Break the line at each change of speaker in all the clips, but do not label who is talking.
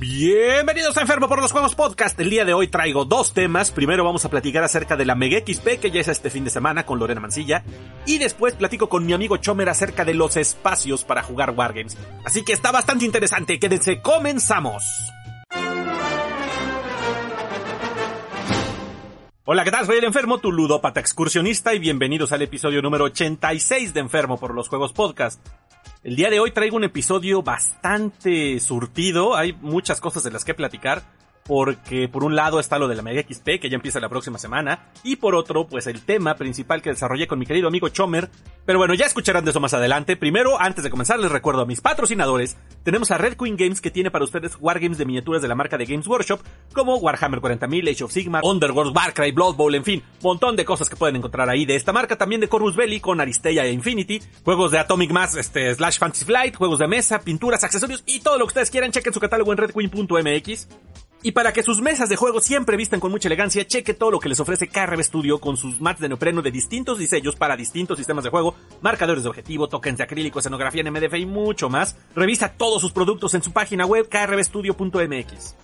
Bienvenidos a Enfermo por los Juegos Podcast. El día de hoy traigo dos temas. Primero vamos a platicar acerca de la Mega XP que ya es este fin de semana con Lorena Mancilla. Y después platico con mi amigo Chomer acerca de los espacios para jugar Wargames. Así que está bastante interesante. Quédense, comenzamos. Hola, ¿qué tal? Soy el Enfermo, tu ludópata excursionista y bienvenidos al episodio número 86 de Enfermo por los Juegos Podcast. El día de hoy traigo un episodio bastante surtido, hay muchas cosas de las que platicar, porque por un lado está lo de la Mega XP, que ya empieza la próxima semana, y por otro, pues el tema principal que desarrollé con mi querido amigo Chomer. Pero bueno, ya escucharán de eso más adelante. Primero, antes de comenzar, les recuerdo a mis patrocinadores. Tenemos a Red Queen Games, que tiene para ustedes wargames de miniaturas de la marca de Games Workshop, como Warhammer 40.000, Age of Sigmar, Underworld, Warcry, Blood Bowl, en fin, montón de cosas que pueden encontrar ahí de esta marca. También de Corvus Belli, con Aristeia e Infinity, juegos de Atomic Mass, este, slash Fantasy Flight, juegos de mesa, pinturas, accesorios y todo lo que ustedes quieran. Chequen su catálogo en redqueen.mx. Y para que sus mesas de juego siempre vistan con mucha elegancia, cheque todo lo que les ofrece KRB Studio con sus mats de neopreno de distintos diseños para distintos sistemas de juego, marcadores de objetivo, tokens de acrílico, escenografía en MDF y mucho más. Revisa todos sus productos en su página web krbstudio.mx.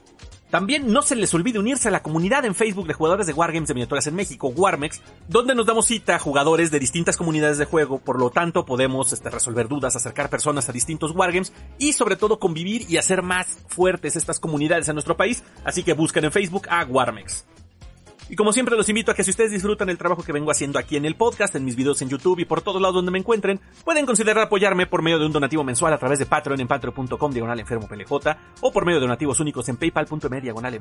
También no se les olvide unirse a la comunidad en Facebook de jugadores de Wargames de miniaturas en México, Warmex, donde nos damos cita a jugadores de distintas comunidades de juego, por lo tanto podemos este, resolver dudas, acercar personas a distintos Wargames y sobre todo convivir y hacer más fuertes estas comunidades en nuestro país, así que busquen en Facebook a Warmex. Y como siempre los invito a que si ustedes disfrutan el trabajo que vengo haciendo aquí en el podcast, en mis videos en YouTube y por todos lados donde me encuentren, pueden considerar apoyarme por medio de un donativo mensual a través de Patreon en patreon.com diagonal PLJ o por medio de donativos únicos en paypal.me diagonal.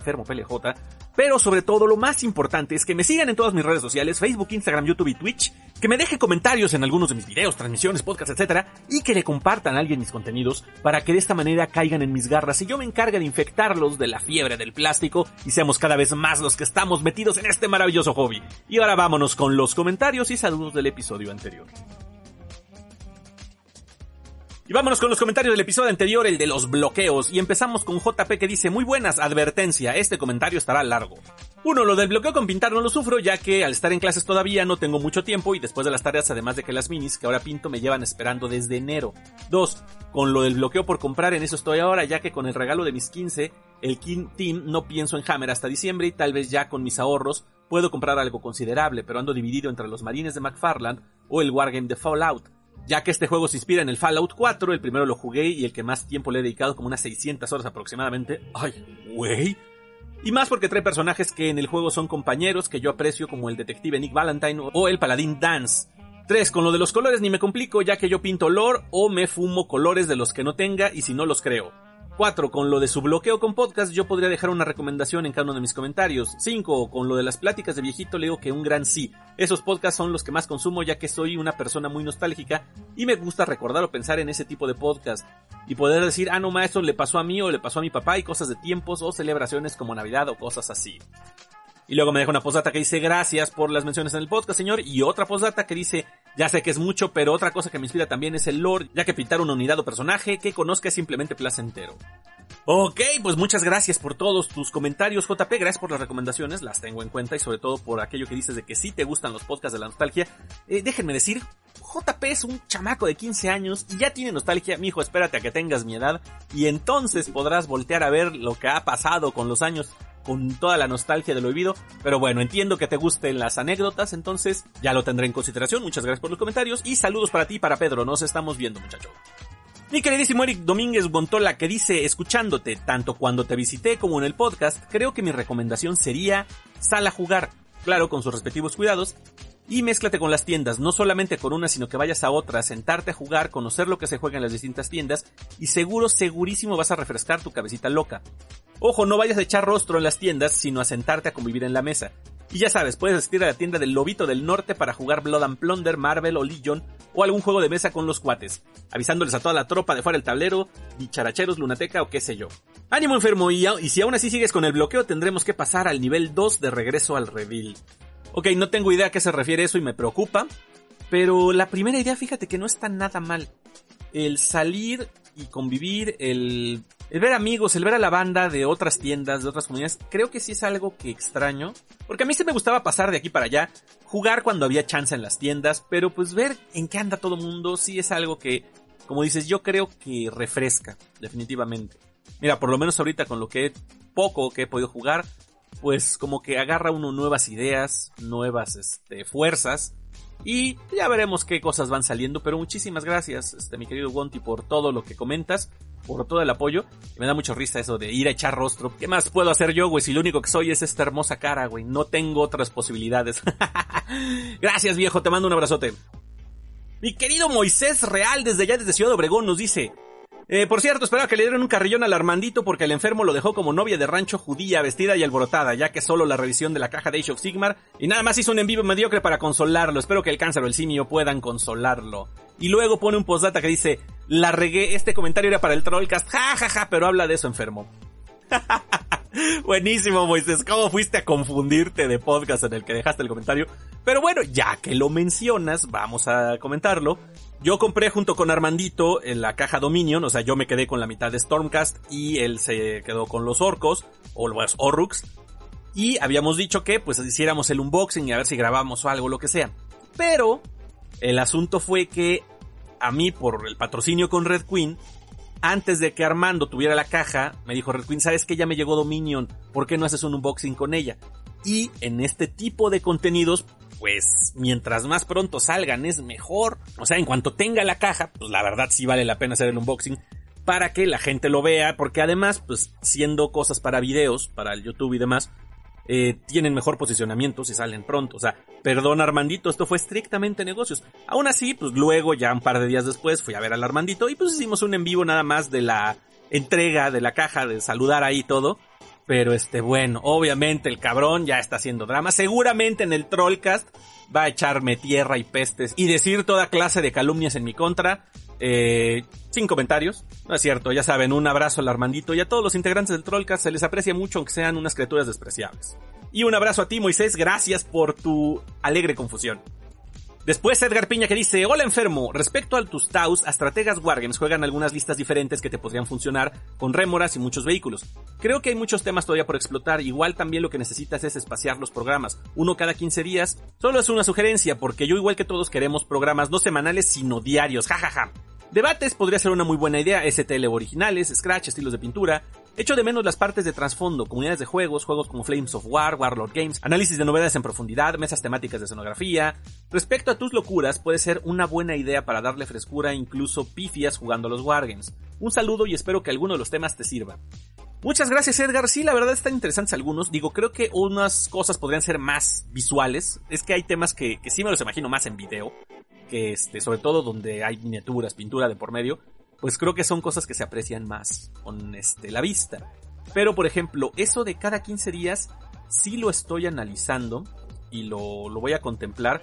Pero sobre todo lo más importante es que me sigan en todas mis redes sociales, Facebook, Instagram, YouTube y Twitch, que me dejen comentarios en algunos de mis videos, transmisiones, podcasts, etc. y que le compartan a alguien mis contenidos para que de esta manera caigan en mis garras y yo me encargue de infectarlos de la fiebre del plástico y seamos cada vez más los que estamos metidos en este maravilloso hobby. Y ahora vámonos con los comentarios y saludos del episodio anterior. Y vámonos con los comentarios del episodio anterior, el de los bloqueos. Y empezamos con JP que dice, muy buenas, advertencia, este comentario estará largo. Uno, lo del bloqueo con pintar no lo sufro, ya que al estar en clases todavía no tengo mucho tiempo y después de las tareas, además de que las minis que ahora pinto me llevan esperando desde enero. Dos, con lo del bloqueo por comprar, en eso estoy ahora, ya que con el regalo de mis 15, el King Team no pienso en Hammer hasta diciembre y tal vez ya con mis ahorros puedo comprar algo considerable, pero ando dividido entre los marines de McFarland o el Wargame de Fallout ya que este juego se inspira en el Fallout 4, el primero lo jugué y el que más tiempo le he dedicado, como unas 600 horas aproximadamente. ¡Ay, güey! Y más porque trae personajes que en el juego son compañeros que yo aprecio como el detective Nick Valentine o el paladín Dance. 3. Con lo de los colores ni me complico ya que yo pinto lore o me fumo colores de los que no tenga y si no los creo. 4. Con lo de su bloqueo con podcast yo podría dejar una recomendación en cada uno de mis comentarios. 5. Con lo de las pláticas de viejito le digo que un gran sí. Esos podcasts son los que más consumo ya que soy una persona muy nostálgica y me gusta recordar o pensar en ese tipo de podcast. Y poder decir, ah no maestro, le pasó a mí o le pasó a mi papá y cosas de tiempos o celebraciones como Navidad o cosas así. Y luego me deja una postdata que dice gracias por las menciones en el podcast, señor. Y otra postdata que dice ya sé que es mucho, pero otra cosa que me inspira también es el lore, ya que pintar una unidad o personaje que conozca es simplemente placentero. Ok, pues muchas gracias por todos tus comentarios, JP. Gracias por las recomendaciones, las tengo en cuenta y sobre todo por aquello que dices de que sí te gustan los podcasts de la nostalgia. Eh, déjenme decir, JP es un chamaco de 15 años y ya tiene nostalgia. Mijo, espérate a que tengas mi edad y entonces podrás voltear a ver lo que ha pasado con los años con toda la nostalgia de lo vivido. Pero bueno, entiendo que te gusten las anécdotas, entonces ya lo tendré en consideración. Muchas gracias por los comentarios y saludos para ti y para Pedro. Nos estamos viendo, muchacho. Mi queridísimo Eric Domínguez Bontola que dice, escuchándote tanto cuando te visité como en el podcast, creo que mi recomendación sería sal a jugar, claro, con sus respectivos cuidados, y mézclate con las tiendas, no solamente con una, sino que vayas a otra, sentarte a jugar, conocer lo que se juega en las distintas tiendas, y seguro, segurísimo vas a refrescar tu cabecita loca. Ojo, no vayas a echar rostro en las tiendas, sino a sentarte a convivir en la mesa. Y ya sabes, puedes asistir a la tienda del Lobito del Norte para jugar Blood and Plunder, Marvel o Legion, o algún juego de mesa con los cuates, avisándoles a toda la tropa de fuera del tablero, bicharacheros, lunateca o qué sé yo. Ánimo enfermo, y, y si aún así sigues con el bloqueo tendremos que pasar al nivel 2 de regreso al reveal. Ok, no tengo idea a qué se refiere eso y me preocupa, pero la primera idea fíjate que no está nada mal. El salir y convivir, el, el ver amigos, el ver a la banda de otras tiendas, de otras comunidades, creo que sí es algo que extraño. Porque a mí sí me gustaba pasar de aquí para allá, jugar cuando había chance en las tiendas, pero pues ver en qué anda todo el mundo sí es algo que, como dices, yo creo que refresca, definitivamente. mira, por lo menos ahorita con lo que poco que he podido jugar, pues como que agarra uno nuevas ideas, nuevas este, fuerzas y ya veremos qué cosas van saliendo, pero muchísimas gracias, este, mi querido Wonti, por todo lo que comentas, por todo el apoyo. Me da mucho risa eso de ir a echar rostro. ¿Qué más puedo hacer yo, güey? Si lo único que soy es esta hermosa cara, güey. No tengo otras posibilidades. gracias, viejo, te mando un abrazote. Mi querido Moisés Real, desde allá, desde Ciudad Obregón, nos dice... Eh, por cierto, esperaba que le dieran un carrillón al Armandito porque el enfermo lo dejó como novia de rancho judía, vestida y alborotada, ya que solo la revisión de la caja de Age Sigmar y nada más hizo un en vivo mediocre para consolarlo. Espero que el cáncer o el simio puedan consolarlo. Y luego pone un postdata que dice, la regué, este comentario era para el Trollcast, jajaja, ja, ja, pero habla de eso enfermo. Buenísimo, Moisés. ¿Cómo fuiste a confundirte de podcast en el que dejaste el comentario? Pero bueno, ya que lo mencionas, vamos a comentarlo. Yo compré junto con Armandito en la caja Dominion, o sea, yo me quedé con la mitad de Stormcast y él se quedó con los orcos, o los Orruks. Y habíamos dicho que pues hiciéramos el unboxing y a ver si grabamos o algo, lo que sea. Pero el asunto fue que a mí por el patrocinio con Red Queen, antes de que Armando tuviera la caja, me dijo Red Queen, ¿sabes que ya me llegó Dominion? ¿Por qué no haces un unboxing con ella? Y en este tipo de contenidos, pues mientras más pronto salgan es mejor. O sea, en cuanto tenga la caja, pues la verdad sí vale la pena hacer el unboxing para que la gente lo vea, porque además, pues siendo cosas para videos, para el YouTube y demás, eh, tienen mejor posicionamiento si salen pronto. O sea, perdón Armandito, esto fue estrictamente negocios. Aún así, pues luego, ya un par de días después, fui a ver al Armandito y pues hicimos un en vivo nada más de la entrega de la caja, de saludar ahí todo. Pero este, bueno, obviamente el cabrón ya está haciendo drama. Seguramente en el Trollcast va a echarme tierra y pestes y decir toda clase de calumnias en mi contra. Eh, sin comentarios. No es cierto, ya saben, un abrazo al Armandito y a todos los integrantes del Trollcast. Se les aprecia mucho aunque sean unas criaturas despreciables. Y un abrazo a ti, Moisés. Gracias por tu alegre confusión. Después Edgar Piña que dice, hola enfermo, respecto a tus Taus, estrategas Wargames juegan algunas listas diferentes que te podrían funcionar con rémoras y muchos vehículos. Creo que hay muchos temas todavía por explotar, igual también lo que necesitas es espaciar los programas, uno cada 15 días. Solo es una sugerencia, porque yo igual que todos queremos programas no semanales sino diarios, jajaja. Debates podría ser una muy buena idea, STL originales, Scratch, estilos de pintura. Echo de menos las partes de trasfondo, comunidades de juegos, juegos como Flames of War, Warlord Games, análisis de novedades en profundidad, mesas temáticas de escenografía. Respecto a tus locuras, puede ser una buena idea para darle frescura incluso pifias jugando a los Wargames. Un saludo y espero que alguno de los temas te sirva. Muchas gracias Edgar, sí, la verdad están interesantes algunos. Digo, creo que unas cosas podrían ser más visuales. Es que hay temas que, que sí me los imagino más en video que este, sobre todo donde hay miniaturas, pintura de por medio, pues creo que son cosas que se aprecian más con este, la vista. Pero por ejemplo, eso de cada 15 días sí lo estoy analizando y lo, lo voy a contemplar.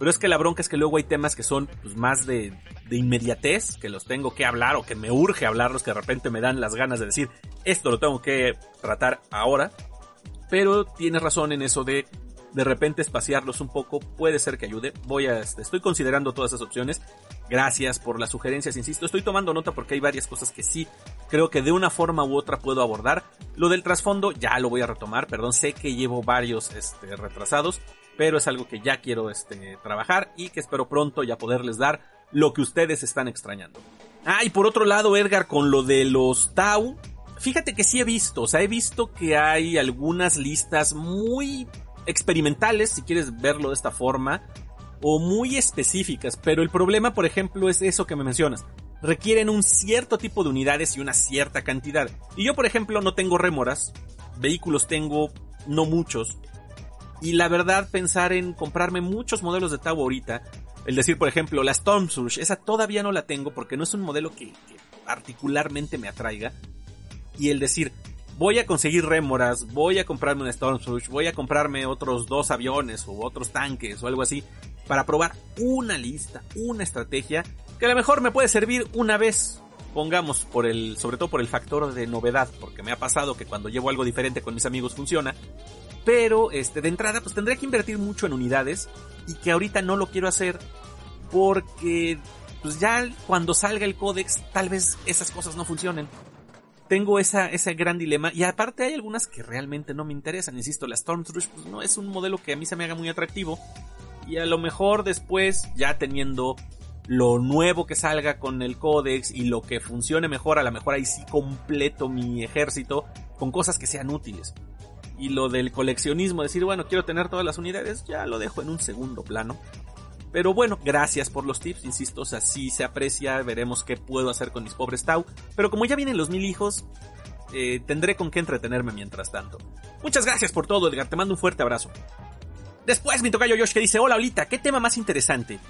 Pero es que la bronca es que luego hay temas que son pues, más de, de inmediatez, que los tengo que hablar o que me urge hablarlos, que de repente me dan las ganas de decir, esto lo tengo que tratar ahora. Pero tienes razón en eso de de repente espaciarlos un poco puede ser que ayude. Voy a, este, estoy considerando todas esas opciones. Gracias por las sugerencias, insisto. Estoy tomando nota porque hay varias cosas que sí creo que de una forma u otra puedo abordar. Lo del trasfondo ya lo voy a retomar, perdón, sé que llevo varios este, retrasados, pero es algo que ya quiero este, trabajar y que espero pronto ya poderles dar lo que ustedes están extrañando. Ah, y por otro lado, Edgar, con lo de los Tau, fíjate que sí he visto, o sea, he visto que hay algunas listas muy experimentales, si quieres verlo de esta forma, o muy específicas, pero el problema, por ejemplo, es eso que me mencionas. Requieren un cierto tipo de unidades y una cierta cantidad. Y yo, por ejemplo, no tengo rémoras, vehículos tengo no muchos, y la verdad pensar en comprarme muchos modelos de Tau ahorita, el decir, por ejemplo, la Storm Surge, esa todavía no la tengo porque no es un modelo que, que particularmente me atraiga, y el decir, voy a conseguir rémoras, voy a comprarme un Storm Surge, voy a comprarme otros dos aviones o otros tanques o algo así para probar una lista, una estrategia que a lo mejor me puede servir una vez. Pongamos por el, sobre todo por el factor de novedad, porque me ha pasado que cuando llevo algo diferente con mis amigos funciona. Pero este, de entrada, pues tendría que invertir mucho en unidades y que ahorita no lo quiero hacer porque pues ya cuando salga el códex tal vez esas cosas no funcionen tengo ese gran dilema. Y aparte hay algunas que realmente no me interesan. Insisto, la Stormtrush pues, no es un modelo que a mí se me haga muy atractivo. Y a lo mejor después, ya teniendo lo nuevo que salga con el códex y lo que funcione mejor, a lo mejor ahí sí completo mi ejército con cosas que sean útiles. Y lo del coleccionismo, decir, bueno, quiero tener todas las unidades, ya lo dejo en un segundo plano. Pero bueno, gracias por los tips, insisto, o sea, sí se aprecia, veremos qué puedo hacer con mis pobres Tau. Pero como ya vienen los mil hijos, eh, tendré con qué entretenerme mientras tanto. Muchas gracias por todo, Edgar, te mando un fuerte abrazo. Después mi tocayo Josh que dice, hola Olita, qué tema más interesante.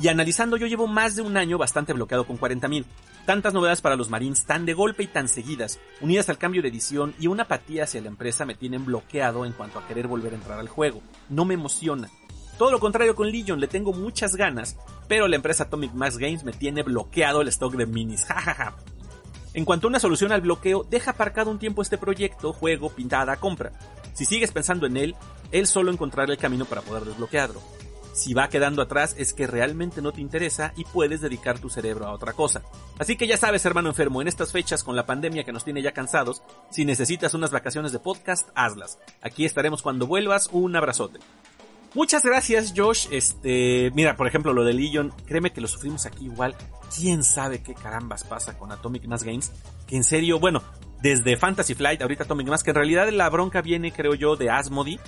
Y analizando yo llevo más de un año bastante bloqueado con 40.000. Tantas novedades para los Marines tan de golpe y tan seguidas, unidas al cambio de edición y una apatía hacia la empresa me tienen bloqueado en cuanto a querer volver a entrar al juego. No me emociona. Todo lo contrario con Legion, le tengo muchas ganas, pero la empresa Atomic Mass Games me tiene bloqueado el stock de minis. Jajaja. En cuanto a una solución al bloqueo, deja aparcado un tiempo este proyecto, juego, pintada, compra. Si sigues pensando en él, él solo encontrará el camino para poder desbloquearlo. Si va quedando atrás es que realmente no te interesa y puedes dedicar tu cerebro a otra cosa. Así que ya sabes, hermano enfermo, en estas fechas con la pandemia que nos tiene ya cansados, si necesitas unas vacaciones de podcast, hazlas. Aquí estaremos cuando vuelvas, un abrazote. Muchas gracias, Josh. Este, mira, por ejemplo, lo de Legion, créeme que lo sufrimos aquí igual. Quién sabe qué carambas pasa con Atomic Mass Games. Que en serio, bueno, desde Fantasy Flight, ahorita Atomic Mass, que en realidad la bronca viene, creo yo, de Asmodee.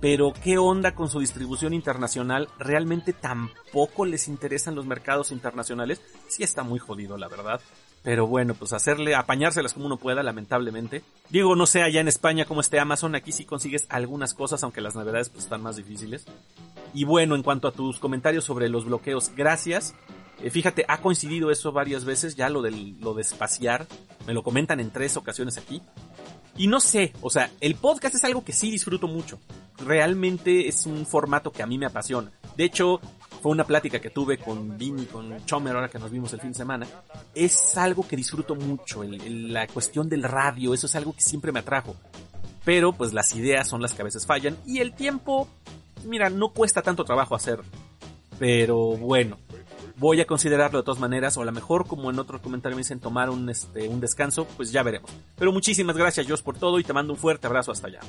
Pero qué onda con su distribución internacional, realmente tampoco les interesan los mercados internacionales. Sí está muy jodido, la verdad. Pero bueno, pues hacerle, apañárselas como uno pueda, lamentablemente. Digo, no sé allá en España como esté Amazon, aquí sí consigues algunas cosas, aunque las novedades pues están más difíciles. Y bueno, en cuanto a tus comentarios sobre los bloqueos, gracias. Eh, fíjate, ha coincidido eso varias veces, ya lo, del, lo de espaciar, me lo comentan en tres ocasiones aquí. Y no sé, o sea, el podcast es algo que sí disfruto mucho. Realmente es un formato que a mí me apasiona. De hecho, fue una plática que tuve con Vini, con Chomer, ahora que nos vimos el fin de semana. Es algo que disfruto mucho, la cuestión del radio, eso es algo que siempre me atrajo. Pero pues las ideas son las que a veces fallan y el tiempo, mira, no cuesta tanto trabajo hacer. Pero bueno, voy a considerarlo de todas maneras, o a lo mejor como en otro comentario me dicen tomar un, este, un descanso, pues ya veremos. Pero muchísimas gracias Josh por todo y te mando un fuerte abrazo hasta allá.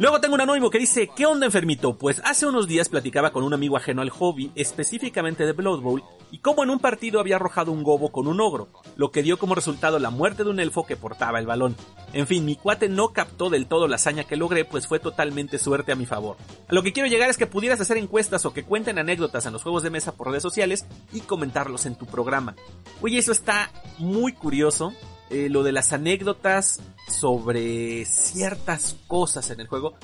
Luego tengo un anónimo que dice, ¿qué onda enfermito? Pues hace unos días platicaba con un amigo ajeno al hobby, específicamente de Blood Bowl, y como en un partido había arrojado un gobo con un ogro, lo que dio como resultado la muerte de un elfo que portaba el balón. En fin, mi cuate no captó del todo la hazaña que logré, pues fue totalmente suerte a mi favor. A lo que quiero llegar es que pudieras hacer encuestas o que cuenten anécdotas en los juegos de mesa por redes sociales y comentarlos en tu programa. Oye, eso está muy curioso, eh, lo de las anécdotas sobre ciertas cosas en el juego.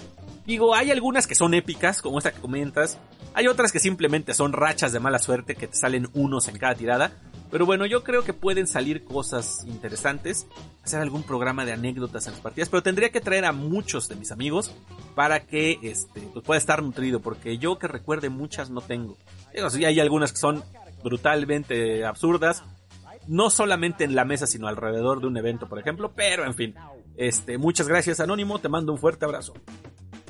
Digo, hay algunas que son épicas, como esta que comentas. Hay otras que simplemente son rachas de mala suerte que te salen unos en cada tirada. Pero bueno, yo creo que pueden salir cosas interesantes. Hacer algún programa de anécdotas en las partidas. Pero tendría que traer a muchos de mis amigos para que este, pues pueda estar nutrido. Porque yo que recuerde muchas no tengo. Digo, sí, hay algunas que son brutalmente absurdas no solamente en la mesa, sino alrededor de un evento, por ejemplo, pero en fin. Este, muchas gracias Anónimo, te mando un fuerte abrazo.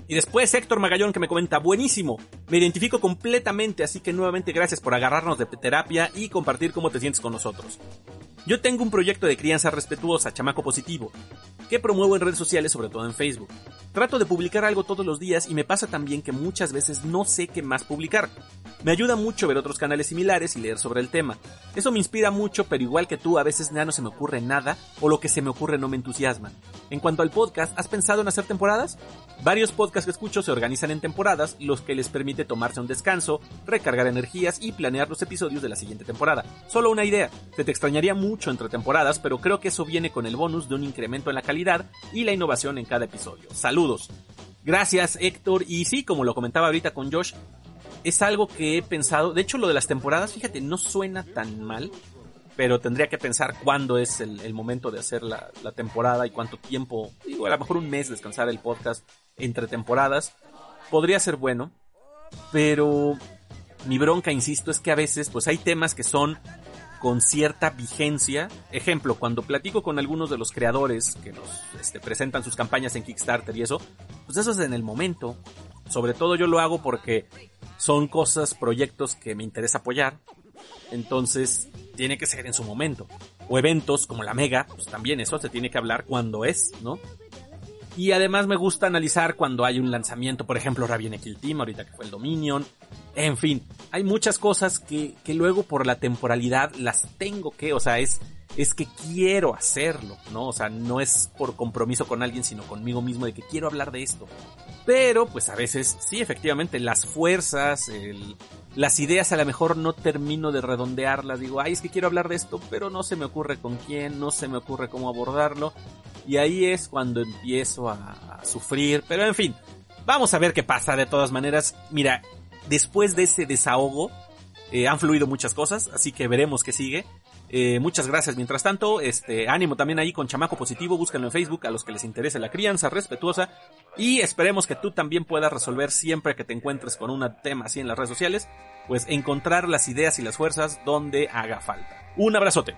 Y después Héctor Magallón que me comenta, buenísimo, me identifico completamente, así que nuevamente gracias por agarrarnos de terapia y compartir cómo te sientes con nosotros. Yo tengo un proyecto de crianza respetuosa, chamaco positivo, que promuevo en redes sociales, sobre todo en Facebook. Trato de publicar algo todos los días y me pasa también que muchas veces no sé qué más publicar. Me ayuda mucho ver otros canales similares y leer sobre el tema. Eso me inspira mucho, pero igual que tú, a veces ya no se me ocurre nada o lo que se me ocurre no me entusiasma. En cuanto al podcast, ¿has pensado en hacer temporadas? Varios podcasts que escucho se organizan en temporadas, los que les permite tomarse un descanso, recargar energías y planear los episodios de la siguiente temporada. Solo una idea, te extrañaría mucho entre temporadas, pero creo que eso viene con el bonus de un incremento en la calidad y la innovación en cada episodio. Saludos. Gracias Héctor y sí, como lo comentaba ahorita con Josh, es algo que he pensado, de hecho lo de las temporadas, fíjate, no suena tan mal, pero tendría que pensar cuándo es el, momento de hacer la, la, temporada y cuánto tiempo, digo, a lo mejor un mes descansar el podcast entre temporadas, podría ser bueno, pero mi bronca, insisto, es que a veces pues hay temas que son con cierta vigencia. Ejemplo, cuando platico con algunos de los creadores que nos este, presentan sus campañas en Kickstarter y eso, pues eso es en el momento. Sobre todo yo lo hago porque son cosas, proyectos que me interesa apoyar. Entonces, tiene que ser en su momento. O eventos como la Mega, pues también eso se tiene que hablar cuando es, ¿no? Y además me gusta analizar cuando hay un lanzamiento, por ejemplo, Raviene Kill Team, ahorita que fue el Dominion. En fin, hay muchas cosas que, que luego por la temporalidad las tengo que, o sea, es, es que quiero hacerlo, ¿no? O sea, no es por compromiso con alguien, sino conmigo mismo de que quiero hablar de esto. Pero, pues a veces, sí, efectivamente, las fuerzas, el, las ideas a lo mejor no termino de redondearlas. Digo, ay, es que quiero hablar de esto, pero no se me ocurre con quién, no se me ocurre cómo abordarlo. Y ahí es cuando empiezo a, sufrir. Pero en fin, vamos a ver qué pasa de todas maneras. Mira, después de ese desahogo, eh, han fluido muchas cosas, así que veremos qué sigue. Eh, muchas gracias. Mientras tanto, este, ánimo también ahí con Chamaco Positivo, búsquenlo en Facebook a los que les interese la crianza respetuosa y esperemos que tú también puedas resolver siempre que te encuentres con un tema así en las redes sociales, pues encontrar las ideas y las fuerzas donde haga falta. Un abrazote.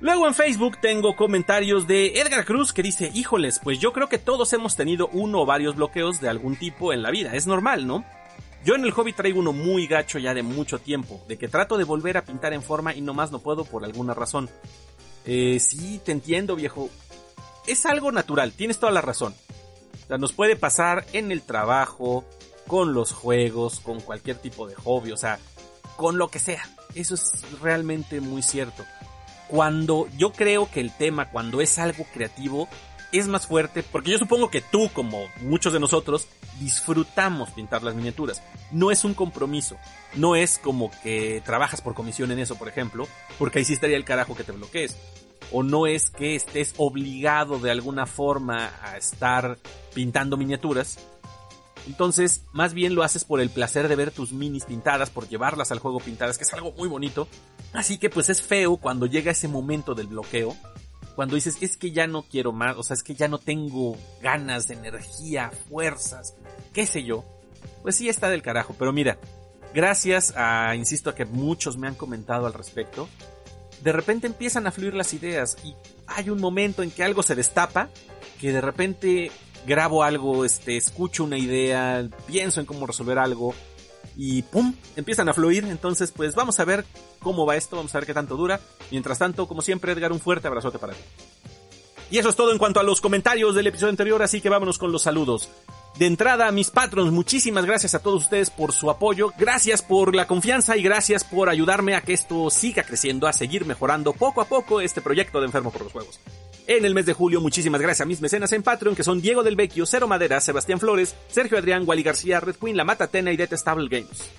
Luego en Facebook tengo comentarios de Edgar Cruz que dice, híjoles, pues yo creo que todos hemos tenido uno o varios bloqueos de algún tipo en la vida, es normal, ¿no? Yo en el hobby traigo uno muy gacho ya de mucho tiempo, de que trato de volver a pintar en forma y nomás no puedo por alguna razón. Eh, sí, te entiendo, viejo. Es algo natural, tienes toda la razón. O sea, nos puede pasar en el trabajo, con los juegos, con cualquier tipo de hobby, o sea, con lo que sea. Eso es realmente muy cierto. Cuando yo creo que el tema, cuando es algo creativo, es más fuerte, porque yo supongo que tú, como muchos de nosotros, disfrutamos pintar las miniaturas. No es un compromiso, no es como que trabajas por comisión en eso, por ejemplo, porque ahí sí estaría el carajo que te bloquees. O no es que estés obligado de alguna forma a estar pintando miniaturas. Entonces, más bien lo haces por el placer de ver tus minis pintadas, por llevarlas al juego pintadas, que es algo muy bonito. Así que pues es feo cuando llega ese momento del bloqueo, cuando dices, es que ya no quiero más, o sea, es que ya no tengo ganas, energía, fuerzas, qué sé yo, pues sí está del carajo. Pero mira, gracias a, insisto, a que muchos me han comentado al respecto, de repente empiezan a fluir las ideas y hay un momento en que algo se destapa, que de repente grabo algo, este, escucho una idea, pienso en cómo resolver algo, y ¡pum! empiezan a fluir. Entonces, pues vamos a ver cómo va esto, vamos a ver qué tanto dura. Mientras tanto, como siempre, Edgar, un fuerte abrazote para ti. Y eso es todo en cuanto a los comentarios del episodio anterior, así que vámonos con los saludos. De entrada, mis patrons, muchísimas gracias a todos ustedes por su apoyo, gracias por la confianza y gracias por ayudarme a que esto siga creciendo, a seguir mejorando poco a poco este proyecto de Enfermo por los Juegos. En el mes de julio, muchísimas gracias a mis mecenas en Patreon, que son Diego del Vecchio, Cero Madera, Sebastián Flores, Sergio Adrián, Wally García, Red Queen, La Matatena y Detestable Games.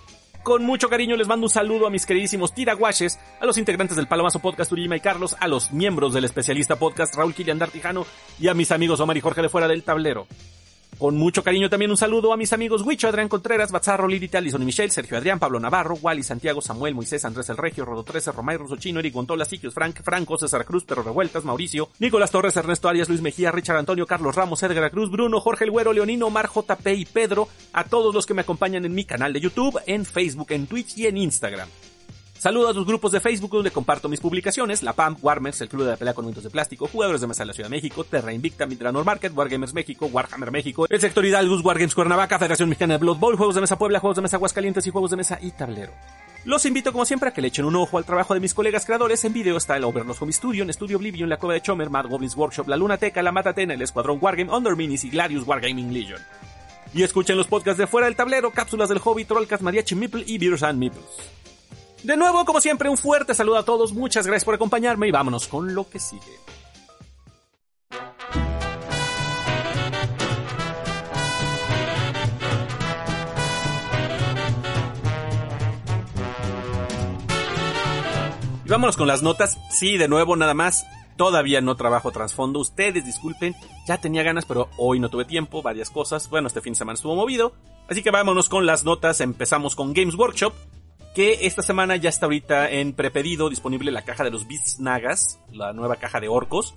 Con mucho cariño les mando un saludo a mis queridísimos tiraguaches, a los integrantes del Palomazo Podcast Urima y Carlos, a los miembros del especialista podcast Raúl Kilian Dartijano y a mis amigos Omar y Jorge de Fuera del Tablero. Con mucho cariño también un saludo a mis amigos Huicho, Adrián Contreras, Bazarro, Lilith, Alison y Michelle, Sergio Adrián, Pablo Navarro, Wally, Santiago, Samuel, Moisés, Andrés El Regio, Rodo 13, Romay, Chino, Eric Gontola, Siquios, Frank, Franco, César Cruz, Perro Revueltas, Mauricio, Nicolás Torres, Ernesto Arias, Luis Mejía, Richard Antonio, Carlos Ramos, Edgar Cruz, Bruno, Jorge El Güero, Leonino, Omar, JP y Pedro, a todos los que me acompañan en mi canal de YouTube, en Facebook, en Twitch y en Instagram. Saludo a tus grupos de Facebook donde comparto mis publicaciones, la PAM, Warmers, el Club de la Pelea con Momentos de Plástico, Jugadores de Mesa de la Ciudad de México, Terra Invicta, Midranor Market, Wargamers México, Warhammer México, el Sector Hidalgus, Wargames Cuernavaca, Federación Mexicana de Blood Bowl, Juegos de Mesa Puebla, Juegos de Mesa Aguascalientes y Juegos de Mesa y Tablero. Los invito como siempre a que le echen un ojo al trabajo de mis colegas creadores. En video está el Overlord Home Studio, en Studio Oblivion, La Cueva de Chomer, Mad Goblins Workshop, La Lunateca, La Matatena, el Escuadrón Wargame, Under Minis y Gladius Wargaming Legion. Y escuchen los podcasts de Fuera del Tablero, Cápsulas del Hobby, Trollcast, Mariachi Meeple y Beers and Meeples. De nuevo, como siempre, un fuerte saludo a todos, muchas gracias por acompañarme y vámonos con lo que sigue. Y vámonos con las notas. Sí, de nuevo, nada más. Todavía no trabajo trasfondo. Ustedes disculpen, ya tenía ganas, pero hoy no tuve tiempo, varias cosas. Bueno, este fin de semana estuvo movido. Así que vámonos con las notas. Empezamos con Games Workshop que esta semana ya está ahorita en prepedido disponible la caja de los Beasts Nagas, la nueva caja de orcos,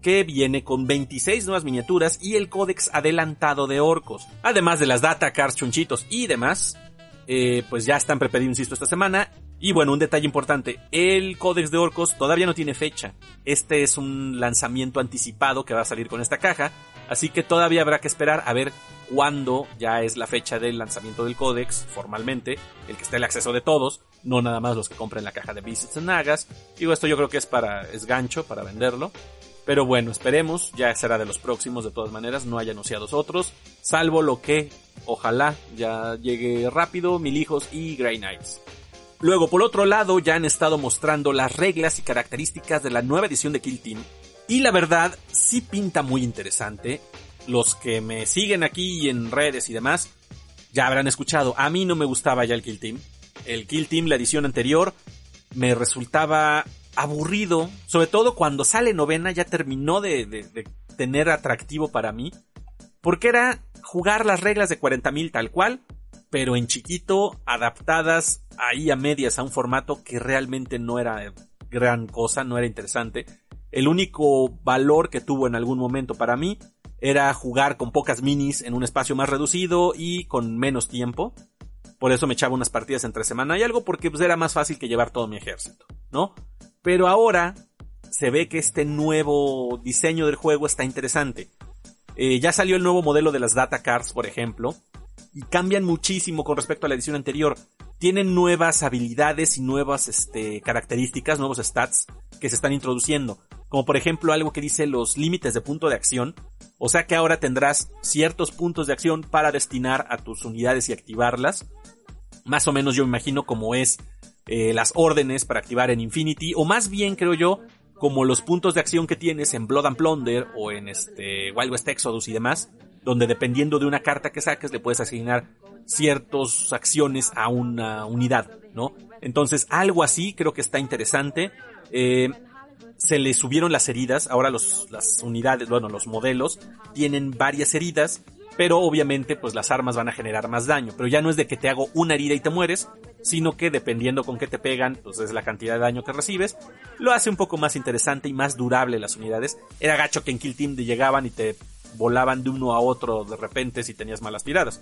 que viene con 26 nuevas miniaturas y el códex adelantado de orcos, además de las data cards chunchitos y demás. Eh, pues ya están prepedidos, insisto, esta semana. Y bueno, un detalle importante, el códex de orcos todavía no tiene fecha. Este es un lanzamiento anticipado que va a salir con esta caja, así que todavía habrá que esperar a ver cuándo ya es la fecha del lanzamiento del códex formalmente, el que esté el acceso de todos, no nada más los que compren la caja de Beasts and Nagas. Digo, esto yo creo que es para es gancho para venderlo. Pero bueno, esperemos, ya será de los próximos de todas maneras, no hay anunciados otros. Salvo lo que, ojalá, ya llegue rápido, Mil Hijos y Grey Knights. Luego, por otro lado, ya han estado mostrando las reglas y características de la nueva edición de Kill Team. Y la verdad, sí pinta muy interesante. Los que me siguen aquí en redes y demás, ya habrán escuchado. A mí no me gustaba ya el Kill Team. El Kill Team, la edición anterior, me resultaba aburrido. Sobre todo cuando sale novena ya terminó de, tener atractivo para mí. Porque era jugar las reglas de 40.000 tal cual, pero en chiquito, adaptadas ahí a medias a un formato que realmente no era gran cosa, no era interesante. El único valor que tuvo en algún momento para mí era jugar con pocas minis en un espacio más reducido y con menos tiempo. Por eso me echaba unas partidas entre semana y algo porque pues, era más fácil que llevar todo mi ejército, ¿no? Pero ahora se ve que este nuevo diseño del juego está interesante. Eh, ya salió el nuevo modelo de las data cards, por ejemplo, y cambian muchísimo con respecto a la edición anterior. Tienen nuevas habilidades y nuevas este, características, nuevos stats que se están introduciendo. Como por ejemplo algo que dice los límites de punto de acción. O sea que ahora tendrás ciertos puntos de acción para destinar a tus unidades y activarlas. Más o menos yo imagino como es eh, las órdenes para activar en Infinity. O más bien creo yo como los puntos de acción que tienes en Blood and Plunder o en este Wild West Exodus y demás donde dependiendo de una carta que saques le puedes asignar ciertas acciones a una unidad, ¿no? Entonces, algo así creo que está interesante. Eh, se le subieron las heridas, ahora los, las unidades, bueno, los modelos tienen varias heridas, pero obviamente pues las armas van a generar más daño, pero ya no es de que te hago una herida y te mueres, sino que dependiendo con qué te pegan, pues es la cantidad de daño que recibes, lo hace un poco más interesante y más durable las unidades. Era gacho que en Kill Team llegaban y te volaban de uno a otro de repente si tenías malas tiradas.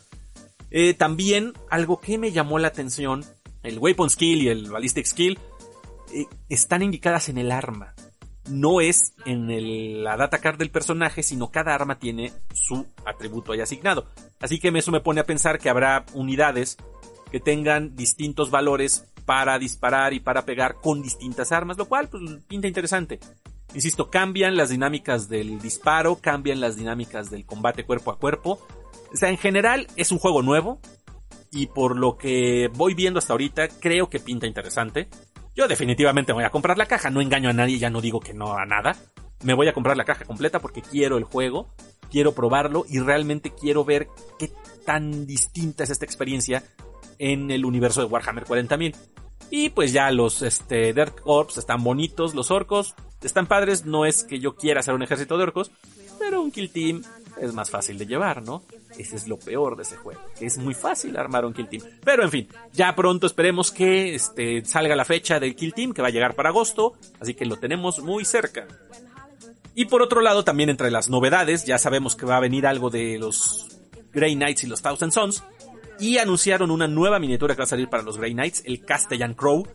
Eh, también algo que me llamó la atención, el Weapon Skill y el Ballistic Skill eh, están indicadas en el arma. No es en la data card del personaje, sino cada arma tiene su atributo ahí asignado. Así que eso me pone a pensar que habrá unidades que tengan distintos valores para disparar y para pegar con distintas armas, lo cual pues pinta interesante. Insisto, cambian las dinámicas del disparo, cambian las dinámicas del combate cuerpo a cuerpo. O sea, en general es un juego nuevo y por lo que voy viendo hasta ahorita, creo que pinta interesante. Yo definitivamente voy a comprar la caja, no engaño a nadie, ya no digo que no a nada. Me voy a comprar la caja completa porque quiero el juego, quiero probarlo y realmente quiero ver qué tan distinta es esta experiencia en el universo de Warhammer 40.000. Y pues ya los este, Dirt Corps están bonitos, los orcos están padres, no es que yo quiera hacer un ejército de orcos, pero un kill team es más fácil de llevar, ¿no? Ese es lo peor de ese juego, es muy fácil armar un kill team. Pero en fin, ya pronto esperemos que este, salga la fecha del kill team, que va a llegar para agosto, así que lo tenemos muy cerca. Y por otro lado, también entre las novedades, ya sabemos que va a venir algo de los Grey Knights y los Thousand Sons, y anunciaron una nueva miniatura que va a salir para los Grey Knights, el Castellan Crow.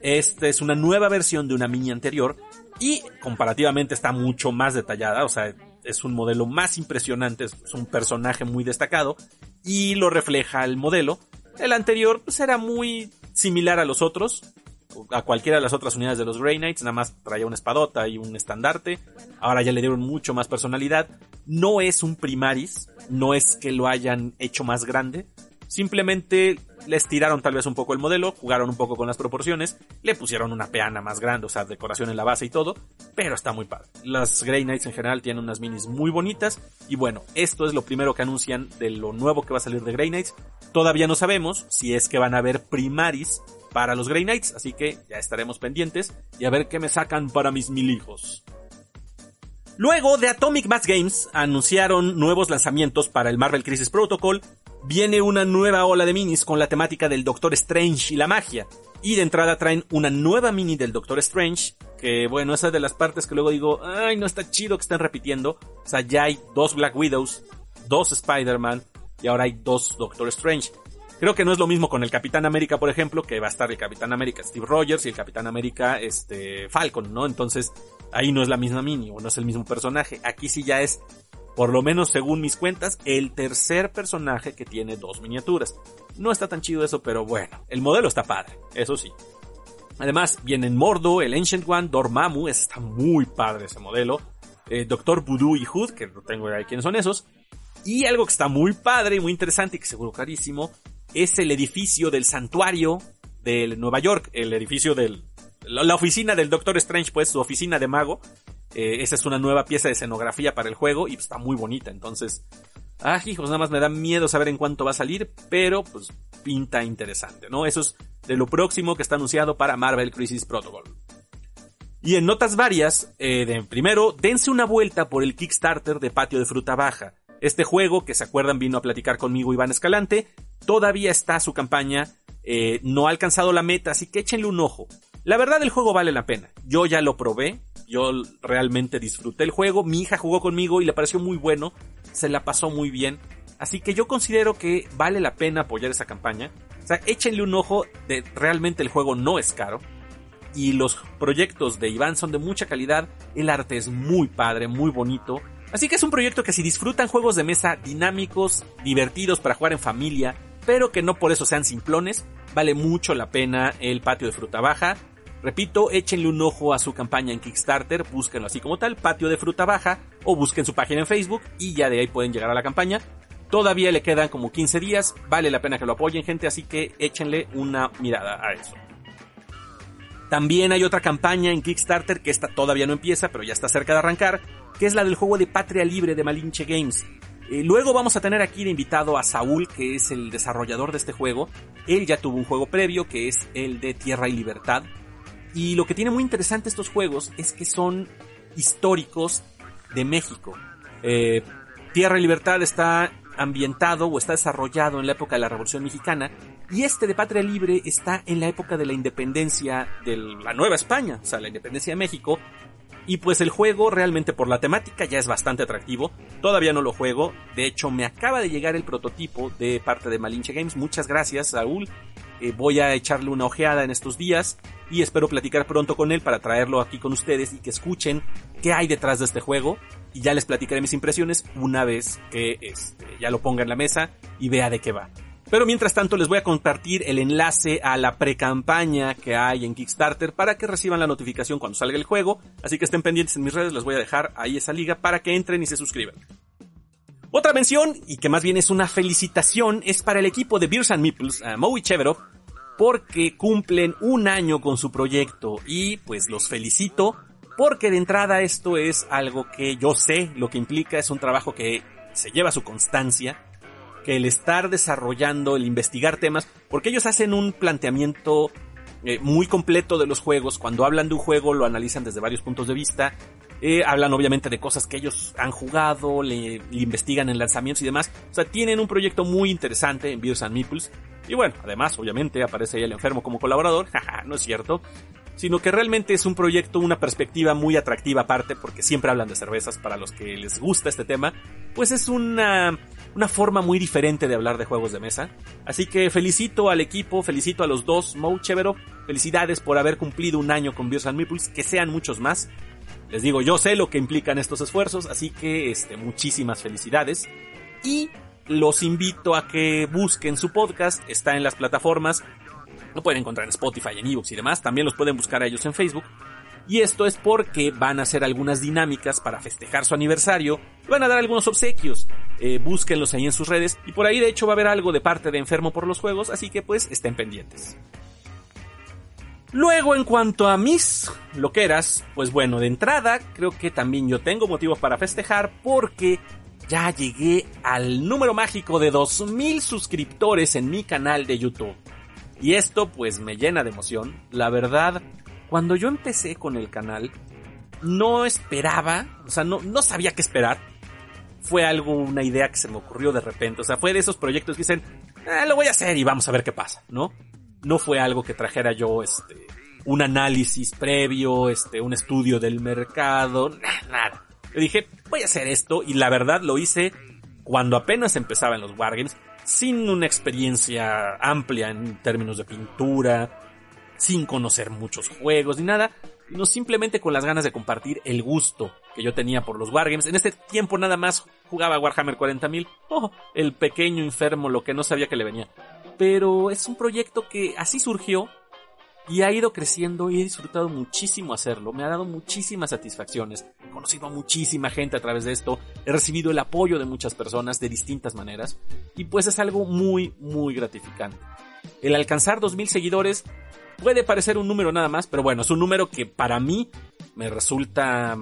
Esta es una nueva versión de una mini anterior y comparativamente está mucho más detallada, o sea, es un modelo más impresionante, es un personaje muy destacado y lo refleja el modelo. El anterior pues era muy similar a los otros, a cualquiera de las otras unidades de los Grey Knights, nada más traía una espadota y un estandarte. Ahora ya le dieron mucho más personalidad. No es un primaris, no es que lo hayan hecho más grande, Simplemente les tiraron tal vez un poco el modelo, jugaron un poco con las proporciones, le pusieron una peana más grande, o sea, decoración en la base y todo, pero está muy padre. Las Grey Knights en general tienen unas minis muy bonitas y bueno, esto es lo primero que anuncian de lo nuevo que va a salir de Grey Knights. Todavía no sabemos si es que van a haber primaris para los Grey Knights, así que ya estaremos pendientes y a ver qué me sacan para mis mil hijos. Luego de Atomic Mass Games anunciaron nuevos lanzamientos para el Marvel Crisis Protocol viene una nueva ola de minis con la temática del Doctor Strange y la magia. Y de entrada traen una nueva mini del Doctor Strange, que bueno, esa es de las partes que luego digo, ay, no está chido que estén repitiendo. O sea, ya hay dos Black Widows, dos Spider-Man y ahora hay dos Doctor Strange. Creo que no es lo mismo con el Capitán América, por ejemplo, que va a estar el Capitán América Steve Rogers y el Capitán América este Falcon, ¿no? Entonces, ahí no es la misma mini o no es el mismo personaje. Aquí sí ya es por lo menos según mis cuentas, el tercer personaje que tiene dos miniaturas. No está tan chido eso, pero bueno, el modelo está padre, eso sí. Además, vienen Mordo, el Ancient One, Dormammu, está muy padre ese modelo. Eh, Doctor Voodoo y Hood, que no tengo ahí quiénes son esos. Y algo que está muy padre y muy interesante y que seguro carísimo es el edificio del santuario de Nueva York, el edificio del... La oficina del Doctor Strange, pues su oficina de mago. Eh, esa es una nueva pieza de escenografía para el juego y está muy bonita. Entonces, ah, hijos, nada más me da miedo saber en cuánto va a salir, pero pues pinta interesante, ¿no? Eso es de lo próximo que está anunciado para Marvel Crisis Protocol. Y en notas varias, eh, de, primero, dense una vuelta por el Kickstarter de Patio de Fruta Baja. Este juego, que se acuerdan vino a platicar conmigo Iván Escalante, todavía está su campaña, eh, no ha alcanzado la meta, así que échenle un ojo. La verdad el juego vale la pena. Yo ya lo probé, yo realmente disfruté el juego, mi hija jugó conmigo y le pareció muy bueno, se la pasó muy bien. Así que yo considero que vale la pena apoyar esa campaña. O sea, échenle un ojo, de, realmente el juego no es caro y los proyectos de Iván son de mucha calidad, el arte es muy padre, muy bonito. Así que es un proyecto que si disfrutan juegos de mesa dinámicos, divertidos para jugar en familia, pero que no por eso sean simplones, vale mucho la pena el patio de fruta baja. Repito, échenle un ojo a su campaña en Kickstarter, búsquenlo así como tal, patio de fruta baja, o busquen su página en Facebook y ya de ahí pueden llegar a la campaña. Todavía le quedan como 15 días, vale la pena que lo apoyen gente, así que échenle una mirada a eso. También hay otra campaña en Kickstarter que esta todavía no empieza, pero ya está cerca de arrancar, que es la del juego de Patria Libre de Malinche Games. Eh, luego vamos a tener aquí de invitado a Saúl, que es el desarrollador de este juego. Él ya tuvo un juego previo, que es el de Tierra y Libertad. Y lo que tiene muy interesante estos juegos es que son históricos de México. Eh, Tierra y Libertad está ambientado o está desarrollado en la época de la Revolución Mexicana y este de Patria Libre está en la época de la independencia de la Nueva España, o sea, la independencia de México. Y pues el juego realmente por la temática ya es bastante atractivo. Todavía no lo juego. De hecho, me acaba de llegar el prototipo de parte de Malinche Games. Muchas gracias, Saúl. Eh, voy a echarle una ojeada en estos días y espero platicar pronto con él para traerlo aquí con ustedes y que escuchen qué hay detrás de este juego y ya les platicaré mis impresiones una vez que este, ya lo ponga en la mesa y vea de qué va. Pero mientras tanto les voy a compartir el enlace a la pre-campaña que hay en Kickstarter para que reciban la notificación cuando salga el juego, así que estén pendientes en mis redes, les voy a dejar ahí esa liga para que entren y se suscriban. Otra mención, y que más bien es una felicitación, es para el equipo de Beers and Meeples, a Moe y Cheverov, porque cumplen un año con su proyecto. Y pues los felicito porque de entrada esto es algo que yo sé lo que implica, es un trabajo que se lleva su constancia, que el estar desarrollando, el investigar temas, porque ellos hacen un planteamiento eh, muy completo de los juegos, cuando hablan de un juego lo analizan desde varios puntos de vista, eh, hablan obviamente de cosas que ellos han jugado, le, investigan en lanzamientos y demás, o sea, tienen un proyecto muy interesante en Beers and Meeples, y bueno, además obviamente aparece ahí el enfermo como colaborador, no es cierto, sino que realmente es un proyecto, una perspectiva muy atractiva aparte, porque siempre hablan de cervezas para los que les gusta este tema, pues es una, una forma muy diferente de hablar de juegos de mesa. Así que felicito al equipo, felicito a los dos, Mo Chevero, felicidades por haber cumplido un año con Beers and Meeples, que sean muchos más. Les digo, yo sé lo que implican estos esfuerzos, así que este, muchísimas felicidades. Y los invito a que busquen su podcast, está en las plataformas lo pueden encontrar en Spotify, en ebooks y demás. También los pueden buscar a ellos en Facebook. Y esto es porque van a hacer algunas dinámicas para festejar su aniversario. Van a dar algunos obsequios. Eh, búsquenlos ahí en sus redes. Y por ahí de hecho va a haber algo de parte de Enfermo por los Juegos. Así que pues estén pendientes. Luego en cuanto a mis loqueras, pues bueno, de entrada creo que también yo tengo motivos para festejar porque ya llegué al número mágico de 2000 suscriptores en mi canal de YouTube. Y esto pues me llena de emoción. La verdad, cuando yo empecé con el canal, no esperaba, o sea, no, no sabía qué esperar. Fue algo, una idea que se me ocurrió de repente. O sea, fue de esos proyectos que dicen, ah, lo voy a hacer y vamos a ver qué pasa, ¿no? No fue algo que trajera yo, este, un análisis previo, este, un estudio del mercado, nada, nada. Yo dije, voy a hacer esto y la verdad lo hice cuando apenas empezaba en los Wargames sin una experiencia amplia en términos de pintura, sin conocer muchos juegos ni nada, sino simplemente con las ganas de compartir el gusto que yo tenía por los Wargames. En ese tiempo nada más jugaba Warhammer 40.000, oh, el pequeño enfermo, lo que no sabía que le venía. Pero es un proyecto que así surgió y ha ido creciendo y he disfrutado muchísimo hacerlo. Me ha dado muchísimas satisfacciones. he conocido a muchísima gente a través de esto, he recibido el apoyo de muchas personas de distintas maneras y pues es algo muy, muy gratificante. El alcanzar 2.000 seguidores puede parecer un número nada más, pero bueno, es un número que para mí me resulta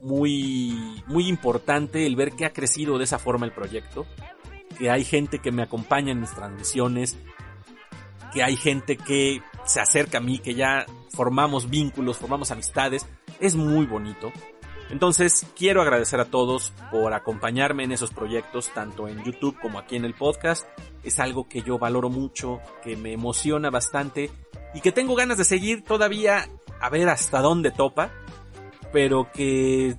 muy, muy importante el ver que ha crecido de esa forma el proyecto, que hay gente que me acompaña en mis transmisiones, que hay gente que se acerca a mí, que ya formamos vínculos, formamos amistades, es muy bonito. Entonces, quiero agradecer a todos por acompañarme en esos proyectos, tanto en YouTube como aquí en el podcast. Es algo que yo valoro mucho, que me emociona bastante y que tengo ganas de seguir todavía a ver hasta dónde topa, pero que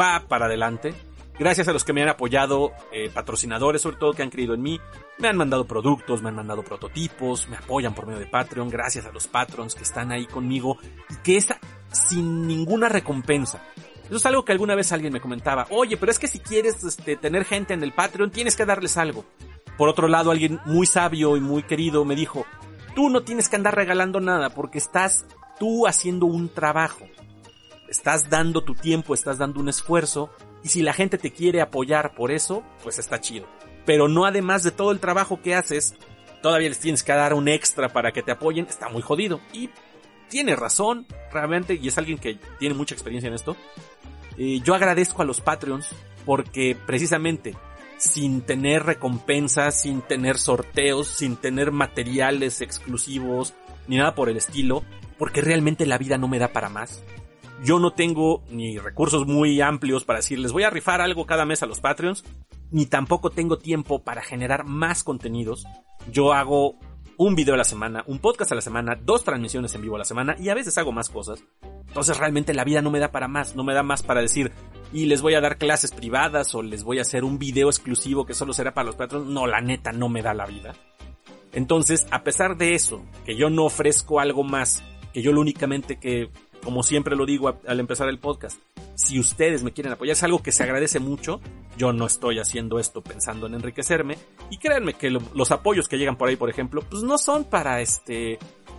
va para adelante. Gracias a los que me han apoyado, eh, patrocinadores sobre todo que han creído en mí, me han mandado productos, me han mandado prototipos, me apoyan por medio de Patreon, gracias a los patrons que están ahí conmigo y que es sin ninguna recompensa. Eso es algo que alguna vez alguien me comentaba. Oye, pero es que si quieres este, tener gente en el Patreon, tienes que darles algo. Por otro lado, alguien muy sabio y muy querido me dijo, tú no tienes que andar regalando nada porque estás tú haciendo un trabajo. Estás dando tu tiempo, estás dando un esfuerzo y si la gente te quiere apoyar por eso, pues está chido. Pero no además de todo el trabajo que haces, todavía les tienes que dar un extra para que te apoyen, está muy jodido. Y tiene razón, realmente, y es alguien que tiene mucha experiencia en esto. Eh, yo agradezco a los Patreons porque precisamente sin tener recompensas, sin tener sorteos, sin tener materiales exclusivos, ni nada por el estilo, porque realmente la vida no me da para más. Yo no tengo ni recursos muy amplios para decirles voy a rifar algo cada mes a los Patreons, ni tampoco tengo tiempo para generar más contenidos. Yo hago un video a la semana, un podcast a la semana, dos transmisiones en vivo a la semana y a veces hago más cosas. Entonces realmente la vida no me da para más, no me da más para decir y les voy a dar clases privadas o les voy a hacer un video exclusivo que solo será para los patrones. No, la neta no me da la vida. Entonces, a pesar de eso, que yo no ofrezco algo más, que yo lo únicamente que, como siempre lo digo al empezar el podcast, si ustedes me quieren apoyar, es algo que se agradece mucho. Yo no estoy haciendo esto pensando en enriquecerme. Y créanme que los apoyos que llegan por ahí, por ejemplo, pues no son para este,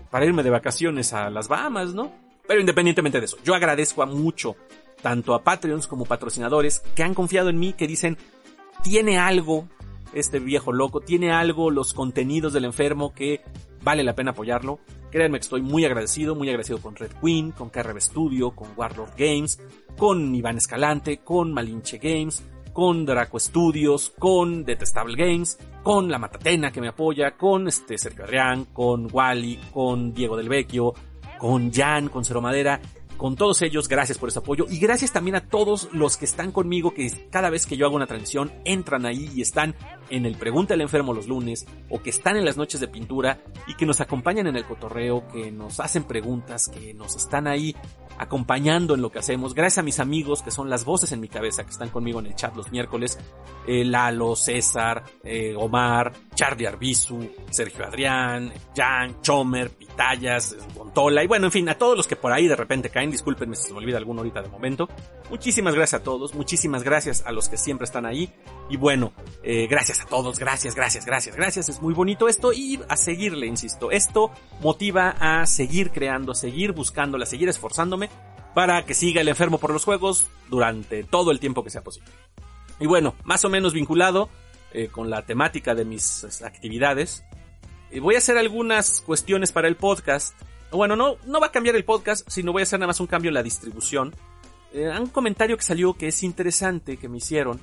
para irme de vacaciones a las Bahamas, ¿no? Pero independientemente de eso, yo agradezco a mucho, tanto a Patreons como patrocinadores, que han confiado en mí, que dicen, tiene algo este viejo loco, tiene algo los contenidos del enfermo que vale la pena apoyarlo. Créanme que estoy muy agradecido, muy agradecido con Red Queen, con KRB Studio, con Warlord Games, con Iván Escalante, con Malinche Games, con Draco Studios, con Detestable Games, con La Matatena que me apoya, con este Sergio Adrián, con Wally, con Diego del Vecchio, con Jan, con Cero Madera con todos ellos, gracias por ese apoyo. Y gracias también a todos los que están conmigo, que cada vez que yo hago una transmisión entran ahí y están en el Pregunta al Enfermo los lunes o que están en las noches de pintura y que nos acompañan en el cotorreo, que nos hacen preguntas, que nos están ahí acompañando en lo que hacemos. Gracias a mis amigos que son las voces en mi cabeza que están conmigo en el chat los miércoles. Eh, Lalo, César, eh, Omar, Charlie Arbizu, Sergio Adrián, Jan, Chomer, Pitayas, Montola y bueno, en fin, a todos los que por ahí de repente caen, discúlpenme si se me olvida alguno ahorita de momento. Muchísimas gracias a todos, muchísimas gracias a los que siempre están ahí y bueno, eh, gracias a todos, gracias, gracias, gracias, gracias, es muy bonito esto y a seguirle, insisto, esto motiva a seguir creando, seguir buscándola, seguir esforzándome para que siga el enfermo por los juegos durante todo el tiempo que sea posible. Y bueno, más o menos vinculado eh, con la temática de mis actividades, eh, voy a hacer algunas cuestiones para el podcast. Bueno, no, no va a cambiar el podcast, sino voy a hacer nada más un cambio en la distribución. Eh, un comentario que salió que es interesante que me hicieron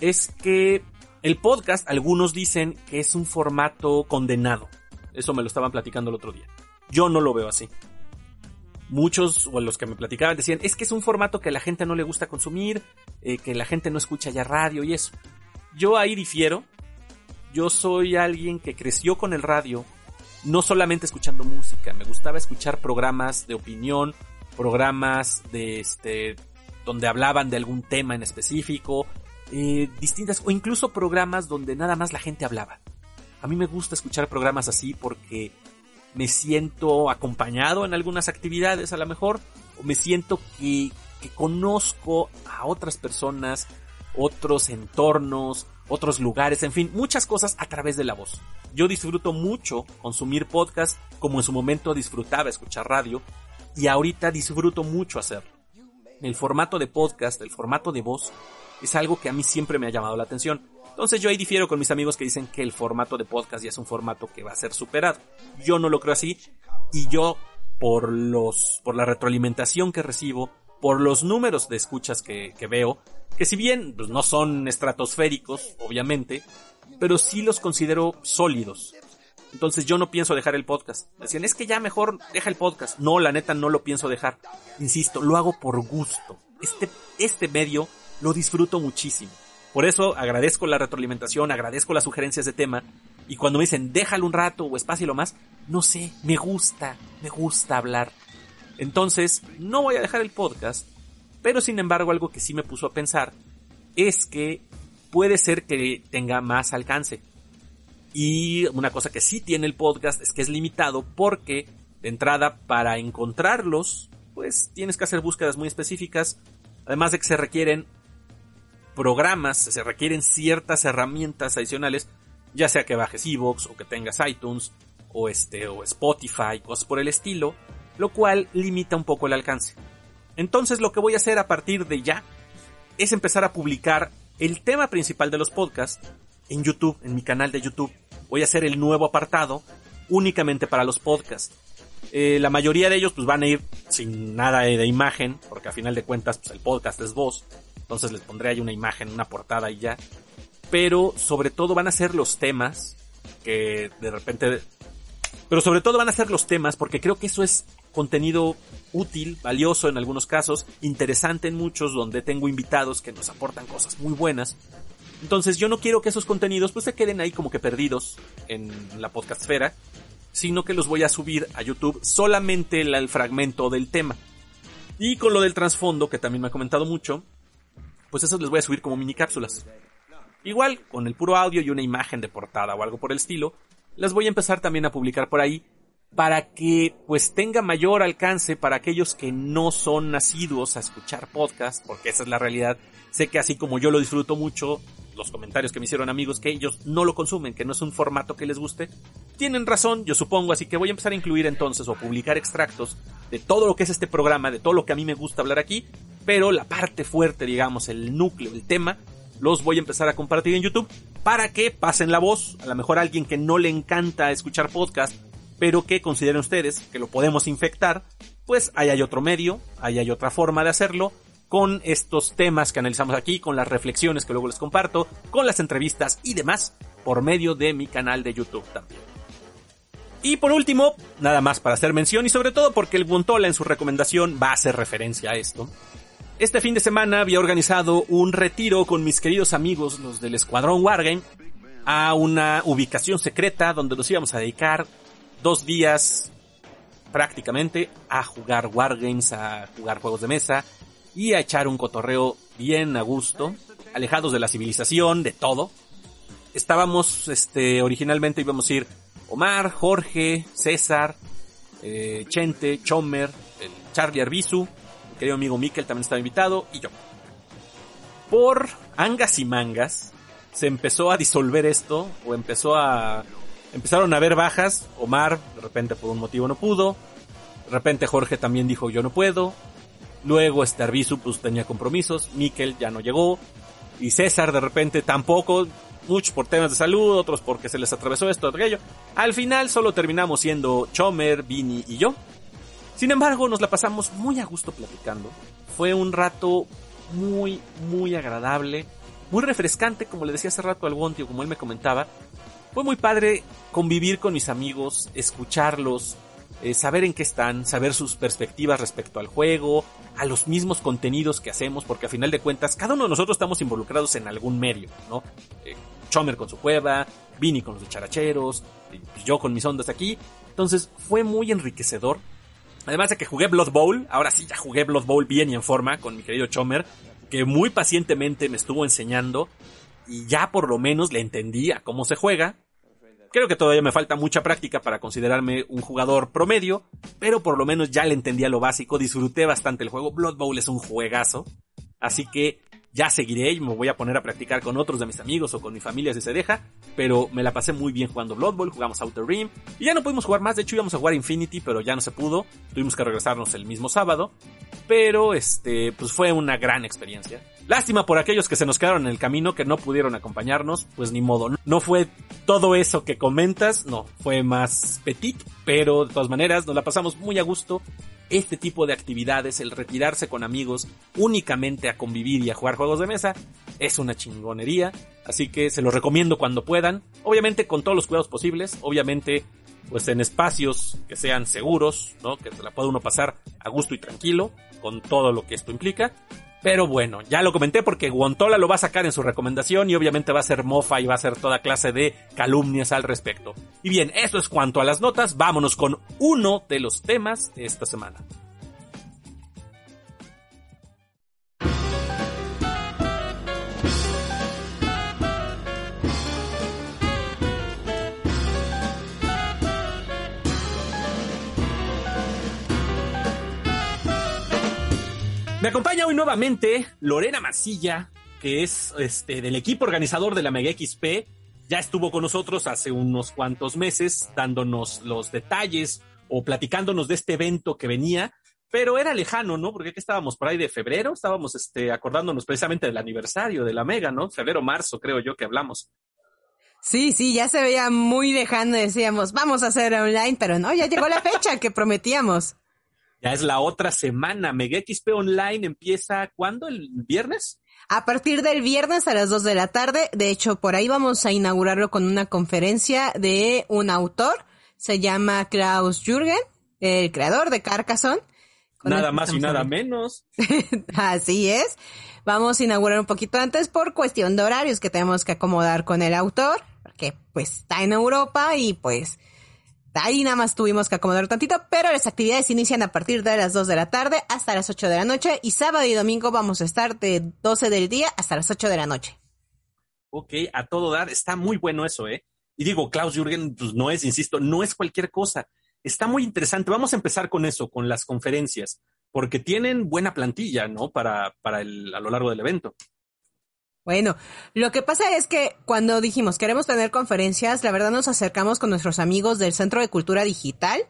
es que el podcast, algunos dicen que es un formato condenado. Eso me lo estaban platicando el otro día. Yo no lo veo así muchos o los que me platicaban decían, es que es un formato que la gente no le gusta consumir, eh, que la gente no escucha ya radio y eso. Yo ahí difiero. Yo soy alguien que creció con el radio, no solamente escuchando música, me gustaba escuchar programas de opinión, programas de este, donde hablaban de algún tema en específico, eh, distintas, o incluso programas donde nada más la gente hablaba. A mí me gusta escuchar programas así porque me siento acompañado en algunas actividades a lo mejor, o me siento que, que conozco a otras personas, otros entornos, otros lugares, en fin, muchas cosas a través de la voz. Yo disfruto mucho consumir podcast como en su momento disfrutaba escuchar radio y ahorita disfruto mucho hacerlo. el formato de podcast, el formato de voz, es algo que a mí siempre me ha llamado la atención. Entonces yo ahí difiero con mis amigos que dicen que el formato de podcast ya es un formato que va a ser superado. Yo no lo creo así y yo por los por la retroalimentación que recibo, por los números de escuchas que, veo, que si bien pues, no son estratosféricos, obviamente, pero sí los considero sólidos. Entonces yo no pienso dejar el podcast. Decían, es que ya mejor deja el podcast. No, la neta no lo pienso dejar. Insisto, lo hago por gusto. Este, este medio lo disfruto muchísimo. Por eso agradezco la retroalimentación, agradezco las sugerencias de tema. Y cuando me dicen, déjalo un rato o espacio y lo más, no sé, me gusta, me gusta hablar. Entonces, no voy a dejar el podcast, pero sin embargo algo que sí me puso a pensar es que puede ser que tenga más alcance. Y una cosa que sí tiene el podcast es que es limitado porque de entrada para encontrarlos, pues tienes que hacer búsquedas muy específicas. Además de que se requieren programas, se requieren ciertas herramientas adicionales, ya sea que bajes Evox o que tengas iTunes o este o Spotify, cosas por el estilo, lo cual limita un poco el alcance. Entonces lo que voy a hacer a partir de ya es empezar a publicar el tema principal de los podcasts en YouTube, en mi canal de YouTube voy a hacer el nuevo apartado únicamente para los podcasts. Eh, la mayoría de ellos pues van a ir sin nada de, imagen, porque a final de cuentas pues, el podcast es voz, entonces les pondré ahí una imagen, una portada y ya. Pero sobre todo van a ser los temas que de repente... Pero sobre todo van a ser los temas porque creo que eso es contenido útil, valioso en algunos casos, interesante en muchos, donde tengo invitados que nos aportan cosas muy buenas. Entonces yo no quiero que esos contenidos pues se queden ahí como que perdidos en la podcastfera, sino que los voy a subir a YouTube solamente el, fragmento del tema. Y con lo del trasfondo, que también me ha comentado mucho, pues esos les voy a subir como mini cápsulas. Igual, con el puro audio y una imagen de portada o algo por el estilo, las voy a empezar también a publicar por ahí para que pues tenga mayor alcance para aquellos que no son nacidos a escuchar podcast, porque esa es la realidad. Sé que así como yo lo disfruto mucho, los comentarios que me hicieron amigos que ellos no lo consumen, que no es un formato que les guste, tienen razón, yo supongo, así que voy a empezar a incluir entonces o publicar extractos de todo lo que es este programa, de todo lo que a mí me gusta hablar aquí, pero la parte fuerte, digamos, el núcleo, el tema, los voy a empezar a compartir en YouTube para que pasen la voz, a lo mejor a alguien que no le encanta escuchar podcast, pero que consideren ustedes que lo podemos infectar, pues ahí hay otro medio, ahí hay otra forma de hacerlo, con estos temas que analizamos aquí, con las reflexiones que luego les comparto, con las entrevistas y demás, por medio de mi canal de YouTube también. Y por último, nada más para hacer mención y sobre todo porque el Buntola en su recomendación va a hacer referencia a esto. Este fin de semana había organizado un retiro con mis queridos amigos, los del Escuadrón Wargame, a una ubicación secreta donde nos íbamos a dedicar dos días prácticamente a jugar Wargames, a jugar juegos de mesa, y a echar un cotorreo bien a gusto, alejados de la civilización, de todo. Estábamos, este, originalmente íbamos a ir Omar, Jorge, César, eh, Chente, Chomer, el Charlie Arbizu, querido amigo Mikel también estaba invitado, y yo. Por angas y mangas, se empezó a disolver esto, o empezó a... Empezaron a haber bajas, Omar de repente por un motivo no pudo, de repente Jorge también dijo yo no puedo, Luego este Arbizu pues tenía compromisos, Mikel ya no llegó, y César de repente tampoco, muchos por temas de salud, otros porque se les atravesó esto, aquello. Al final solo terminamos siendo Chomer, Vini y yo. Sin embargo, nos la pasamos muy a gusto platicando. Fue un rato muy, muy agradable, muy refrescante, como le decía hace rato al Gontio, como él me comentaba. Fue muy padre convivir con mis amigos, escucharlos, eh, saber en qué están, saber sus perspectivas respecto al juego, a los mismos contenidos que hacemos, porque a final de cuentas cada uno de nosotros estamos involucrados en algún medio, ¿no? Eh, Chomer con su cueva, Vini con los characheros, yo con mis ondas aquí. Entonces fue muy enriquecedor. Además de que jugué Blood Bowl, ahora sí ya jugué Blood Bowl bien y en forma con mi querido Chomer, que muy pacientemente me estuvo enseñando y ya por lo menos le entendía cómo se juega Creo que todavía me falta mucha práctica para considerarme un jugador promedio, pero por lo menos ya le entendía lo básico, disfruté bastante el juego. Blood Bowl es un juegazo, así que ya seguiré y me voy a poner a practicar con otros de mis amigos o con mi familia si se deja, pero me la pasé muy bien jugando Blood Bowl, jugamos Outer Rim y ya no pudimos jugar más, de hecho íbamos a jugar Infinity, pero ya no se pudo, tuvimos que regresarnos el mismo sábado, pero este, pues fue una gran experiencia. Lástima por aquellos que se nos quedaron en el camino, que no pudieron acompañarnos, pues ni modo, no fue todo eso que comentas, no, fue más petit, pero de todas maneras nos la pasamos muy a gusto, este tipo de actividades, el retirarse con amigos únicamente a convivir y a jugar juegos de mesa, es una chingonería. Así que se los recomiendo cuando puedan. Obviamente con todos los cuidados posibles. Obviamente pues en espacios que sean seguros, ¿no? Que se la pueda uno pasar a gusto y tranquilo con todo lo que esto implica. Pero bueno, ya lo comenté porque Guantola lo va a sacar en su recomendación y obviamente va a ser mofa y va a ser toda clase de calumnias al respecto. Y bien, eso es cuanto a las notas, vámonos con uno de los temas de esta semana. Me acompaña hoy nuevamente Lorena Masilla, que es este del equipo organizador de la Mega XP. Ya estuvo con nosotros hace unos cuantos meses dándonos los detalles o platicándonos de este evento que venía, pero era lejano, ¿no? Porque aquí estábamos por ahí de febrero, estábamos este acordándonos precisamente del aniversario de la Mega, ¿no? Febrero, marzo, creo yo que hablamos.
Sí, sí, ya se veía muy lejano, decíamos, vamos a hacer online, pero no, ya llegó la fecha que prometíamos.
Ya es la otra semana. Mega XP Online empieza ¿cuándo? ¿El viernes?
A partir del viernes a las 2 de la tarde. De hecho, por ahí vamos a inaugurarlo con una conferencia de un autor. Se llama Klaus Jürgen, el creador de Carcassonne.
Nada más y nada menos.
Así es. Vamos a inaugurar un poquito antes por cuestión de horarios que tenemos que acomodar con el autor, porque pues está en Europa y pues Ahí nada más tuvimos que acomodar tantito, pero las actividades inician a partir de las 2 de la tarde hasta las 8 de la noche y sábado y domingo vamos a estar de 12 del día hasta las 8 de la noche.
Ok, a todo dar, está muy bueno eso, ¿eh? Y digo, Klaus Jürgen, pues no es, insisto, no es cualquier cosa. Está muy interesante. Vamos a empezar con eso, con las conferencias, porque tienen buena plantilla, ¿no? Para, para el, a lo largo del evento.
Bueno, lo que pasa es que cuando dijimos queremos tener conferencias, la verdad nos acercamos con nuestros amigos del Centro de Cultura Digital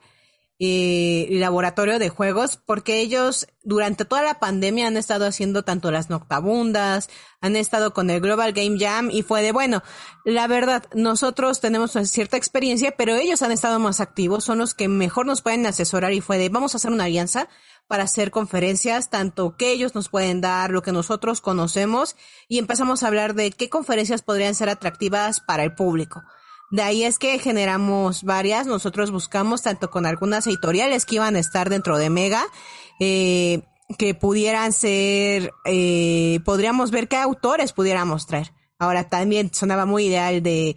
y Laboratorio de Juegos, porque ellos durante toda la pandemia han estado haciendo tanto las noctabundas, han estado con el Global Game Jam y fue de, bueno, la verdad, nosotros tenemos cierta experiencia, pero ellos han estado más activos, son los que mejor nos pueden asesorar y fue de, vamos a hacer una alianza para hacer conferencias, tanto que ellos nos pueden dar, lo que nosotros conocemos, y empezamos a hablar de qué conferencias podrían ser atractivas para el público. De ahí es que generamos varias, nosotros buscamos tanto con algunas editoriales que iban a estar dentro de Mega, eh, que pudieran ser, eh, podríamos ver qué autores pudiéramos traer. Ahora también sonaba muy ideal de,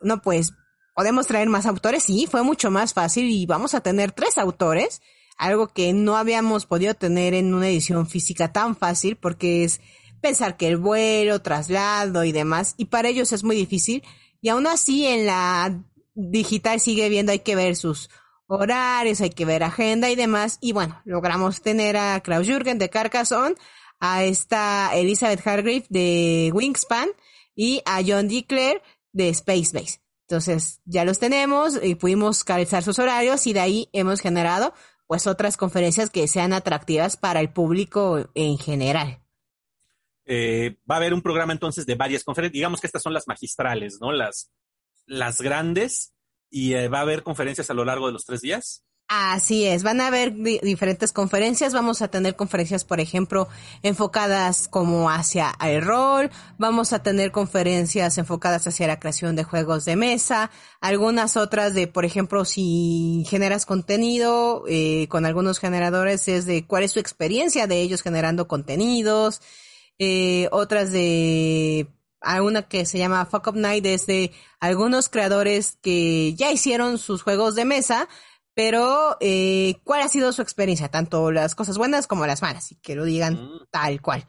no pues, podemos traer más autores, sí, fue mucho más fácil y vamos a tener tres autores algo que no habíamos podido tener en una edición física tan fácil porque es pensar que el vuelo, traslado y demás, y para ellos es muy difícil. Y aún así en la digital sigue viendo, hay que ver sus horarios, hay que ver agenda y demás. Y bueno, logramos tener a Klaus Jürgen de Carcassonne, a esta Elizabeth Hargrave de Wingspan y a John Declare de Space Base. Entonces ya los tenemos y pudimos calzar sus horarios y de ahí hemos generado pues otras conferencias que sean atractivas para el público en general.
Eh, va a haber un programa entonces de varias conferencias, digamos que estas son las magistrales, ¿no? Las, las grandes, y eh, va a haber conferencias a lo largo de los tres días.
Así es, van a haber diferentes conferencias, vamos a tener conferencias, por ejemplo, enfocadas como hacia el rol, vamos a tener conferencias enfocadas hacia la creación de juegos de mesa, algunas otras de, por ejemplo, si generas contenido eh, con algunos generadores, es de cuál es su experiencia de ellos generando contenidos, eh, otras de hay una que se llama Fuck Up Night, es de algunos creadores que ya hicieron sus juegos de mesa, pero eh, ¿cuál ha sido su experiencia? Tanto las cosas buenas como las malas, y que lo digan mm. tal cual.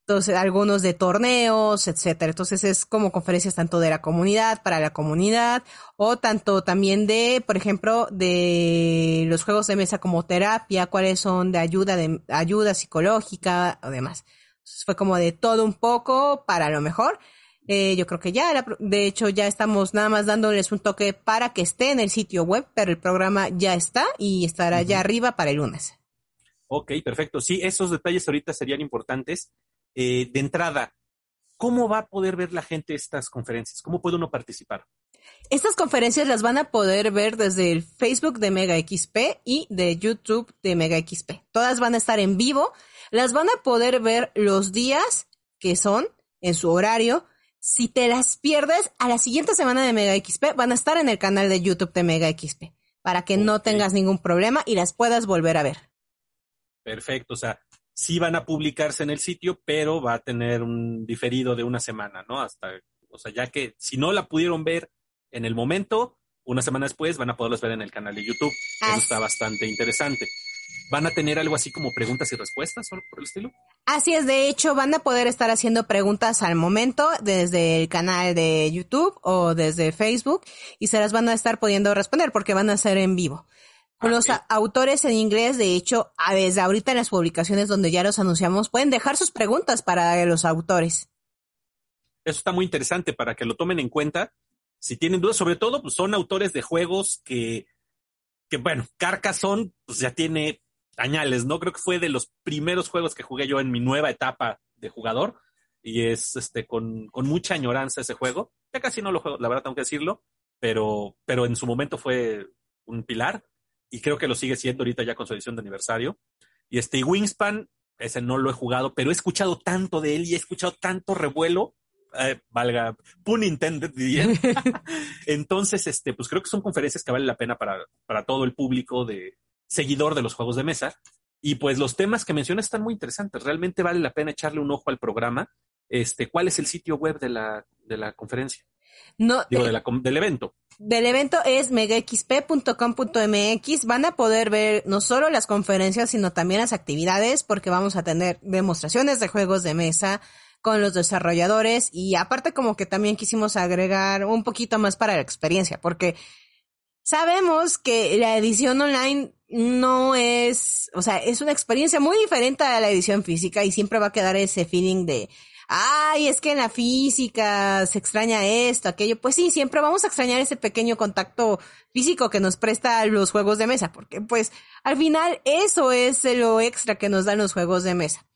Entonces, algunos de torneos, etcétera. Entonces, es como conferencias tanto de la comunidad, para la comunidad, o tanto también de, por ejemplo, de los juegos de mesa como terapia, cuáles son de ayuda, de ayuda psicológica o demás. fue como de todo un poco para lo mejor. Eh, yo creo que ya, de hecho, ya estamos nada más dándoles un toque para que esté en el sitio web, pero el programa ya está y estará ya arriba para el lunes.
Ok, perfecto. Sí, esos detalles ahorita serían importantes. Eh, de entrada, ¿cómo va a poder ver la gente estas conferencias? ¿Cómo puede uno participar?
Estas conferencias las van a poder ver desde el Facebook de Mega XP y de YouTube de Mega XP. Todas van a estar en vivo. Las van a poder ver los días que son en su horario si te las pierdes, a la siguiente semana de Mega XP van a estar en el canal de YouTube de Mega XP para que no tengas ningún problema y las puedas volver a ver.
Perfecto, o sea, sí van a publicarse en el sitio, pero va a tener un diferido de una semana, ¿no? Hasta, o sea, ya que si no la pudieron ver en el momento, una semana después van a poderlas ver en el canal de YouTube. Eso está bastante interesante. ¿Van a tener algo así como preguntas y respuestas o por el estilo?
Así es, de hecho van a poder estar haciendo preguntas al momento desde el canal de YouTube o desde Facebook y se las van a estar pudiendo responder porque van a ser en vivo. Los autores en inglés, de hecho, desde ahorita en las publicaciones donde ya los anunciamos, pueden dejar sus preguntas para los autores.
Eso está muy interesante para que lo tomen en cuenta. Si tienen dudas, sobre todo, pues son autores de juegos que, que bueno, Carcassonne pues ya tiene añales, ¿no? Creo que fue de los primeros juegos que jugué yo en mi nueva etapa de jugador y es este con, con mucha añoranza ese juego. Ya casi no lo juego, la verdad tengo que decirlo, pero, pero en su momento fue un pilar y creo que lo sigue siendo ahorita ya con su edición de aniversario. Y este Wingspan, ese no lo he jugado, pero he escuchado tanto de él y he escuchado tanto revuelo, eh, valga, pun intended, diría. Entonces, este, pues creo que son conferencias que valen la pena para, para todo el público de, seguidor de los juegos de mesa. Y pues los temas que mencionas están muy interesantes. Realmente vale la pena echarle un ojo al programa. Este, ¿cuál es el sitio web de la, de la conferencia?
No,
Digo, de la, del evento.
Del evento es megaxp.com.mx. Van a poder ver no solo las conferencias, sino también las actividades, porque vamos a tener demostraciones de juegos de mesa con los desarrolladores y aparte como que también quisimos agregar un poquito más para la experiencia, porque sabemos que la edición online no es, o sea, es una experiencia muy diferente a la edición física y siempre va a quedar ese feeling de, ay, es que en la física se extraña esto, aquello. Pues sí, siempre vamos a extrañar ese pequeño contacto físico que nos presta los juegos de mesa, porque pues al final eso es lo extra que nos dan los juegos de mesa.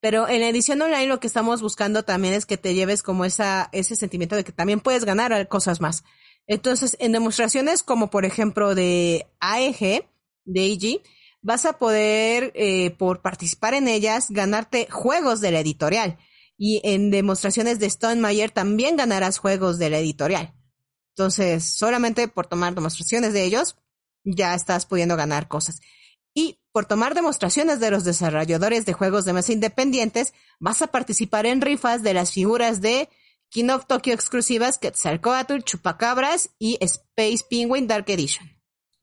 Pero en la edición online lo que estamos buscando también es que te lleves como esa, ese sentimiento de que también puedes ganar cosas más. Entonces, en demostraciones como por ejemplo de AEG, de AG, vas a poder, eh, por participar en ellas, ganarte juegos de la editorial. Y en demostraciones de Stone Mayer también ganarás juegos de la editorial. Entonces, solamente por tomar demostraciones de ellos, ya estás pudiendo ganar cosas. Y por tomar demostraciones de los desarrolladores de juegos de mesa independientes, vas a participar en rifas de las figuras de King of Tokyo exclusivas Quetzalcoatl, Chupacabras y Space Penguin Dark Edition.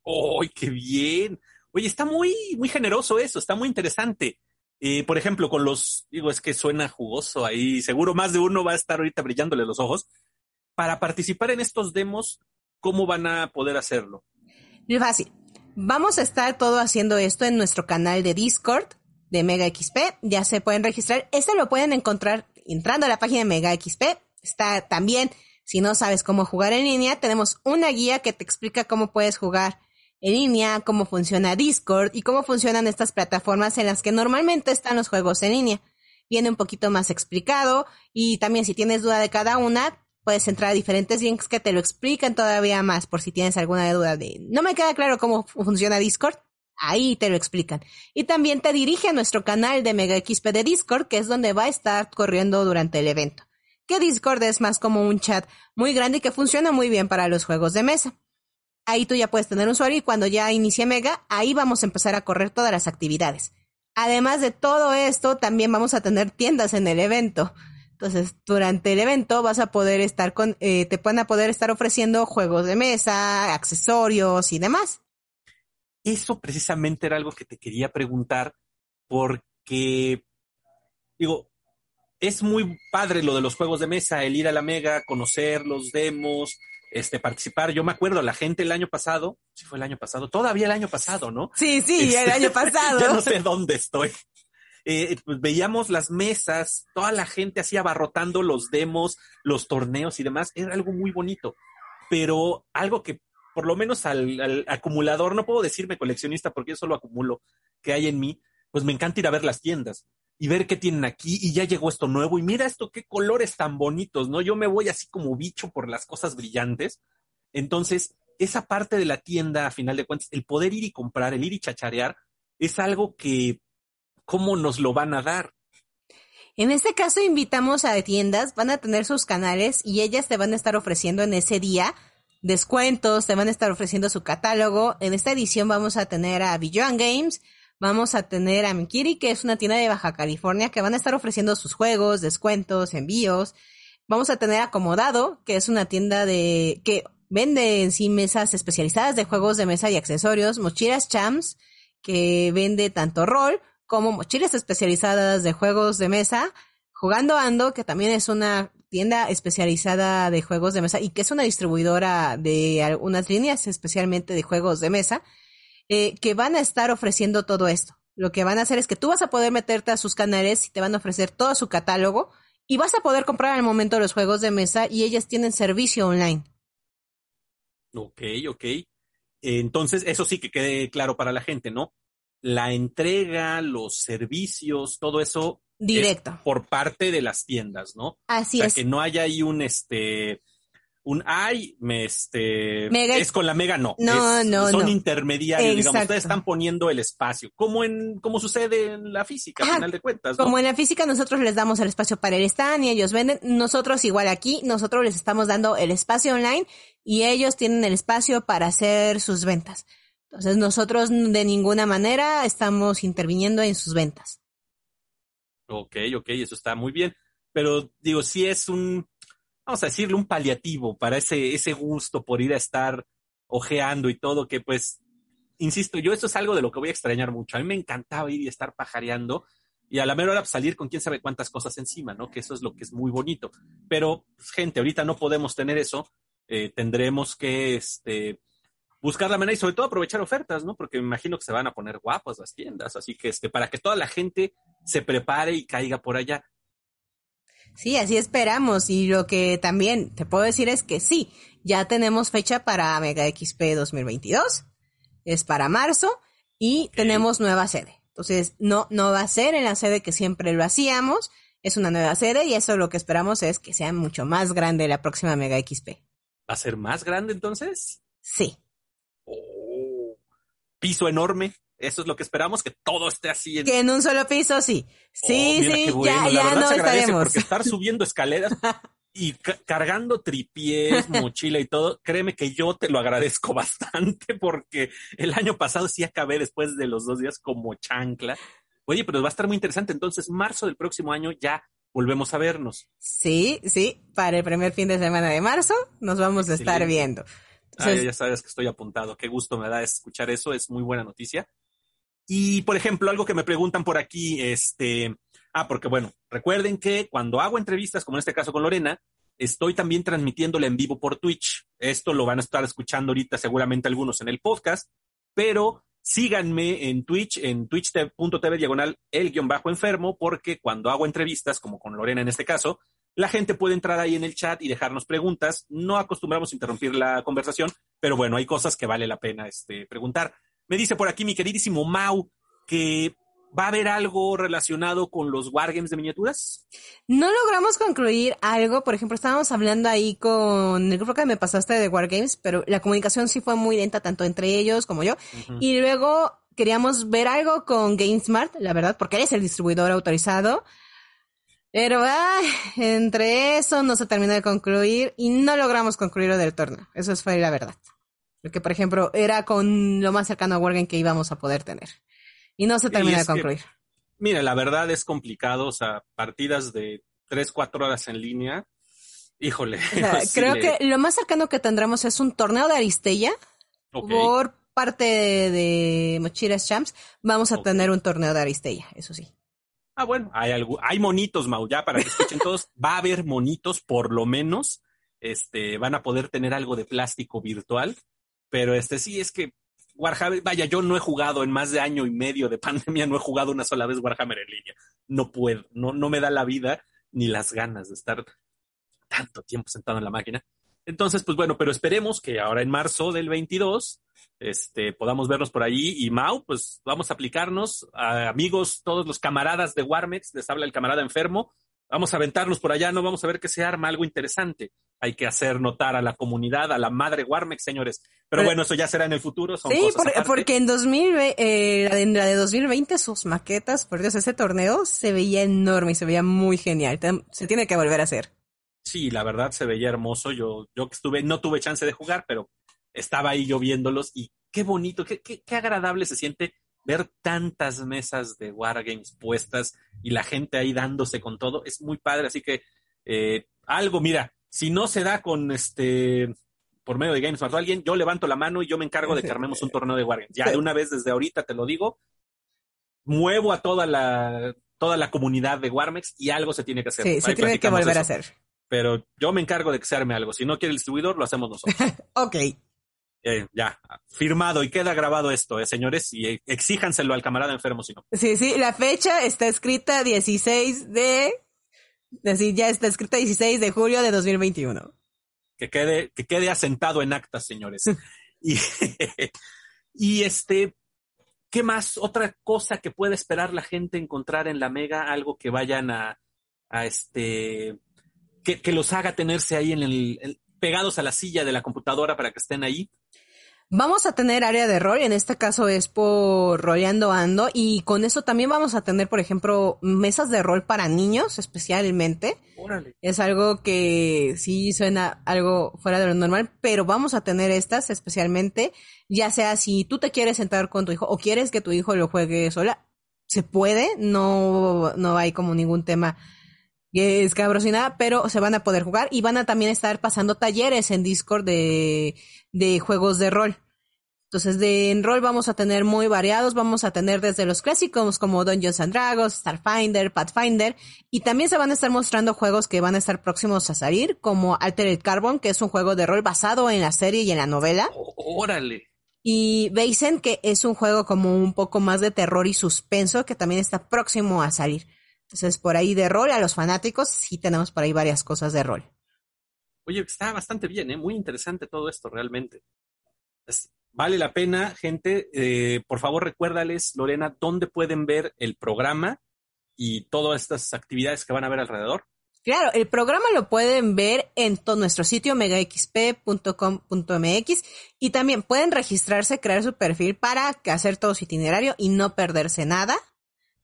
¡Ay, qué bien! Oye, está muy, muy generoso eso, está muy interesante. Eh, por ejemplo, con los, digo, es que suena jugoso ahí, seguro más de uno va a estar ahorita brillándole los ojos. Para participar en estos demos, ¿cómo van a poder hacerlo?
Muy fácil. Vamos a estar todo haciendo esto en nuestro canal de Discord de Mega XP. Ya se pueden registrar. Este lo pueden encontrar entrando a la página de Mega XP Está también, si no sabes cómo jugar en línea, tenemos una guía que te explica cómo puedes jugar en línea, cómo funciona Discord y cómo funcionan estas plataformas en las que normalmente están los juegos en línea. Viene un poquito más explicado y también si tienes duda de cada una, puedes entrar a diferentes links que te lo explican todavía más por si tienes alguna duda de no me queda claro cómo funciona Discord. Ahí te lo explican. Y también te dirige a nuestro canal de Mega XP de Discord, que es donde va a estar corriendo durante el evento que Discord es más como un chat muy grande y que funciona muy bien para los juegos de mesa. Ahí tú ya puedes tener un usuario y cuando ya inicie Mega, ahí vamos a empezar a correr todas las actividades. Además de todo esto, también vamos a tener tiendas en el evento. Entonces, durante el evento vas a poder estar con, eh, te van a poder estar ofreciendo juegos de mesa, accesorios y demás.
Eso precisamente era algo que te quería preguntar porque, digo, es muy padre lo de los juegos de mesa, el ir a la mega, conocer los demos, este, participar. Yo me acuerdo, la gente el año pasado, si fue el año pasado, todavía el año pasado, ¿no?
Sí, sí, el
este,
año pasado.
ya no sé dónde estoy. eh, pues veíamos las mesas, toda la gente así abarrotando los demos, los torneos y demás, era algo muy bonito. Pero algo que por lo menos al, acumulador, no puedo decirme coleccionista porque yo solo acumulo que hay en mí, pues me encanta ir a ver las tiendas y ver qué tienen aquí y ya llegó esto nuevo y mira esto, qué colores tan bonitos, ¿no? Yo me voy así como bicho por las cosas brillantes. Entonces, esa parte de la tienda, a final de cuentas, el poder ir y comprar, el ir y chacharear, es algo que, ¿cómo nos lo van a dar?
En este caso invitamos a tiendas, van a tener sus canales y ellas te van a estar ofreciendo en ese día descuentos, te van a estar ofreciendo su catálogo. En esta edición vamos a tener a Beyond Games, vamos a tener a Mikiri, que es una tienda de Baja California, que van a estar ofreciendo sus juegos, descuentos, envíos. Vamos a tener Acomodado, que es una tienda de que vende en sí mesas especializadas de juegos de mesa y accesorios. Mochilas Champs, que vende tanto rol como mochilas especializadas de juegos de mesa. Jugando Ando, que también es una tienda especializada de juegos de mesa y que es una distribuidora de algunas líneas, especialmente de juegos de mesa, eh, que van a estar ofreciendo todo esto. Lo que van a hacer es que tú vas a poder meterte a sus canales y te van a ofrecer todo su catálogo y vas a poder comprar al momento los juegos de mesa y ellas tienen servicio online.
Ok, ok. Entonces, eso sí que quede claro para la gente, ¿no? La entrega, los servicios, todo eso
Directo.
por parte de las tiendas, ¿no?
Así
o sea,
es.
que no haya ahí un este un ay, me este
Mega-
es con la mega no.
No,
Es-
no,
son
no.
intermediarios, digamos, ustedes están poniendo el espacio, como en como sucede en la física,
Ajá,
a final de cuentas, ¿no?
Como en la física nosotros les damos el espacio para el stand y ellos venden, nosotros igual aquí, nosotros les estamos dando el espacio online y ellos tienen el espacio para hacer sus ventas. Entonces nosotros de ninguna manera estamos interviniendo en sus ventas.
Ok, ok, eso está muy bien. Pero digo, sí es un, vamos a decirle, un paliativo para ese, ese gusto por ir a estar ojeando y todo, que pues, insisto, yo eso es algo de lo que voy a extrañar mucho. A mí me encantaba ir y estar pajareando y a la mera hora pues, salir con quién sabe cuántas cosas encima, ¿no? Que eso es lo que es muy bonito. Pero, pues, gente, ahorita no podemos tener eso. Eh, tendremos que, este, buscar la manera y sobre todo aprovechar ofertas, ¿no? Porque me imagino que se van a poner guapas las tiendas. Así que, este, para que toda la gente se prepare y caiga por allá.
Sí, así esperamos. Y lo que también te puedo decir es que sí, ya tenemos fecha para Mega XP 2022. Es para marzo y tenemos nueva sede. Entonces, no, no va a ser en la sede que siempre lo hacíamos. Es una nueva sede y eso lo que esperamos es que sea mucho más grande la próxima Mega XP.
¿Va a ser más grande entonces?
Sí.
Oh, piso enorme. Eso es lo que esperamos, que todo esté así. En...
Que en un solo piso, sí. Sí,
Oh,
sí,
bueno.
ya, ya
verdad
no
se
estaremos.
Porque estar subiendo escaleras y ca- cargando tripiés, mochila y todo, créeme que yo te lo agradezco bastante porque el año pasado sí acabé después de los dos días como chancla. Oye, pero va a estar muy interesante. Entonces, marzo del próximo año ya volvemos a vernos.
Sí, sí, para el primer fin de semana de marzo nos vamos a estar viendo.
Ah,
Entonces,
ya sabes que estoy apuntado. Qué gusto me da escuchar eso. Es muy buena noticia. Y, por ejemplo, algo que me preguntan por aquí, este, ah, porque bueno, recuerden que cuando hago entrevistas, como en este caso con Lorena, estoy también transmitiéndola en vivo por Twitch. Esto lo van a estar escuchando ahorita seguramente algunos en el podcast, pero síganme en Twitch, en twitch.tv diagonal el guion bajo enfermo, porque cuando hago entrevistas, como con Lorena en este caso, la gente puede entrar ahí en el chat y dejarnos preguntas. No acostumbramos a interrumpir la conversación, pero bueno, hay cosas que vale la pena este, preguntar. Me dice por aquí mi queridísimo Mau que va a haber algo relacionado con los wargames de miniaturas.
no logramos concluir algo, por ejemplo, estábamos hablando ahí con el grupo que me pasaste de Wargames, pero la comunicación sí fue muy lenta, tanto entre ellos como yo. Y luego queríamos ver algo con GameSmart, la verdad, porque él es el distribuidor autorizado. Pero ay, entre eso no se terminó de concluir y no logramos concluir lo del torneo. Eso fue la verdad. Porque, por ejemplo, era con lo más cercano a Wargame que íbamos a poder tener. Y no se terminó de
que-
concluir.
Mira, la verdad es complicado, o sea, partidas de 3, 4 horas en línea. Híjole.
O sea,
sí
creo que lo más cercano que tendremos es un torneo de Aristella por parte de, Mochilas Champs. Vamos a tener un torneo de Aristella, eso sí.
Ah, bueno, hay, algo, hay monitos, Mau, ya para que escuchen todos. Va a haber monitos, por lo menos. Este, van a poder tener algo de plástico virtual. Pero este sí es que Warhammer, vaya, yo no he jugado en más de año y medio de pandemia, no he jugado una sola vez Warhammer en línea. No puedo, no, no me da la vida ni las ganas de estar tanto tiempo sentado en la máquina. Entonces, pues bueno, pero esperemos que ahora en marzo del 22 este, podamos vernos por ahí. Y Mau, pues vamos a aplicarnos. A amigos, todos los camaradas de Warmex, les habla el camarada enfermo. Vamos a aventarnos por allá, no vamos a ver qué se arma, algo interesante. Hay que hacer notar a la comunidad, a la madre Warmex, señores. Pero, bueno, eso ya será en el futuro.
sí, porque en 2000, eh, en la de 2020 sus maquetas, por Dios, ese torneo se veía enorme y se veía muy genial. Se tiene que volver a hacer.
Sí, la verdad se veía hermoso. Yo, yo estuve, no tuve chance de jugar, pero estaba ahí yo viéndolos y qué bonito, qué, qué, qué agradable se siente ver tantas mesas de Wargames puestas y la gente ahí dándose con todo. Es muy padre, así que eh, algo, mira, si no se da con este por medio de Games o alguien, yo levanto la mano y yo me encargo de que armemos un torneo de Wargames. Ya de una vez desde ahorita te lo digo, muevo a toda la toda la comunidad de Warmex y algo se tiene que hacer.
Sí, se tiene que volver a hacer.
Pero yo me encargo de que se arme algo. Si no quiere el distribuidor, lo hacemos nosotros.
ok.
Eh, ya, firmado y queda grabado esto, eh, señores, y exíjanselo al camarada enfermo si no.
Sí, sí, la fecha está escrita 16 de... Decir, ya está escrita 16 de julio de 2021.
Que quede, que quede asentado en actas, señores. y, y este, ¿qué más? Otra cosa que puede esperar la gente encontrar en la Mega, algo que vayan a, a este, que, que los haga tenerse ahí en el, pegados a la silla de la computadora para que estén ahí.
Vamos a tener área de rol, en este caso es por Roleando Ando, y con eso también vamos a tener, por ejemplo, mesas de rol para niños, especialmente. Órale. Es algo que sí suena algo fuera de lo normal, pero vamos a tener estas especialmente, ya sea si tú te quieres sentar con tu hijo o quieres que tu hijo lo juegue sola, se puede, no, no hay como ningún tema es nada, pero se van a poder jugar y van a también estar pasando talleres en Discord de, de juegos de rol. Entonces, de en rol vamos a tener muy variados, vamos a tener desde los clásicos como Dungeons and Dragons, Starfinder, Pathfinder, y también se van a estar mostrando juegos que van a estar próximos a salir, como Altered Carbon, que es un juego de rol basado en la serie y en la novela.
órale.
Y Beisen, que es un juego como un poco más de terror y suspenso, que también está próximo a salir. Entonces, por ahí de rol, a los fanáticos, sí tenemos por ahí varias cosas de rol.
Oye, está bastante bien, ¿eh? muy interesante todo esto realmente. vale la pena, gente. Eh, por favor, recuérdales, Lorena, dónde pueden ver el programa y todas estas actividades que van a ver alrededor.
Claro, el programa lo pueden ver en todo nuestro sitio megaxp.com.mx y también pueden registrarse, crear su perfil para hacer todo su itinerario y no perderse nada.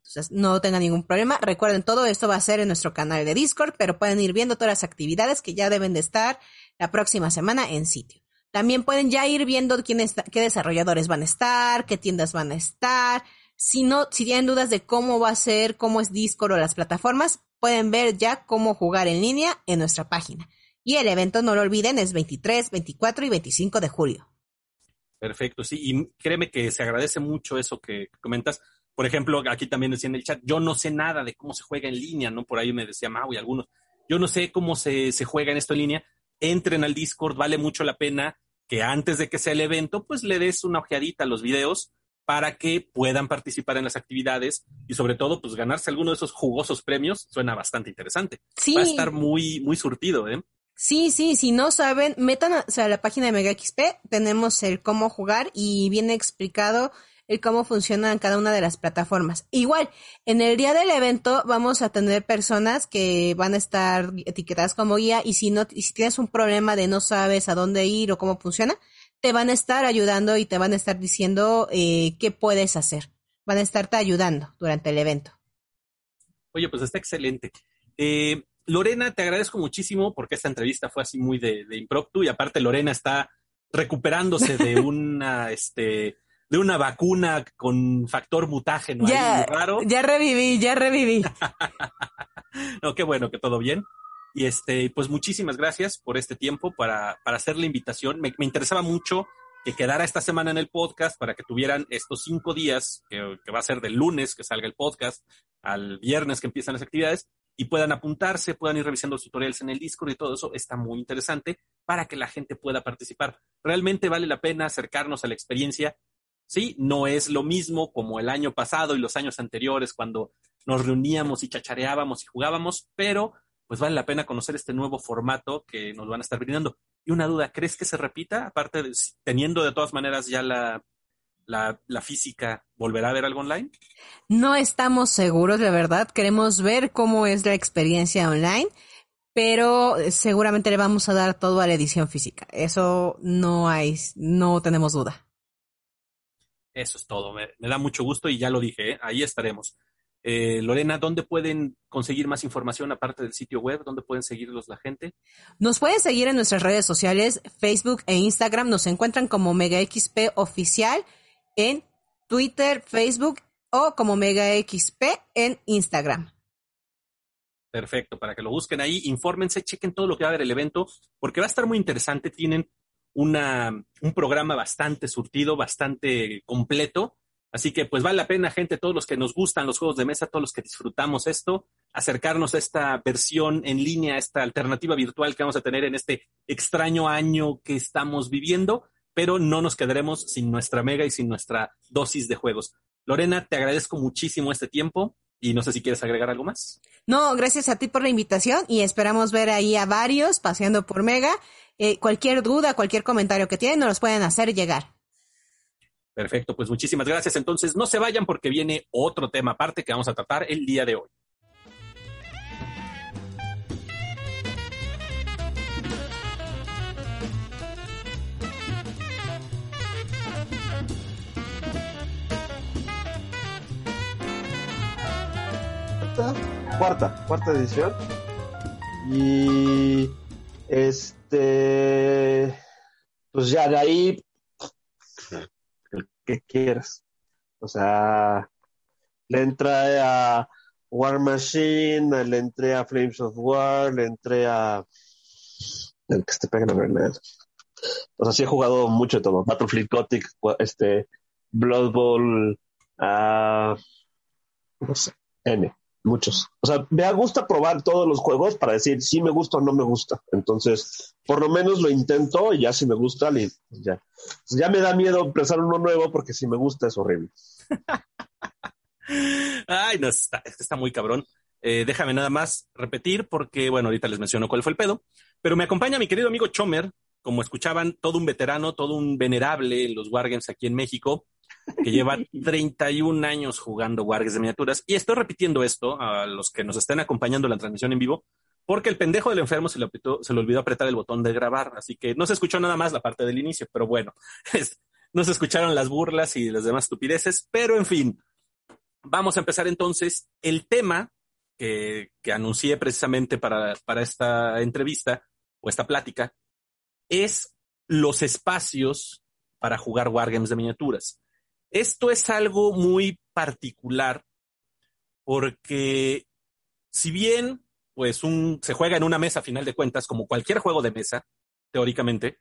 Entonces, no tengan ningún problema. Recuerden, todo esto va a ser en nuestro canal de Discord, pero pueden ir viendo todas las actividades que ya deben de estar la próxima semana en sitio. También pueden ya ir viendo quién qué desarrolladores van a estar, qué tiendas van a estar. Si no, si tienen dudas de cómo va a ser, cómo es Discord o las plataformas, pueden ver ya cómo jugar en línea en nuestra página. Y el evento, no lo olviden, es 23, 24 y 25 de julio.
Perfecto, sí, y créeme que se agradece mucho eso que comentas por ejemplo, aquí también decía en el chat, yo no sé nada de cómo se juega en línea, ¿no? Por ahí me decía Mau y algunos, yo no sé cómo se, se juega en esto en línea. Entren al Discord, vale mucho la pena que antes de que sea el evento, pues le des una ojeadita a los videos para que puedan participar en las actividades y sobre todo, pues ganarse alguno de esos jugosos premios suena bastante interesante. Sí. Va a estar muy, muy surtido, ¿eh?
Sí, sí, si no saben, metan a, a la página de Mega XP, tenemos el cómo jugar y viene explicado el cómo funcionan cada una de las plataformas. Igual, en el día del evento vamos a tener personas que van a estar etiquetadas como guía y si no, si tienes un problema de no sabes a dónde ir o cómo funciona, te van a estar ayudando y te van a estar diciendo eh, qué puedes hacer. Van a estarte ayudando durante el evento.
Oye, pues está excelente. Eh, Lorena, te agradezco muchísimo porque esta entrevista fue así muy de, de impromptu y aparte Lorena está recuperándose de una, este, de una vacuna con factor mutágeno
ya,
raro.
Ya reviví, ya reviví.
no, qué bueno que todo bien. Y este, pues muchísimas gracias por este tiempo para, para hacer la invitación. Me, interesaba mucho que quedara esta semana en el podcast para que tuvieran estos cinco días, que, que va a ser del lunes que salga el podcast, al viernes que empiezan las actividades, y puedan apuntarse, puedan ir revisando los tutoriales en el Discord y todo eso está muy interesante para que la gente pueda participar. Realmente vale la pena acercarnos a la experiencia Sí, no es lo mismo como el año pasado y los años anteriores cuando nos reuníamos y chachareábamos y jugábamos, pero pues vale la pena conocer este nuevo formato que nos van a estar brindando. Y una duda, ¿crees que se repita? Aparte de teniendo de todas maneras ya la, la, la, física, ¿volverá a haber algo online?
No estamos seguros, de verdad. Queremos ver cómo es la experiencia online, pero seguramente le vamos a dar todo a la edición física. Eso no hay, no tenemos duda.
Eso es todo. Me, me da mucho gusto y ya lo dije, ¿eh? ahí estaremos. Eh, Lorena, ¿dónde pueden conseguir más información aparte del sitio web? ¿Dónde pueden seguirlos la gente?
Nos pueden seguir en nuestras redes sociales, Facebook e Instagram. Nos encuentran como MegaXP Oficial en Twitter, Facebook o como MegaXP en Instagram.
Perfecto, para que lo busquen ahí, infórmense, chequen todo lo que va a haber el evento, porque va a estar muy interesante. Tienen una, un programa bastante surtido, bastante completo Así que pues vale la pena, gente, todos los que nos gustan los juegos de mesa, todos los que disfrutamos esto, acercarnos a esta versión en línea, a esta alternativa virtual que vamos a tener en este extraño año que estamos viviendo, pero no nos quedaremos sin nuestra mega y sin nuestra dosis de juegos. Lorena, te agradezco muchísimo este tiempo y no sé si quieres agregar algo más.
No, gracias a ti por la invitación y esperamos ver ahí a varios paseando por Mega. Eh, cualquier duda, cualquier comentario que tienen, nos los pueden hacer llegar.
Perfecto, pues muchísimas gracias. Entonces, no se vayan porque viene otro tema aparte que vamos a tratar el día de hoy.
Cuarta, cuarta edición. Y este, pues ya de ahí que quieras. O sea, le entré a War Machine, le entré a Flames of War, le entré a el que se pega la O sea, sí he jugado mucho de todo. Battlefield Gothic, este, Blood Bowl, uh, no sé, N muchos. O sea, me gusta probar todos los juegos para decir si me gusta o no me gusta. Entonces, por lo menos lo intento y ya si me gusta, ya. Ya me da miedo empezar uno nuevo porque si me gusta es horrible.
Ay, no, está, está muy cabrón. Eh, déjame nada más repetir porque, bueno, ahorita les menciono cuál fue el pedo. Pero me acompaña mi querido amigo Chomer, como escuchaban, todo un veterano, todo un venerable en los Wargames aquí en México que lleva 31 años jugando Wargames de miniaturas. Y estoy repitiendo esto a los que nos estén acompañando en la transmisión en vivo, porque el pendejo del enfermo se le, se le olvidó apretar el botón de grabar, así que no se escuchó nada más la parte del inicio, pero bueno, no se escucharon las burlas y las demás estupideces, pero en fin, vamos a empezar entonces el tema que, que anuncié precisamente para, para esta entrevista o esta plática, es los espacios para jugar Wargames de miniaturas. Esto es algo muy particular porque si bien pues un, se juega en una mesa a final de cuentas como cualquier juego de mesa, teóricamente,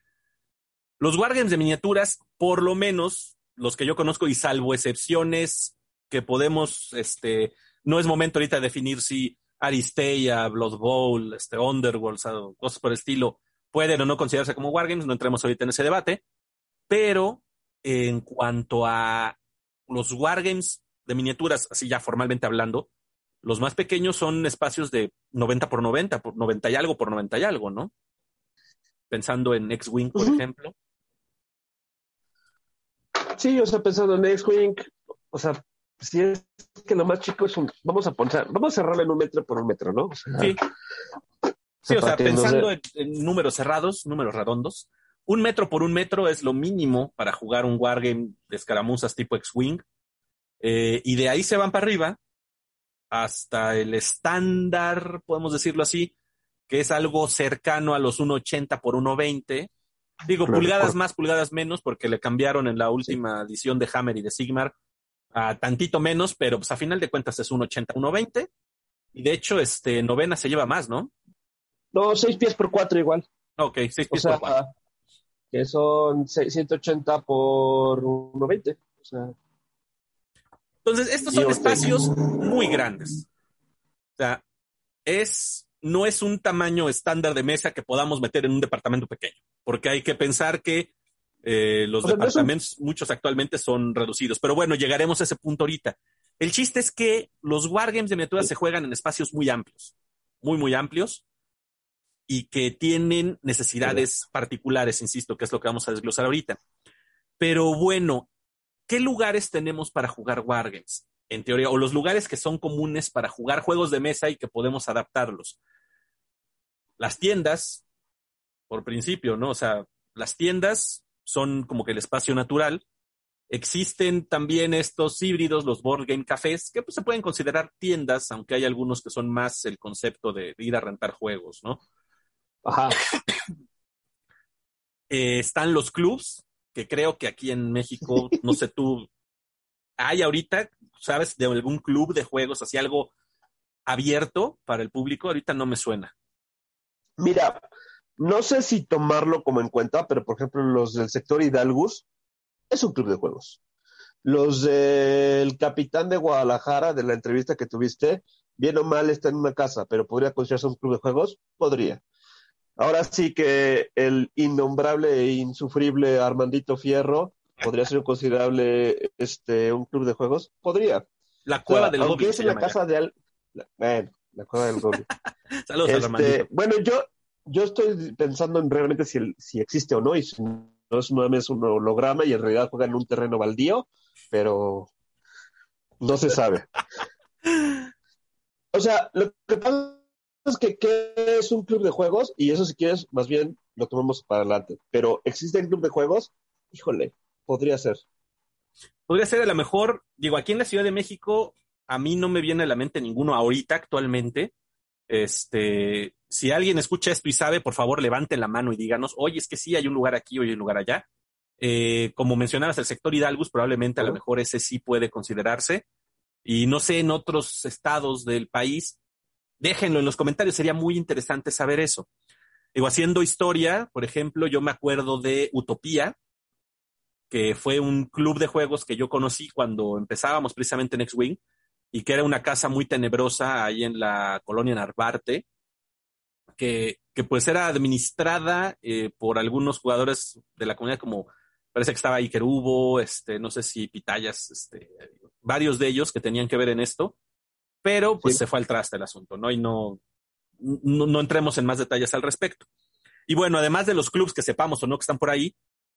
los wargames de miniaturas, por lo menos los que yo conozco y salvo excepciones que podemos, este, no es momento ahorita de definir si Aristeia, Blood Bowl, este, Underworld, o cosas por el estilo, pueden o no considerarse como wargames, no entremos ahorita en ese debate, pero en cuanto a los wargames de miniaturas, así ya formalmente hablando, los más pequeños son espacios de 90 por 90, por 90 y algo por 90 y algo, ¿no? Pensando en X-Wing, por ejemplo.
Sí, o sea, pensando en X-Wing, o sea, si es que lo más chico es un, vamos a poner, vamos a cerrarlo en un metro por un metro, ¿no?
sí. Sí, o sea, pensando en, números cerrados, números redondos, un metro por un metro es lo mínimo para jugar un wargame de escaramuzas tipo X-Wing. Eh, y de ahí se van para arriba hasta el estándar, podemos decirlo así, que es algo cercano a los 1,80 por 1,20. Digo, pulgadas más, pulgadas menos, porque le cambiaron en la última edición de Hammer y de Sigmar a tantito menos, pero pues a final de cuentas es 1,80, 1,20. Y de hecho, este, novena se lleva más, ¿no?
No, 6 pies por 4 igual.
Ok, 6 pies por 4
que son 180 por 120. O sea,
Entonces, estos son espacios muy grandes. O sea, es, no es un tamaño estándar de mesa que podamos meter en un departamento pequeño, porque hay que pensar que Eh, los
O sea, no es un-
departamentos, muchos actualmente son reducidos. Pero bueno, llegaremos a ese punto ahorita. El chiste es que los wargames de miniaturas se juegan en espacios muy amplios, muy, muy amplios, y que tienen necesidades particulares, insisto, que es lo que vamos a desglosar ahorita. Pero bueno, ¿qué lugares tenemos para jugar wargames? En teoría, o los lugares que son comunes para jugar juegos de mesa y que podemos adaptarlos. Las tiendas, por principio, ¿no? O sea, las tiendas son como que el espacio natural. Existen también estos híbridos, los board game cafés, que pues, se pueden considerar tiendas, aunque hay algunos que son más el concepto de, de ir a rentar juegos, ¿no?
Ajá.
Eh, están los clubs, que creo que aquí en México, no sé tú, hay ahorita, ¿sabes? De algún club de juegos, así algo abierto para el público, ahorita no me suena.
Mira, no sé si tomarlo como en cuenta, pero por ejemplo, los del sector Hidalgus es un club de juegos. Los del capitán de Guadalajara, de la entrevista que tuviste, bien o mal está en una casa, pero podría considerarse un club de juegos, podría. Ahora sí que el innombrable e insufrible Armandito Fierro podría ser un considerable este un club de juegos, podría.
La cueva
O sea,
del
aunque es en la
ya.
casa de al... la- bueno, la cueva del Goblin.
Saludos
Este,
Armandito.
bueno, yo, yo estoy pensando en realmente si, el- si existe o no, y si no es nuevamente un holograma y en realidad juega en un terreno baldío, pero no se sabe. O sea, lo que pasa es que ¿qué es un club de juegos? Y eso si quieres, más bien lo tomamos para adelante. Pero ¿existe un club de juegos? Híjole, podría ser.
Podría ser a lo mejor, digo, aquí en la Ciudad de México, a mí no me viene a la mente ninguno ahorita, actualmente. Este, si alguien escucha esto y sabe, por favor, levanten la mano y díganos, oye, es que sí, hay un lugar aquí, oye, hay un lugar allá. Eh, como mencionabas, el sector Hidalgus, probablemente a lo mejor ese sí puede considerarse. Y no sé, en otros estados del país, déjenlo en los comentarios, sería muy interesante saber eso. Digo, haciendo historia, por ejemplo, yo me acuerdo de Utopía, que fue un club de juegos que yo conocí cuando empezábamos precisamente en X-Wing y que era una casa muy tenebrosa ahí en la colonia Narvarte, que, que pues era administrada eh, por algunos jugadores de la comunidad como parece que estaba Iker Hugo, este, no sé si Pitayas, este, varios de ellos que tenían que ver en esto, pero pues
Sí.
se fue al traste el asunto, ¿no? Y no, no, no entremos en más detalles al respecto. Y bueno, además de los clubs que sepamos o no que están por ahí,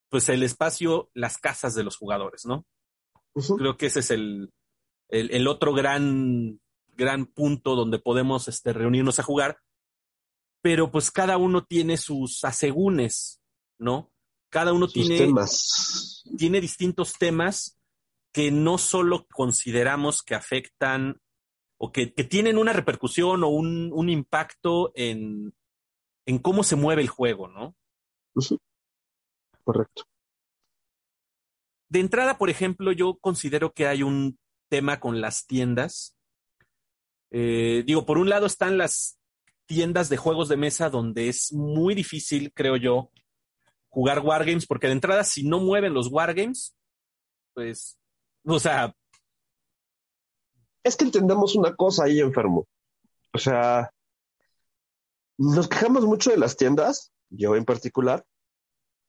pues el espacio, las casas de los jugadores, ¿no? Creo que ese es el, el, el otro gran, gran punto donde podemos este, reunirnos a jugar. Pero pues cada uno tiene sus asegúnes, ¿no? Cada uno
Sus
tiene,
temas.
tiene distintos temas que no solo consideramos que afectan o que, que tienen una repercusión o un, un impacto en, en cómo se mueve el juego, ¿no?
Correcto.
De entrada, por ejemplo, yo considero que hay un tema con las tiendas. Eh, digo, por un lado están las tiendas de juegos de mesa donde es muy difícil, creo yo, jugar wargames, porque de entrada, si no mueven los wargames, pues, o sea,
es que entendamos una cosa ahí, enfermo. O sea, nos quejamos mucho de las tiendas, yo en particular,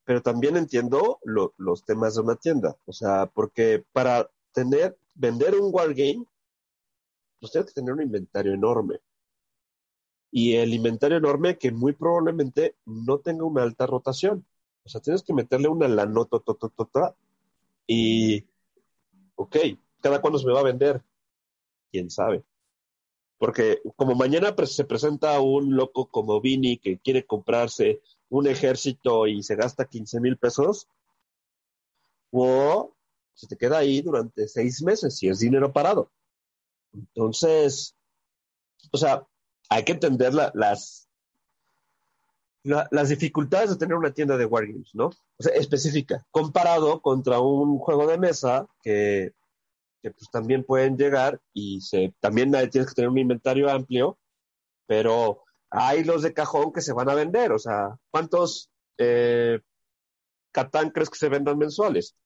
pero también entiendo lo- los temas de una tienda. O sea, porque para tener, vender un wargame, pues tienes que tener un inventario enorme. Y el inventario enorme que muy probablemente no tenga una alta rotación. O sea, tienes que meterle una lanota y, ok, ¿cada cuándo se me va a vender? Quién sabe. Porque como mañana se presenta un loco como Vini que quiere comprarse un ejército y se gasta 15 mil pesos, o se te queda ahí durante seis meses y es dinero parado. Entonces, o sea, hay que entender la- las, la- las dificultades de tener una tienda de Wargames, ¿no? O sea, específica, comparado contra un juego de mesa que que pues también pueden llegar y se también tienes que tener un inventario amplio, pero hay los de cajón que se van a vender, o sea, ¿cuántos eh, Catán crees que se vendan mensuales?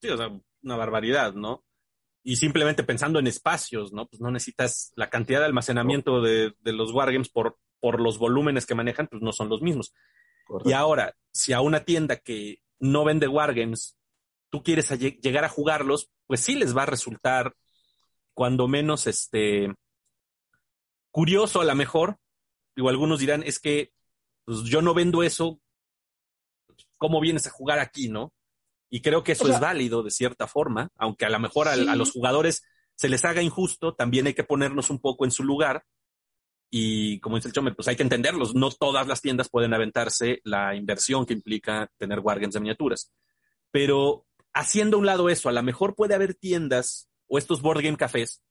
sí, o sea, una barbaridad, ¿no? Y simplemente pensando en espacios, ¿no? Pues no necesitas la cantidad de almacenamiento de, de los wargames por, por los volúmenes que manejan, pues no son los mismos. Y ahora, si a una tienda que no vende wargames, tú quieres llegar a jugarlos, pues sí les va a resultar cuando menos este curioso a lo mejor. Digo, algunos dirán, es que pues, yo no vendo eso, ¿cómo vienes a jugar aquí, no? Y creo que eso es válido de cierta forma, aunque a lo mejor a, los jugadores se les haga injusto, también hay que ponernos un poco en su lugar. Y como dice el Chome, pues hay que entenderlos. No todas las tiendas pueden aventarse la inversión que implica tener wargames de miniaturas. Pero haciendo a un lado eso, a lo mejor puede haber tiendas o estos board game cafés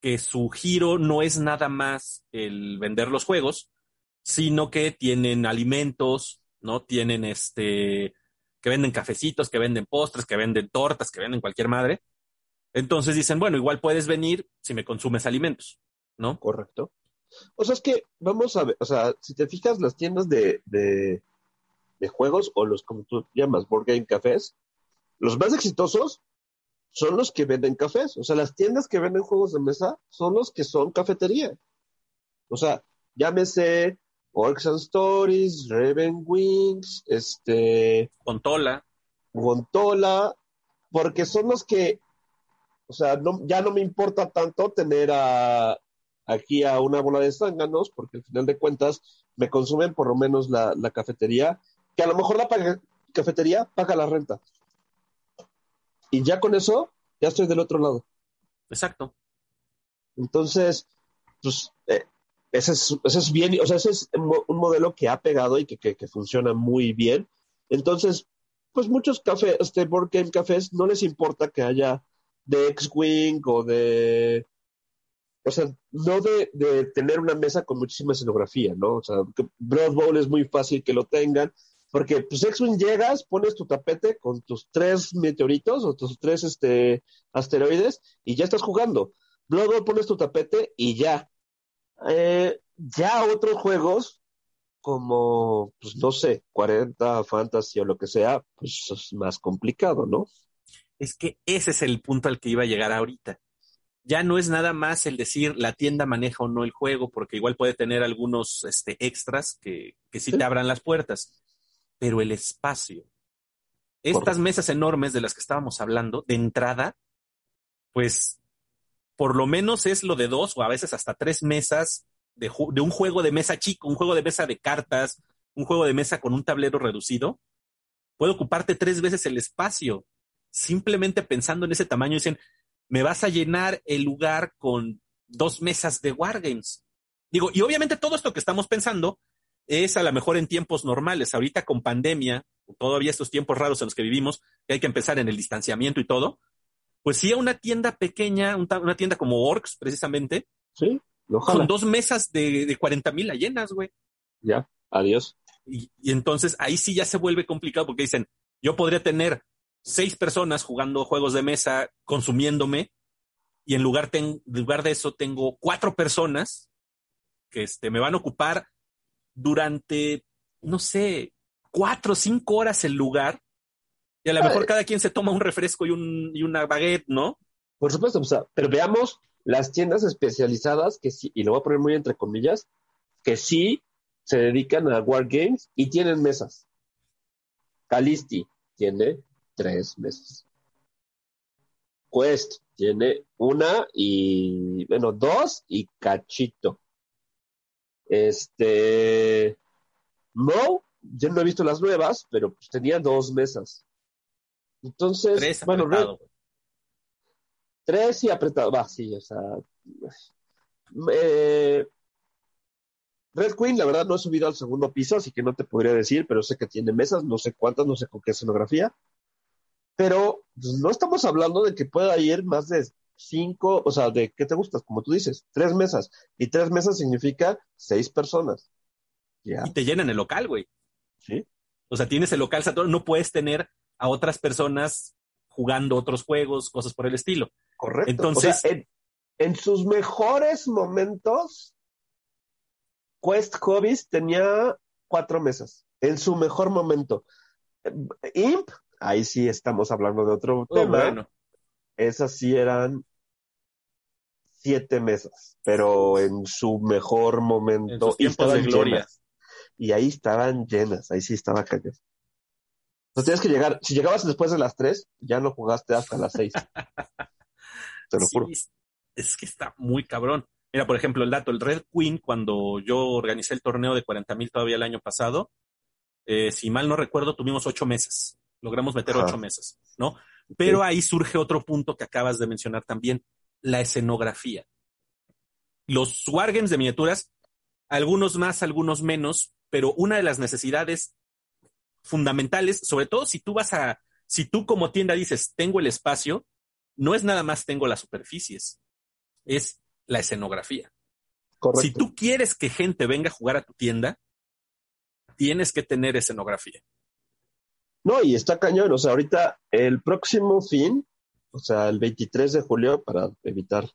que su giro no es nada más el vender los juegos, sino que tienen alimentos, ¿no? Tienen este, que venden cafecitos, que venden postres, que venden tortas, que venden cualquier madre. Entonces dicen, bueno, igual puedes venir si me consumes alimentos, ¿no?
Correcto. O sea, es que vamos a ver, o sea, si te fijas, las tiendas de, de, juegos o los, como tú llamas, board game cafés, los más exitosos son los que venden cafés. O sea, las tiendas que venden juegos de mesa son los que son cafetería. O sea, llámese Orcs and Stories, Raven Wings, este.
Gontola.
Gontola, porque son los que, o sea, no, ya no me importa tanto tener a, aquí a una bola de zánganos, porque al final de cuentas me consumen por lo menos la, la cafetería, que a lo mejor la cafetería paga la renta. Y ya con eso, ya estoy del otro lado.
Exacto.
Entonces, pues, eh, ese, es, ese es bien, o sea, ese es un modelo que ha pegado y que, que, funciona muy bien. Entonces, pues muchos cafés, este board game cafés, no les importa que haya de X-Wing o de, o sea, no de, de, tener una mesa con muchísima escenografía, ¿no? O sea, Broad Bowl es muy fácil que lo tengan, porque pues X-Wing llegas, pones tu tapete con tus tres meteoritos o tus tres este, asteroides y ya estás jugando. Luego pones tu tapete y ya. Eh, ya otros juegos, como, pues no sé, 40, Fantasy o lo que sea, pues es más complicado, ¿no?
Es que ese es el punto al que iba a llegar ahorita. Ya no es nada más el decir la tienda maneja o no el juego, porque igual puede tener algunos este, extras que, que sí te abran las puertas pero el espacio. Estas mesas enormes de las que estábamos hablando, de entrada, pues por lo menos es lo de dos o a veces hasta tres mesas de, de, un juego de mesa chico, un juego de mesa de cartas, un juego de mesa con un tablero reducido, puede ocuparte tres veces el espacio. Simplemente pensando en ese tamaño, dicen, me vas a llenar el lugar con dos mesas de Wargames. Digo, y obviamente todo esto que estamos pensando es a lo mejor en tiempos normales. Ahorita con pandemia, todavía estos tiempos raros en los que vivimos, que hay que empezar en el distanciamiento y todo, pues sí a una tienda pequeña, una tienda como Orcs, precisamente,
sí,
con dos mesas de, de 40 mil llenas, güey.
Ya, adiós.
Y, entonces ahí sí ya se vuelve complicado porque dicen, yo podría tener seis personas jugando juegos de mesa, consumiéndome, y en lugar, en lugar de eso tengo cuatro personas que este, me van a ocupar durante, no sé, cuatro o cinco horas el lugar, y a lo mejor cada quien se toma un refresco y, un, y una baguette, ¿no?
Por supuesto, pero veamos las tiendas especializadas que sí, y lo voy a poner muy entre comillas, que sí se dedican a Wargames y tienen mesas. Calisti tiene tres mesas. Quest tiene una y, bueno, dos y cachito. Este, no, yo no he visto las nuevas, pero pues tenía dos mesas. Entonces, bueno, tres y apretado, va, sí, o sea. Eh, Red Queen, la verdad, no he subido al segundo piso, así que no te podría decir, pero sé que tiene mesas, no sé cuántas, no sé con qué escenografía. Pero pues, no estamos hablando de que pueda ir más de cinco, o sea, de qué te gustas, como tú dices, tres mesas. Y tres mesas significa seis personas.
Y te llenan el local, güey.
Sí.
O sea, tienes el local saturado, no puedes tener a otras personas jugando otros juegos, cosas por el estilo.
Correcto. Entonces, en, sus mejores momentos, Quest Hobbies tenía cuatro mesas. En su mejor momento. Imp, ahí sí estamos hablando de otro oh, tema. Bueno. Esas sí eran siete mesas, pero en su mejor momento.
y estaban
gloria. Y ahí estaban llenas, ahí sí estaba cañón. No tienes que llegar, si llegabas después de las 3, ya no jugaste hasta las 6. Te lo juro.
es que está muy cabrón. Mira, por ejemplo, el dato, el Red Queen, cuando yo organicé el torneo de 40 mil todavía el año pasado, eh, si mal no recuerdo, tuvimos ocho meses. Logramos meter ocho meses, ¿no? Pero ahí surge otro punto que acabas de mencionar también, la escenografía. Los wargames de miniaturas, algunos más, algunos menos, pero una de las necesidades fundamentales, sobre todo si tú vas a, si tú como tienda dices, tengo el espacio, no es nada más tengo las superficies, es la escenografía. Correcto. Si tú quieres que gente venga a jugar a tu tienda, tienes que tener escenografía.
No, y está cañón. O sea, ahorita el próximo fin, o sea, el 23 de julio, para evitar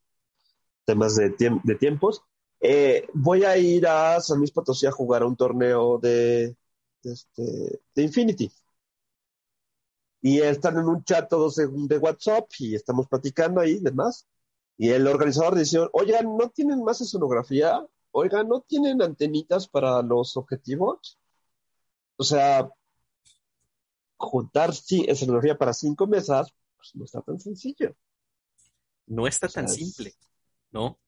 temas de, de tiempos, eh, voy a ir a San Luis Potosí a jugar a un torneo de, de, este, de Infinity. Y están en un chat todos de, de, WhatsApp y estamos platicando ahí, demás. Y el organizador dice, oigan, ¿no tienen más escenografía? Oigan, ¿no tienen antenitas para los objetivos? O sea, juntar escenografía para cinco mesas, pues no está tan sencillo.
No está tan simple, ¿no?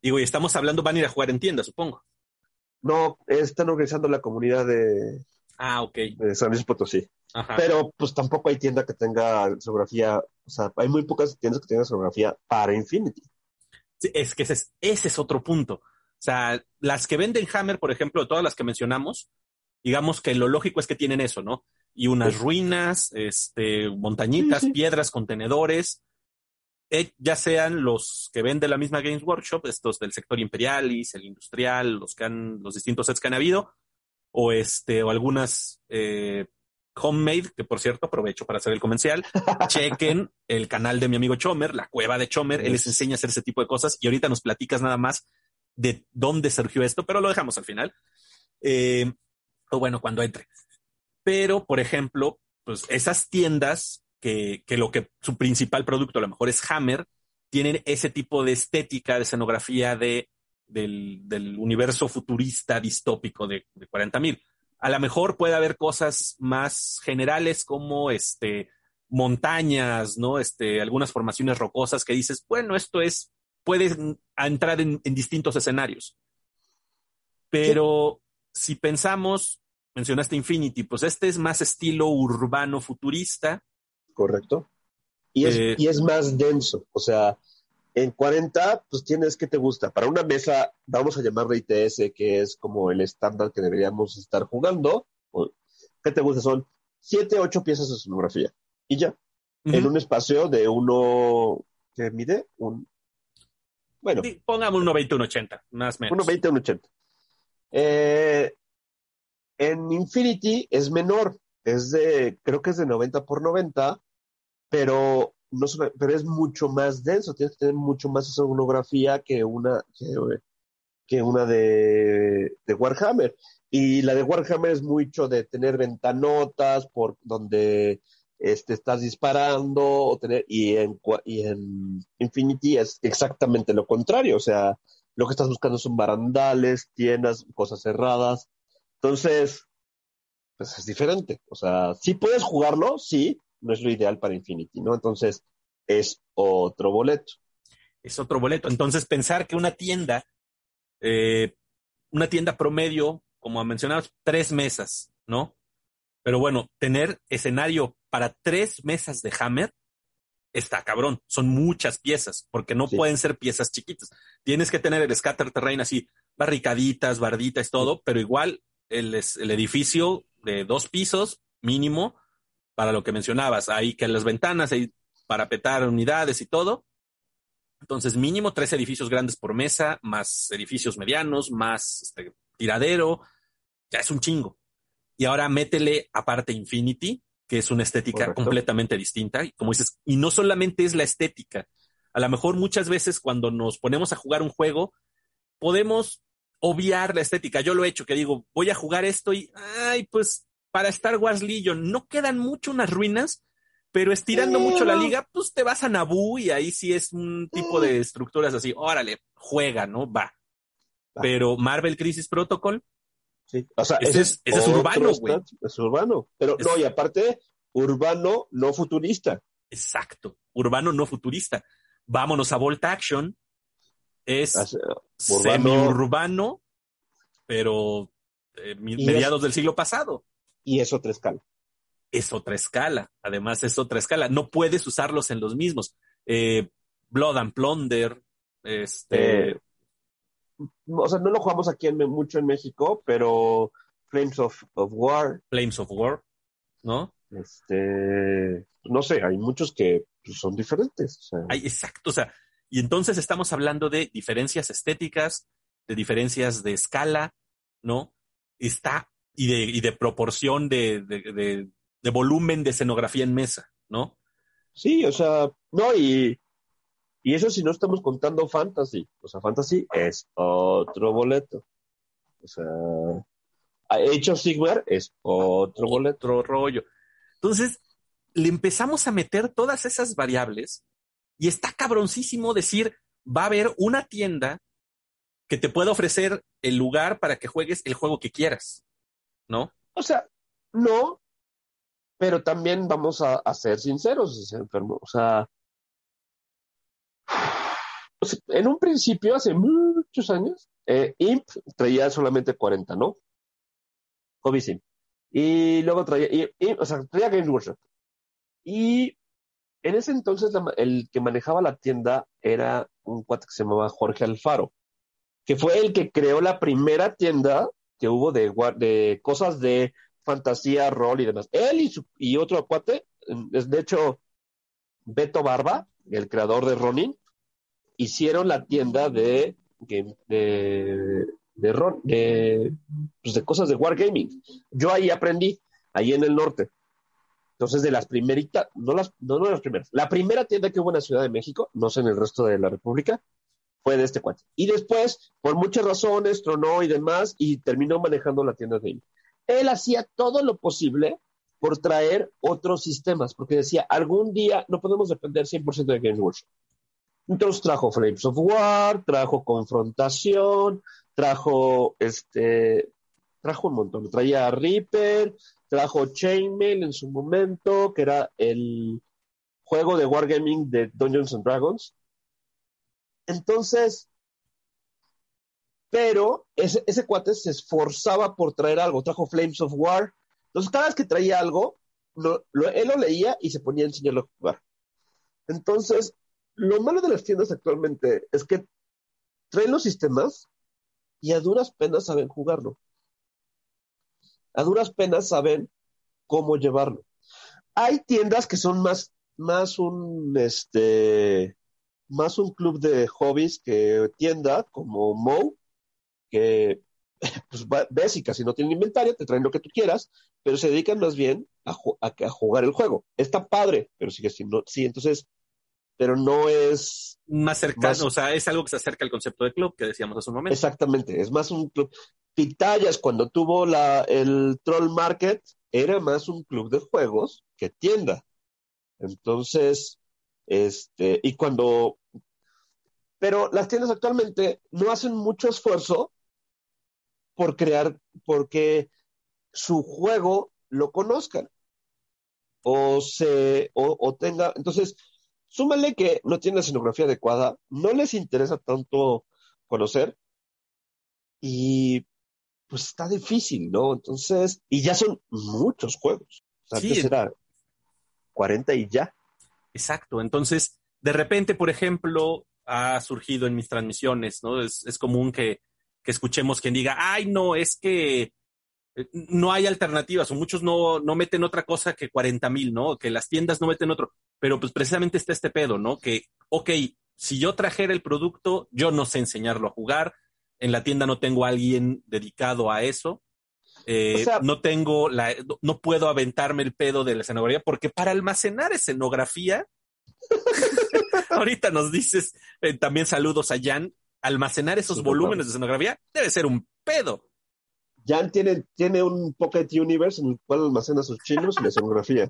Digo, y estamos hablando, van a ir a jugar en tienda, supongo.
No, están organizando la comunidad de,
ah, ok.
de San Luis Potosí. Pero pues tampoco hay tienda que tenga escenografía, o sea, hay muy pocas tiendas que tengan escenografía para Infinity.
Sí, es que ese es, ese es otro punto. O sea, las que venden Hammer, por ejemplo, todas las que mencionamos, digamos que lo lógico es que tienen eso, ¿no? Y unas ruinas, este, montañitas, piedras, contenedores, eh, ya sean los que venden la misma Games Workshop, estos del sector Imperialis, el industrial, los que han, los distintos sets que han habido, o este, o algunas eh, homemade, que por cierto aprovecho para hacer el comercial, chequen el canal de mi amigo Chomer, la cueva de Chomer, él les enseña a hacer ese tipo de cosas y ahorita nos platicas nada más de dónde surgió esto, pero lo dejamos al final. Eh, o bueno, cuando entre. Pero, por ejemplo, pues esas tiendas que, que lo que su principal producto a lo mejor es Hammer, tienen ese tipo de estética, de escenografía de, del, del universo futurista distópico de, de 40 mil. A lo mejor puede haber cosas más generales como este montañas, ¿no? Este, algunas formaciones rocosas que dices, bueno, esto es, puedes entrar en, en distintos escenarios. Pero si pensamos mencionaste Infinity, pues este es más estilo urbano futurista.
Correcto. Y es, eh, y es más denso, o sea, en 40, pues tienes que te gusta. Para una mesa, vamos a llamarle ITS, que es como el estándar que deberíamos estar jugando. ¿Qué te gusta? Son 7, 8 piezas de sonografía. Y ya. En un espacio de uno. ¿Qué mide? Un.
Bueno. pongamos 1,20, 1,80, más o menos.
1,20, 1,80. Eh, en Infinity es menor, es de, creo que es de 90 por 90, pero, no, pero es mucho más denso, tienes que tener mucho más escenografía que una, que, una de, de, Warhammer. Y la de Warhammer es mucho de tener ventanotas por donde este, estás disparando, o tener, y, en, y en Infinity es exactamente lo contrario, o sea, lo que estás buscando son barandales, tiendas, cosas cerradas, entonces, pues es diferente. O sea, si puedes jugarlo, sí, no es lo ideal para Infinity, ¿no? Entonces, es otro boleto.
Es otro boleto. Entonces, pensar que una tienda, eh, una tienda promedio, como mencionabas, tres mesas, ¿no? Pero bueno, tener escenario para tres mesas de Hammer está cabrón. Son muchas piezas, porque no pueden ser piezas chiquitas. Tienes que tener el scatter terrain así, barricaditas, barditas, todo, pero igual el, el edificio de dos pisos mínimo para lo que mencionabas. Ahí que las ventanas, hay para petar unidades y todo. Entonces, mínimo tres edificios grandes por mesa, más edificios medianos, más este, tiradero. Ya es un chingo. Y ahora métele aparte Infinity, que es una estética completamente distinta. Y como dices, y no solamente es la estética. A lo mejor muchas veces cuando nos ponemos a jugar un juego, podemos obviar la estética. Yo lo he hecho, que digo, voy a jugar esto y, ay, pues para Star Wars Legion no quedan mucho unas ruinas, pero estirando mucho la liga, pues te vas a Naboo y ahí sí es un tipo de estructuras así, órale, juega, ¿no? Va. Pero Marvel Crisis Protocol.
Sí, o sea, ese, es,
urbano, güey.
Es urbano. Pero no, y aparte, urbano no futurista.
Exacto, urbano no futurista. Vámonos a Volt Action. Es semi-urbano, pero eh, mediados del siglo pasado.
Y es otra escala.
Es otra escala. Además, es otra escala. No puedes usarlos en los mismos. Eh, Blood and Plunder, este.
Eh, o sea, no lo jugamos aquí mucho en México, pero Flames of, War.
Flames of War, ¿no?
Este, no sé, hay muchos que pues, son diferentes.
Hay, exacto, o sea, y entonces estamos hablando de diferencias estéticas, de diferencias de escala, ¿no? Está, y de, y de proporción de, de, de volumen de escenografía en mesa, ¿no?
Sí, o sea, no, y y eso si no estamos contando fantasy. O sea, fantasy es otro boleto. O sea, hecho Sigmar es otro boleto.
Otro rollo. Entonces, le empezamos a meter todas esas variables y está cabroncísimo decir, va a haber una tienda que te pueda ofrecer el lugar para que juegues el juego que quieras, ¿no?
O sea, no, pero también vamos a, ser sinceros, enfermo. O sea, en un principio, hace muchos años, eh, Imp traía solamente 40, ¿no? Hobby Sim. Y luego traía, o sea, traía Games Workshop. Y en ese entonces el que manejaba la tienda era un cuate que se llamaba Jorge Alfaro, que fue el que creó la primera tienda que hubo de, cosas de fantasía, rol y demás. Él y, y otro cuate, de hecho, Beto Barba, el creador de Ronin, hicieron la tienda de, de, de, de, pues de cosas de Wargaming. Yo ahí aprendí, ahí en el norte. Entonces, de las primeritas, no las, no, no las primeras, la primera tienda que hubo en la Ciudad de México, no sé en el resto de la República, fue de este cuate. Y después, por muchas razones, tronó y demás, y terminó manejando la tienda de él. Él hacía todo lo posible por traer otros sistemas, porque decía, algún día no podemos depender 100% de Games Workshop. Entonces trajo Flames of War, trajo Confrontación, trajo este, trajo un montón. Traía Reaper, trajo Chainmail en su momento, que era el juego de Wargaming de Dungeons and Dragons. Entonces, pero ese, cuate se esforzaba por traer algo. Trajo Flames of War. Entonces, cada vez que traía algo, él lo leía y se ponía a enseñarlo a jugar. Entonces, lo malo de las tiendas actualmente es que traen los sistemas y a duras penas saben jugarlo. A duras penas saben cómo llevarlo. Hay tiendas que son más, más un, este, más un club de hobbies que tienda, como Mo, que pues ves y casi no tienen inventario, te traen lo que tú quieras, pero se dedican más bien a, a, jugar el juego. Está padre, pero sigue siendo, sí, entonces pero no es...
Más cercano, o sea, es algo que se acerca al concepto de club que decíamos hace un momento.
Exactamente, es más un club. Pitayas, cuando tuvo la, el Troll Market, era más un club de juegos que tienda. Entonces, este, y cuando... Pero las tiendas actualmente no hacen mucho esfuerzo por crear, porque su juego lo conozcan o se, o, o tenga, entonces, Súmale que no tiene la escenografía adecuada, no les interesa tanto conocer y pues está difícil, ¿no? Entonces, y ya son muchos juegos. O sea, antes era 40 y ya.
Exacto. Entonces, de repente, por ejemplo, ha surgido en mis transmisiones, ¿no? Es, común que, que, escuchemos quien diga, ay, no, es que eh, no hay alternativas, o muchos no, no meten otra cosa que 40 mil, ¿no? Que las tiendas no meten otro. Pero pues precisamente está este pedo, ¿no? Que, ok, si yo trajera el producto, yo no sé enseñarlo a jugar, en la tienda no tengo a alguien dedicado a eso, eh, no tengo la, no puedo aventarme el pedo de la escenografía, porque para almacenar escenografía, ahorita nos dices, eh, también saludos a Jan, almacenar esos volúmenes de escenografía debe ser un pedo.
Jan tiene, tiene un Pocket Universe en el cual almacena sus chinos y la escenografía.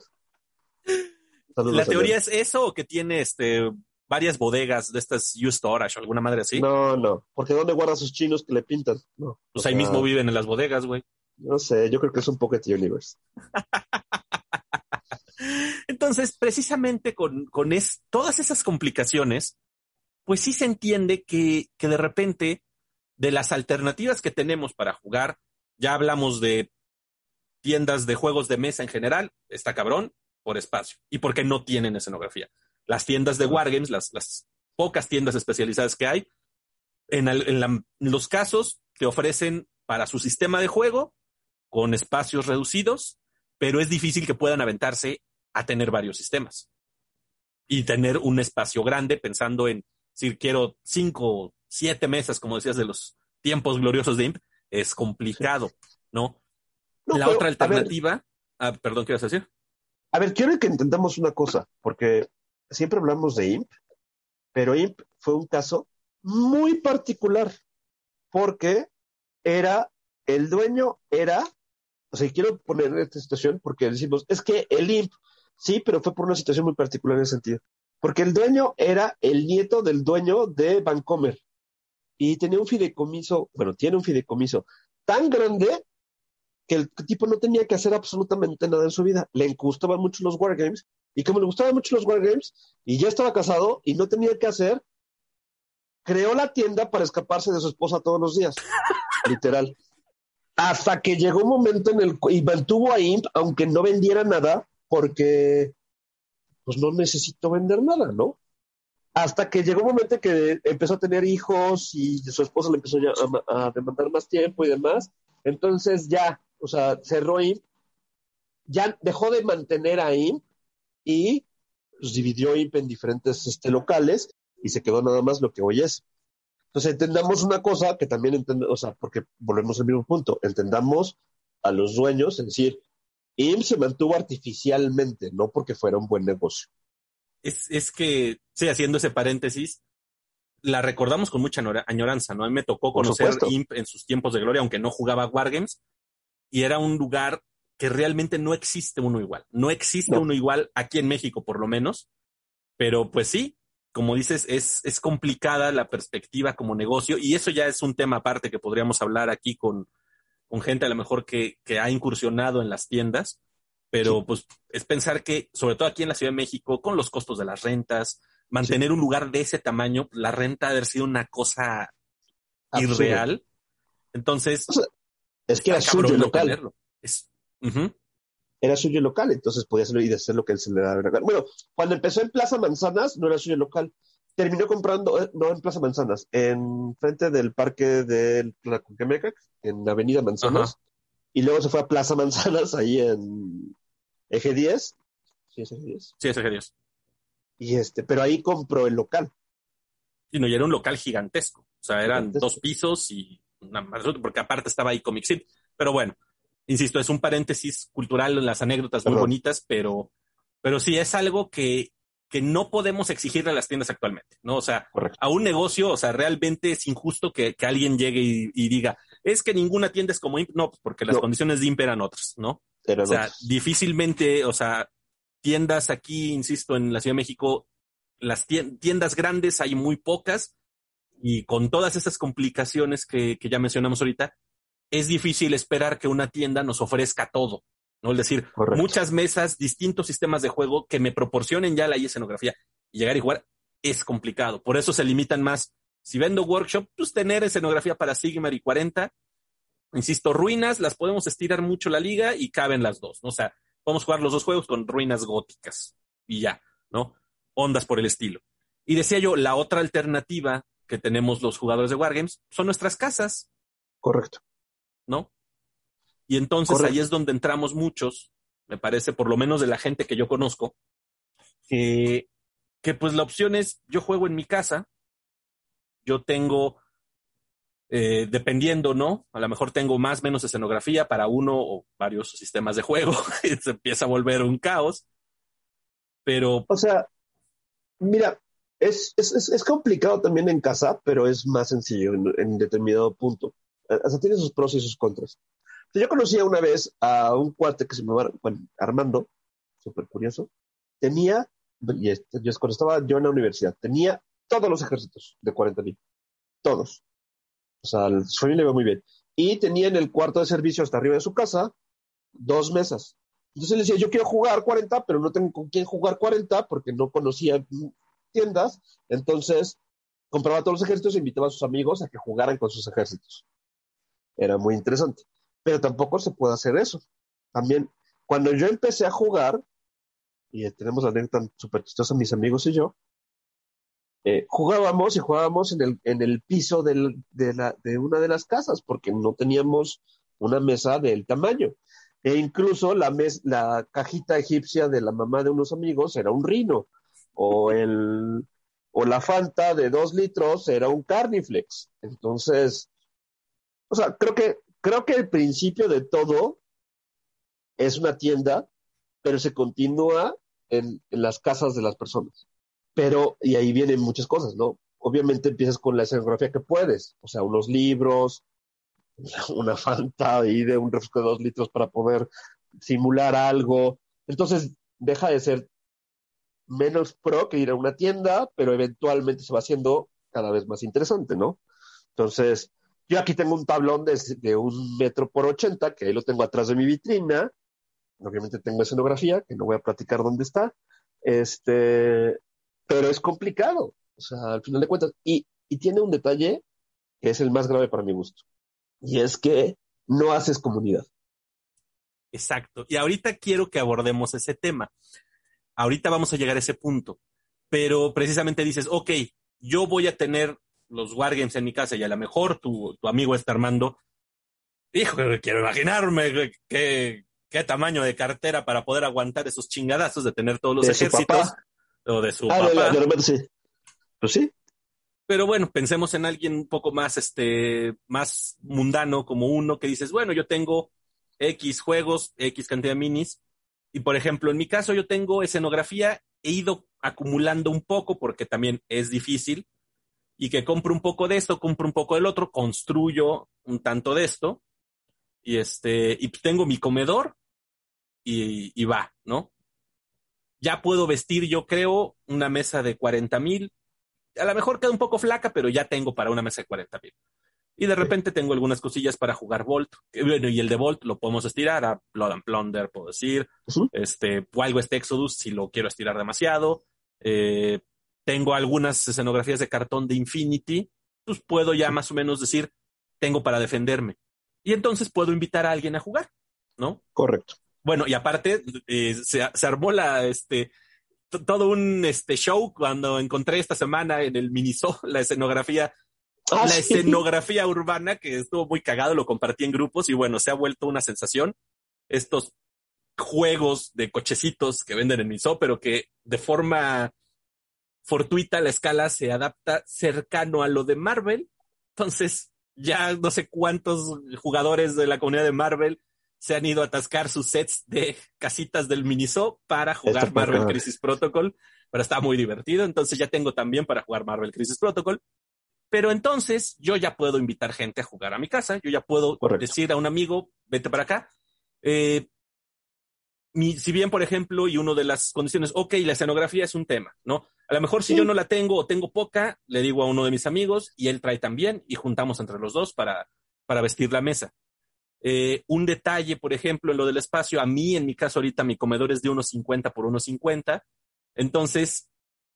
¿La teoría es eso o que tiene este varias bodegas de estas U Storage o alguna madre así?
No, no, porque ¿dónde guarda sus chinos que le pintan? No.
Pues ahí mismo viven en las bodegas, güey.
No sé, yo creo que es un Pocket Universe.
Entonces, precisamente con, con es, todas esas complicaciones, pues sí se entiende que, que de repente de las alternativas que tenemos para jugar, ya hablamos de tiendas de juegos de mesa en general, está cabrón, por espacio y porque no tienen escenografía. Las tiendas de Wargames, las, las pocas tiendas especializadas que hay, en, en los casos te ofrecen para su sistema de juego con espacios reducidos, pero es difícil que puedan aventarse a tener varios sistemas y tener un espacio grande pensando en si quiero cinco, siete mesas, como decías, de los tiempos gloriosos de IMP, es complicado, ¿no? la otra alternativa, ah, perdón, ¿qué vas a decir?
A ver, quiero que entendamos una cosa, porque siempre hablamos de IMP, pero IMP fue un caso muy particular, porque era, el dueño era, o sea, quiero poner esta situación porque decimos, es que el IMP, sí, pero fue por una situación muy particular en ese sentido, porque el dueño era el nieto del dueño de Vancomer y tenía un fideicomiso, bueno, tiene un fideicomiso tan grande que el tipo no tenía que hacer absolutamente nada en su vida. Le gustaban mucho los wargames y como le gustaban mucho los wargames y ya estaba casado y no tenía que hacer, creó la tienda para escaparse de su esposa todos los días, literal. Hasta que llegó un momento en el y mantuvo a Imp, aunque no vendiera nada, porque pues no necesitó vender nada, ¿no? Hasta que llegó un momento que empezó a tener hijos y su esposa le empezó a, a demandar más tiempo y demás. Entonces ya o sea, cerró IMP, ya dejó de mantener a IMP y pues, dividió IMP en diferentes este, locales y se quedó nada más lo que hoy es. Entonces entendamos una cosa que también entendemos, o sea, porque volvemos al mismo punto, entendamos a los dueños, es decir, IMP se mantuvo artificialmente, no porque fuera un buen negocio.
Es, es que, sí, haciendo ese paréntesis, la recordamos con mucha añoranza, ¿no? A mí me tocó conocer IMP en sus tiempos de gloria, aunque no jugaba Wargames, y era un lugar que realmente no existe uno igual. No existe uno igual aquí en México, por lo menos. Pero pues sí, como dices, es, es complicada la perspectiva como negocio y eso ya es un tema aparte que podríamos hablar aquí con, con gente a lo mejor que, que ha incursionado en las tiendas. Pero pues es pensar que, sobre todo aquí en la Ciudad de México, con los costos de las rentas, mantener un lugar de ese tamaño, la renta ha haber sido una cosa irreal. Entonces,
es que era suyo local. Era suyo local, entonces podía hacerlo y hacer lo que él se le daba Bueno, cuando empezó en Plaza Manzanas, no era suyo local. Terminó comprando, eh, no en Plaza Manzanas, en frente del parque de la Cuquemeca, en Avenida Manzanas. Y luego se fue a Plaza Manzanas, ahí en Eje 10.
¿Sí es Eje 10? Sí, es Eje 10.
Y este, pero ahí compró el local.
Y no, y era un local gigantesco. O sea, eran dos pisos y porque aparte estaba ahí Comic Sin. Pero bueno, insisto, es un paréntesis cultural en las anécdotas muy bonitas, pero, pero sí es algo que, que no podemos exigirle a las tiendas actualmente, ¿no? O sea, a un negocio, o sea, realmente es injusto que, alguien llegue y, diga, es que ninguna tienda es como Imp, no, porque las condiciones de Imp eran otras, ¿no? o sea, difícilmente, o sea, tiendas aquí, insisto, en la Ciudad de México, las tiendas grandes hay muy pocas y con todas esas complicaciones que, ya mencionamos ahorita, es difícil esperar que una tienda nos ofrezca todo. ¿no? Es decir, muchas mesas, distintos sistemas de juego que me proporcionen ya la escenografía y llegar y jugar es complicado. Por eso se limitan más. Si vendo workshop, pues tener escenografía para Sigmar y 40. Insisto, ruinas, las podemos estirar mucho la liga y caben las dos. ¿no? O sea, podemos jugar los dos juegos con ruinas góticas y ya, ¿no? Ondas por el estilo. Y decía yo, la otra alternativa que tenemos los jugadores de Wargames son nuestras casas.
Correcto.
¿No? Y entonces ahí es donde entramos muchos, me parece, por lo menos de la gente que yo conozco, que, que pues la opción es, yo juego en mi casa, yo tengo, eh, dependiendo, ¿no? A lo mejor tengo más o menos escenografía para uno o varios sistemas de juego, se empieza a volver un caos. Pero.
O sea, mira, es, es, es, complicado también en casa, pero es más sencillo en, determinado punto. Eh, o sea, tiene sus pros y sus contras. Yo conocía una vez a un cuate que se llamaba bueno, Armando, súper curioso. Tenía, y este, yo cuando estaba yo en la universidad, tenía todos los ejércitos de 40 mil. Todos. O sea, su familia iba muy bien. Y tenía en el cuarto de servicio hasta arriba de su casa dos mesas. Entonces le decía, yo quiero jugar 40, pero no tengo con quién jugar 40 porque no conocía tiendas. Entonces compraba todos los ejércitos e invitaba a sus amigos a que jugaran con sus ejércitos. Era muy interesante. Pero tampoco se puede hacer eso. También, cuando yo empecé a jugar, y tenemos la anécdota súper chistosa mis amigos y yo, eh, jugábamos y jugábamos en el, en el piso de, una de las casas porque no teníamos una mesa del tamaño. E incluso la, la cajita egipcia de la mamá de unos amigos era un rino. O, el, o la Fanta de dos litros era un Carniflex. Entonces, o sea, creo que, creo que el principio de todo es una tienda, pero se continúa en, en las casas de las personas. Pero, y ahí vienen muchas cosas, ¿no? Obviamente empiezas con la escenografía que puedes, o sea, unos libros, una Fanta ahí de un refresco de dos litros para poder simular algo. Entonces deja de ser menos pro que ir a una tienda, pero eventualmente se va haciendo cada vez más interesante, ¿no? Entonces, yo aquí tengo un tablón de, de un metro por ochenta, que ahí lo tengo atrás de mi vitrina. Obviamente tengo escenografía, que no voy a platicar dónde está. Este, pero es complicado, o sea, al final de cuentas. Y, y tiene un detalle que es el más grave para mi gusto y es que no haces comunidad.
Exacto. Y ahorita quiero que abordemos ese tema. Ahorita vamos a llegar a ese punto. Pero precisamente dices, ok, yo voy a tener los wargames en mi casa y a lo mejor tu, tu amigo está armando. Hijo, quiero imaginarme qué, qué tamaño de cartera para poder aguantar esos chingadazos de tener todos los
¿De
ejércitos. O de su
ah,
papá.
De, de repente sí. Pues sí.
Pero bueno, pensemos en alguien un poco más, este, más mundano como uno que dices, bueno, yo tengo X juegos, X cantidad de minis. Y por ejemplo, en mi caso yo tengo escenografía, he ido acumulando un poco porque también es difícil. Y que compro un poco de esto, compro un poco del otro, construyo un tanto de esto. Y este, y tengo mi comedor y, y va, ¿no? Ya puedo vestir, yo creo, una mesa de 40 mil, a lo mejor queda un poco flaca, pero ya tengo para una mesa de 40 mil. Y de repente tengo algunas cosillas para jugar Volt. Bueno, y el de Volt lo podemos estirar a Blood and Plunder, puedo decir.
Ujú.
Este, Wild West Exodus, si lo quiero estirar demasiado. Eh, tengo algunas escenografías de cartón de Infinity. Pues puedo ya más o menos decir, tengo para defenderme. Y entonces puedo invitar a alguien a jugar, ¿no?
Correcto.
Bueno, y aparte, eh, se, se armó la, este, todo un este show cuando encontré esta semana en el Miniso la escenografía,
Ah,
la
sí.
escenografía urbana que estuvo muy cagado, lo compartí en grupos y bueno, se ha vuelto una sensación. Estos juegos de cochecitos que venden en Miniso, pero que de forma fortuita la escala se adapta cercano a lo de Marvel. Entonces, ya no sé cuántos jugadores de la comunidad de Marvel se han ido a atascar sus sets de casitas del Miniso para jugar Marvel. Crisis Protocol, pero está muy divertido, entonces ya tengo también para jugar Marvel Crisis Protocol. Pero entonces yo ya puedo invitar gente a jugar a mi casa, yo ya puedo
Correcto.
decir a un amigo, vete para acá. Eh, mi- si bien, por ejemplo, y una de las condiciones, ok, la escenografía es un tema, ¿no? A lo mejor si
Sí.
yo no la tengo o tengo poca, le digo a uno de mis amigos y él trae también y juntamos entre los dos para, para vestir la mesa. Eh, un detalle, por ejemplo, en lo del espacio, a mí, en mi caso ahorita, mi comedor es de 1,50 por 1,50. Entonces,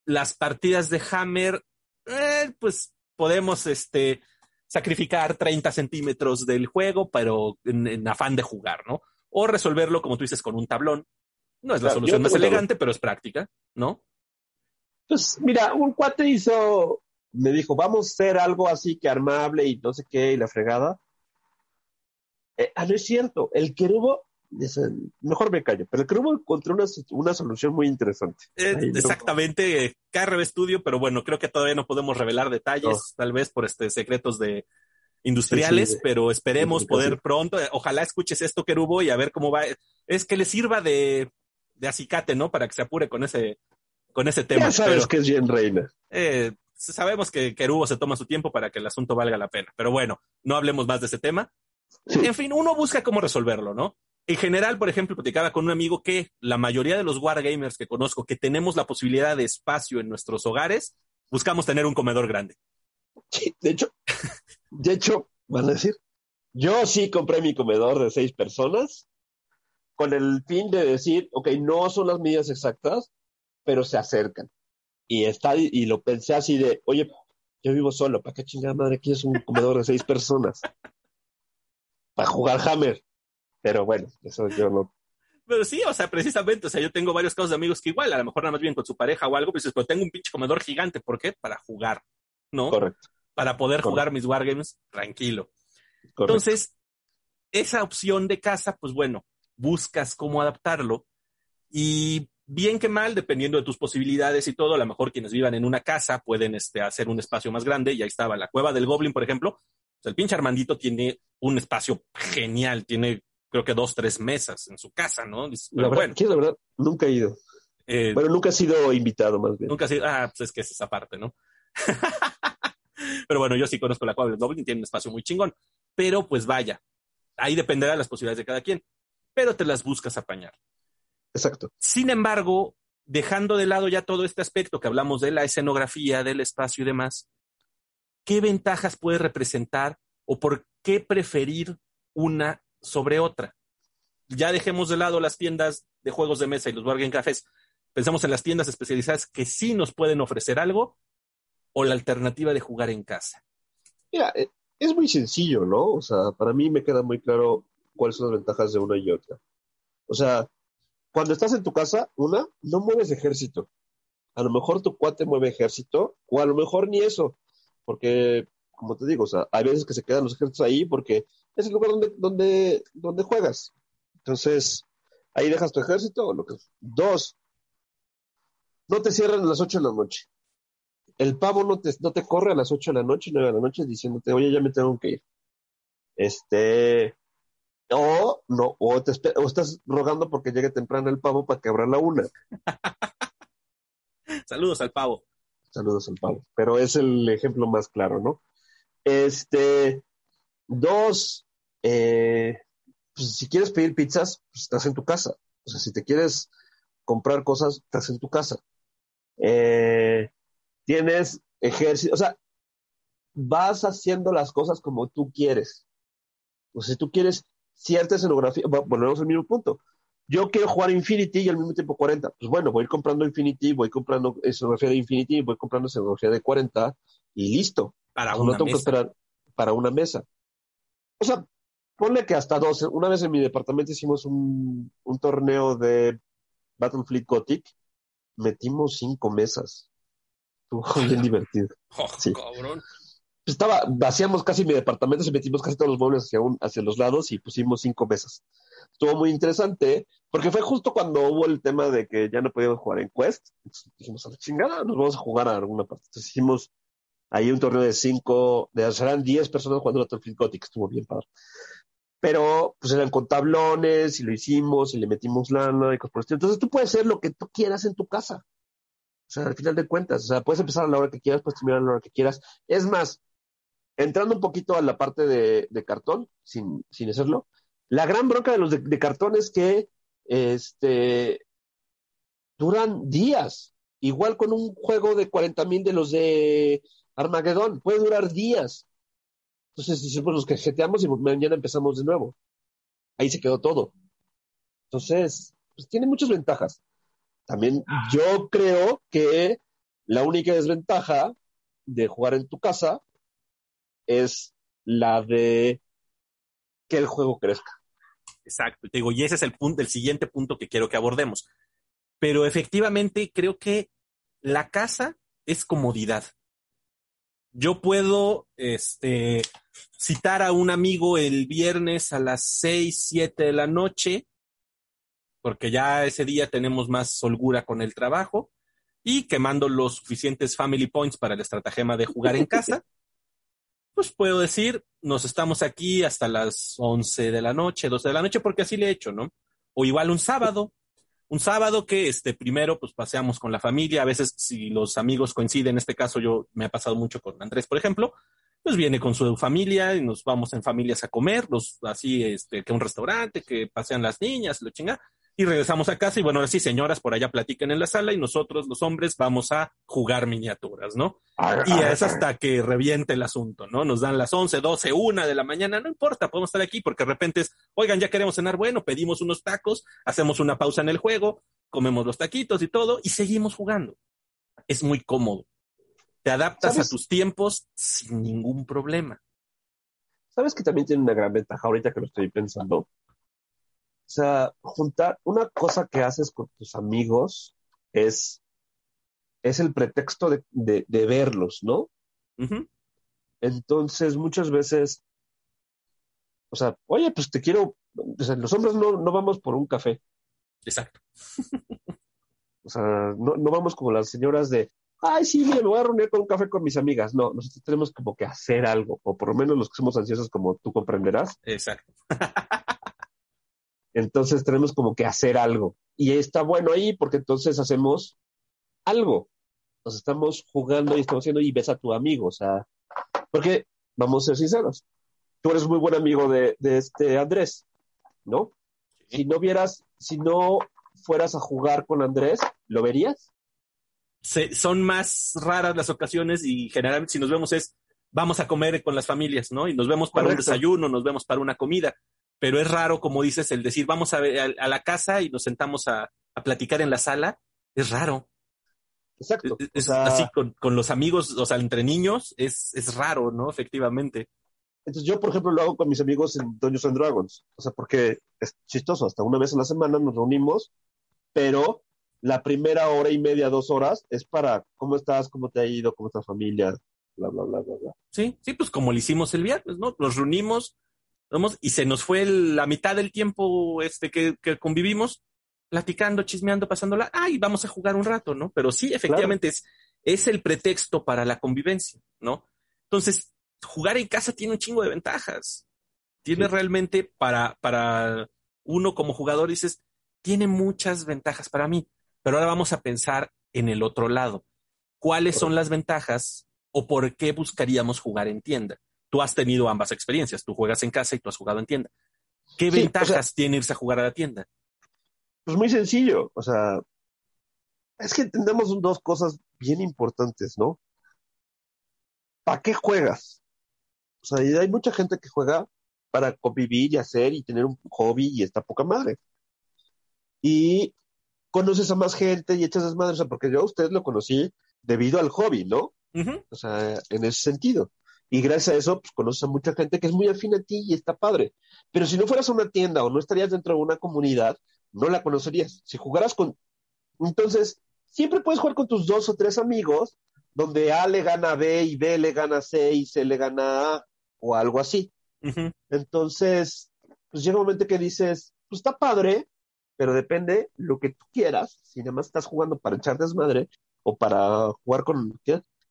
las partidas de Hammer, eh, pues podemos este, sacrificar 30 centímetros del juego, pero en, en afán de jugar, ¿no? O resolverlo, como tú dices, con un tablón. No es la
Claro,
solución más
tablón.
elegante, pero es práctica, ¿no?
Pues mira, un cuate hizo, me dijo, vamos a hacer algo así que armable y no sé qué, y la fregada. Eh, ah, no es cierto, el querubo, el- mejor me callo, pero el querubo encontró una, una solución muy interesante.
Eh,
Ahí no-
exactamente, eh, KRB Studio, pero bueno, creo que todavía no podemos revelar detalles,
No.
tal vez por este secretos de industriales,
Sí, sí, de-
pero esperemos
de
poder pronto. eh, Ojalá escuches esto, Kerubo, y a ver cómo va. Es que le sirva de, de acicate, ¿no? Para que se apure con ese, con ese tema.
Ya sabes
pero,
que es Jen Reina.
eh, sabemos que Kerubo se toma su tiempo para que el asunto valga la pena. Pero bueno, no hablemos más de ese tema.
Sí.
En fin, uno busca cómo resolverlo, ¿no? En general, por ejemplo, platicaba con un amigo que la mayoría de los wargamers que conozco que tenemos la posibilidad de espacio en nuestros hogares, buscamos tener un comedor grande.
De hecho, de hecho, van a decir, yo sí compré mi comedor de seis personas con el fin de decir, ok, no son las medidas exactas, pero se acercan. Y está, y lo pensé así de, oye, yo vivo solo, ¿para qué chingada madre quieres un comedor de seis personas? Para jugar Hammer. Pero bueno, eso yo no.
Pero sí, o sea, precisamente, o sea, yo tengo varios casos de amigos que igual, a lo mejor nada más bien con su pareja o algo, pues pero tengo un pinche comedor gigante, ¿por qué? Para jugar, ¿no?
Correcto.
Para poder jugar mis wargames tranquilo. Entonces, esa opción de casa, pues bueno, buscas cómo adaptarlo y bien que mal, dependiendo de tus posibilidades y todo, a lo mejor quienes vivan en una casa pueden este, hacer un espacio más grande y ahí estaba la cueva del Goblin, por ejemplo. el pinche Armandito tiene un espacio genial, tiene creo que dos, tres mesas en su casa, ¿no?
la verdad, bueno, la verdad, nunca he ido. Eh, bueno, nunca he sido invitado más bien.
Nunca he sido, ah, pues es que es esa parte, ¿no? Pero bueno, yo sí conozco la cueva del Goblin, tiene un espacio muy chingón. Pero pues vaya, ahí dependerá de las posibilidades de cada quien, pero te las buscas apañar.
Exacto.
Sin embargo, dejando de lado ya todo este aspecto que hablamos de la escenografía, del espacio y demás, ¿qué ventajas puede representar o por qué preferir una sobre otra? Ya dejemos de lado las tiendas de juegos de mesa y los bargain cafés. Pensamos en las tiendas especializadas que sí nos pueden ofrecer algo o la alternativa de jugar en casa.
Mira, eh, es muy sencillo, ¿no? O sea, para mí me queda muy claro cuáles son las ventajas de una y otra. O sea, cuando estás en tu casa, una, no mueves ejército. A lo mejor tu cuate mueve ejército, o a lo mejor ni eso, porque, como te digo, o sea, hay veces que se quedan los ejércitos ahí porque es el lugar donde, donde, donde juegas. Entonces, ahí dejas tu ejército. Lo que... Dos, no te cierran a las ocho de la noche el pavo no te, no te corre a las 8 de la noche, 9 de la noche, diciéndote, oye, ya me tengo que ir. Este, o no, o, te, o estás rogando porque llegue temprano el pavo para que abra la una.
Saludos al pavo.
Saludos al pavo. Pero es el ejemplo más claro, ¿no? Este, dos, eh, pues si quieres pedir pizzas, pues estás en tu casa. O sea, si te quieres comprar cosas, estás en tu casa. Eh, tienes ejército, o sea, vas haciendo las cosas como tú quieres. O sea, si tú quieres cierta escenografía, volvemos al mismo punto. Yo quiero jugar Infinity y al mismo tiempo 40. Pues bueno, voy comprando Infinity, voy comprando escenografía de Infinity, voy comprando escenografía de 40 y listo.
Para una no tengo que esperar
para una mesa. O sea, ponle que hasta dos. Una vez en mi departamento hicimos un, un torneo de Battlefleet Gothic, metimos cinco mesas. Estuvo bien divertido.
Oh, sí. cabrón.
Estaba, vaciamos casi mi departamento, se metimos casi todos los muebles hacia, hacia los lados y pusimos cinco mesas. Estuvo muy interesante, porque fue justo cuando hubo el tema de que ya no podíamos jugar en Quest. dijimos, a la chingada, nos vamos a jugar a alguna parte. Entonces hicimos ahí un torneo de cinco, de serán diez personas jugando Battlefield Gothic, estuvo bien padre. Pero, pues eran con tablones y lo hicimos y le metimos lana y cosas por el estilo. Entonces tú puedes hacer lo que tú quieras en tu casa. O sea, al final de cuentas, o sea, puedes empezar a la hora que quieras, puedes terminar a la hora que quieras. Es más, entrando un poquito a la parte de, cartón, sin, sin, hacerlo, la gran bronca de los de, cartón es que este, duran días. Igual con un juego de 40 mil de los de Armagedón, puede durar días. Entonces, decimos los que jeteamos y mañana empezamos de nuevo. Ahí se quedó todo. Entonces, pues tiene muchas ventajas. También yo creo que la única desventaja de jugar en tu casa es la de que el juego crezca.
Exacto, te digo, y ese es el punto, el siguiente punto que quiero que abordemos. Pero efectivamente creo que la casa es comodidad. Yo puedo este, citar a un amigo el viernes a las 6, 7 de la noche porque ya ese día tenemos más holgura con el trabajo y quemando los suficientes family points para el estratagema de jugar en casa, pues puedo decir, nos estamos aquí hasta las 11 de la noche, 12 de la noche, porque así le he hecho, ¿no? O igual un sábado, un sábado que este primero pues paseamos con la familia, a veces si los amigos coinciden, en este caso yo me ha pasado mucho con Andrés, por ejemplo, pues viene con su familia y nos vamos en familias a comer, los así este que un restaurante, que pasean las niñas, lo chinga Y regresamos a casa y bueno, ahora sí, señoras, por allá platican en la sala y nosotros, los hombres, vamos a jugar miniaturas, ¿no? Y es hasta que reviente el asunto, ¿no? Nos dan las 11, 12, 1 de la mañana, no importa, podemos estar aquí porque de repente es, oigan, ya queremos cenar, bueno, pedimos unos tacos, hacemos una pausa en el juego, comemos los taquitos y todo y seguimos jugando. Es muy cómodo. Te adaptas a tus tiempos sin ningún problema.
¿Sabes que también tiene una gran ventaja ahorita que lo estoy pensando? O sea, juntar una cosa que haces con tus amigos es, es el pretexto de, de, verlos, ¿no? Entonces, muchas veces, o sea, oye, pues te quiero, o sea, los hombres no, no vamos por un café.
Exacto.
o sea, no, no vamos como las señoras de, ay, sí, mira, me voy a reunir con un café con mis amigas. No, nosotros tenemos como que hacer algo, o por lo menos los que somos ansiosos, como tú comprenderás.
Exacto.
Entonces tenemos como que hacer algo. Y está bueno ahí porque entonces hacemos algo. Nos estamos jugando y estamos haciendo y ves a tu amigo. O sea, porque vamos a ser sinceros. Tú eres muy buen amigo de, este Andrés, ¿no? Si no vieras, si no fueras a jugar con Andrés, ¿lo verías?
son más raras las ocasiones y generalmente si nos vemos es vamos a comer con las familias, ¿no? Y nos vemos para un desayuno, nos vemos para una comida pero es raro, como dices, el decir vamos a, a, la casa y nos sentamos a, platicar en la sala, es raro.
Exacto.
Es, así con, los amigos, o sea, entre niños, es, es raro, ¿no? Efectivamente.
Entonces yo, por ejemplo, lo hago con mis amigos en Dungeons and Dragons, o sea, porque es chistoso, hasta una vez a la semana nos reunimos, pero la primera hora y media, dos horas, es para cómo estás, cómo te ha ido, cómo está familia, bla, bla, bla, bla, bla.
Sí, sí, pues como lo hicimos el viernes, ¿no? Nos reunimos, y se nos fue la mitad del tiempo este que, convivimos platicando, chismeando, pasándola, ay, vamos a jugar un rato, ¿no? Pero sí, efectivamente, es, es el pretexto para la convivencia, ¿no? Entonces, jugar en casa tiene un chingo de ventajas. Tiene realmente para, para uno como jugador, dices, tiene muchas ventajas para mí. Pero ahora vamos a pensar en el otro lado. ¿Cuáles son las ventajas o por qué buscaríamos jugar en tienda? Tú has tenido ambas experiencias. Tú juegas en casa y tú has jugado en tienda. ¿Qué ventajas tiene irse a jugar a la tienda?
Pues muy sencillo. O sea, es que entendemos dos cosas bien importantes, ¿no? ¿Para qué juegas? O sea, hay mucha gente que juega para convivir y hacer y tener un hobby y está poca madre. Y conoces a más gente y echas desmadre, o sea, porque yo a usted lo conocí debido al hobby, ¿no? O sea, en ese sentido. Y gracias a eso, pues conoces a mucha gente que es muy afín a ti y está padre. Pero si no fueras a una tienda o no estarías dentro de una comunidad, no la conocerías. Si jugaras con... Entonces, siempre puedes jugar con tus dos o tres amigos, donde A le gana a B y B le gana a C y C le gana a A o algo así. Entonces, pues llega un momento que dices, pues está padre, pero depende lo que tú quieras. Si nada más estás jugando para echar desmadre o para jugar con...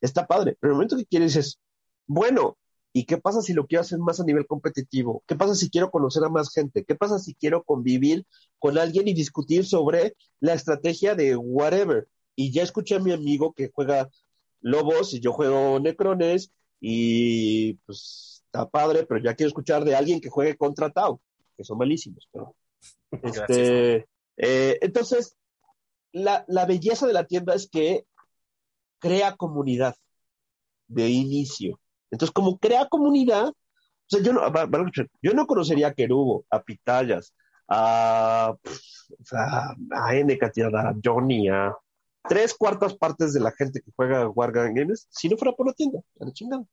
Está padre. Pero el momento que quieres es, bueno, ¿y qué pasa si lo quiero hacer más a nivel competitivo? ¿Qué pasa si quiero conocer a más gente? ¿Qué pasa si quiero convivir con alguien y discutir sobre la estrategia de whatever? Y ya escuché a mi amigo que juega Lobos y yo juego Necrones y pues está padre, pero ya quiero escuchar de alguien que juegue contra Tau, que son malísimos, pero este, eh, entonces la, la belleza de la tienda es que crea comunidad de inicio. Entonces, como crea comunidad, o sea, yo no, yo no conocería a Kerubo, a Pitayas, a, a, a N a Johnny, a tres cuartas partes de la gente que juega Wargame Games si no fuera por la tienda, a la chingada.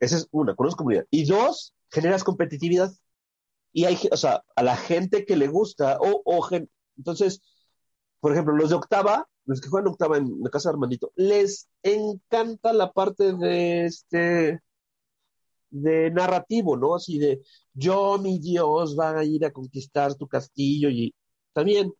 Esa es una, conoces comunidad. Y dos, generas competitividad. Y hay, o sea, a la gente que le gusta, o, o entonces, por ejemplo, los de octava los que juegan octava en la casa de Armandito, les encanta la parte de este de narrativo, ¿no? Así de yo, mi Dios, va a ir a conquistar tu castillo y también.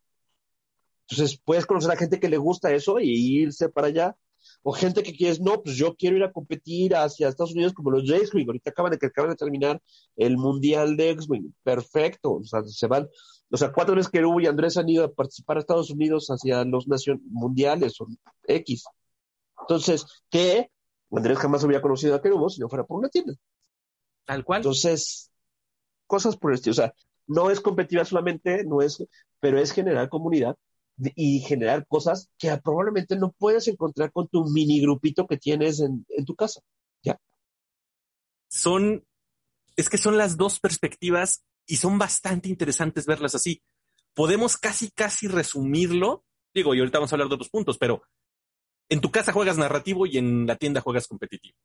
Entonces puedes conocer a gente que le gusta eso y irse para allá. O gente que quieres, no, pues yo quiero ir a competir hacia Estados Unidos como los X-Wing. Ahorita acaban de, acaban de terminar el Mundial de X-Wing. Perfecto. O sea, se van o sea, cuatro veces que Hugo y Andrés han ido a participar a Estados Unidos hacia los mundiales o X. Entonces, ¿qué? Andrés jamás había conocido a Kerubo si no fuera por una tienda.
Tal cual.
Entonces, cosas por el estilo. O sea, no es competitiva solamente, no es pero es generar comunidad y generar cosas que probablemente no puedes encontrar con tu mini grupito que tienes en, en tu casa. Ya.
Son, es que son las dos perspectivas y son bastante interesantes verlas así. Podemos casi, casi resumirlo. Digo, y ahorita vamos a hablar de otros puntos, pero en tu casa juegas narrativo y en la tienda juegas competitivo.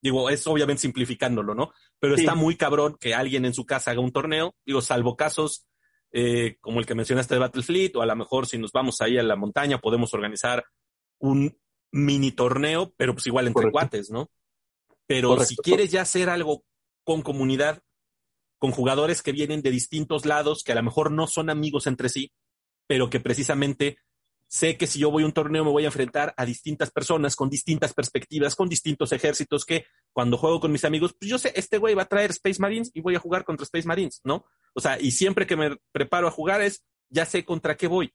Digo, es obviamente simplificándolo, ¿no? Pero
Sí.
está muy cabrón que alguien en su casa haga un torneo. Digo, salvo casos eh, como el que mencionaste de Battlefleet, o a lo mejor si nos vamos ahí a la montaña podemos organizar un mini torneo, pero pues igual entre
Correcto.
cuates, ¿no? Pero
Correcto.
si quieres ya hacer algo con comunidad, con jugadores que vienen de distintos lados, que a lo mejor no son amigos entre sí, pero que precisamente sé que si yo voy a un torneo me voy a enfrentar a distintas personas con distintas perspectivas, con distintos ejércitos que cuando juego con mis amigos, pues yo sé, este güey va a traer Space Marines y voy a jugar contra Space Marines, ¿no? O sea, y siempre que me preparo a jugar es, ya sé contra qué voy.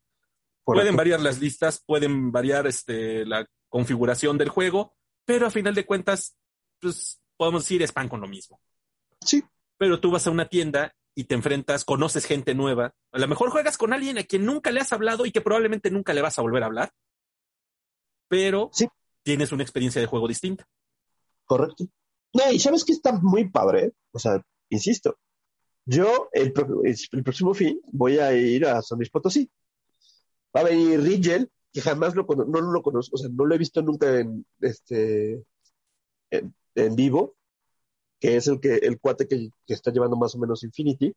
Pueden variar las listas, pueden variar este, la configuración del juego, pero a final de cuentas, pues podemos decir, es pan con lo mismo.
Sí,
Pero tú vas a una tienda y te enfrentas, conoces gente nueva. A lo mejor juegas con alguien a quien nunca le has hablado y que probablemente nunca le vas a volver a hablar, pero
Sí.
tienes una experiencia de juego distinta.
correcto. No, y sabes que está muy padre. O sea, insisto, yo el, próximo fin voy a ir a San Luis Potosí. Va a venir Rigel, que jamás lo cono- no lo conozco, o sea, no lo he visto nunca en este en, en vivo, que es el que el cuate que, que está llevando más o menos Infinity.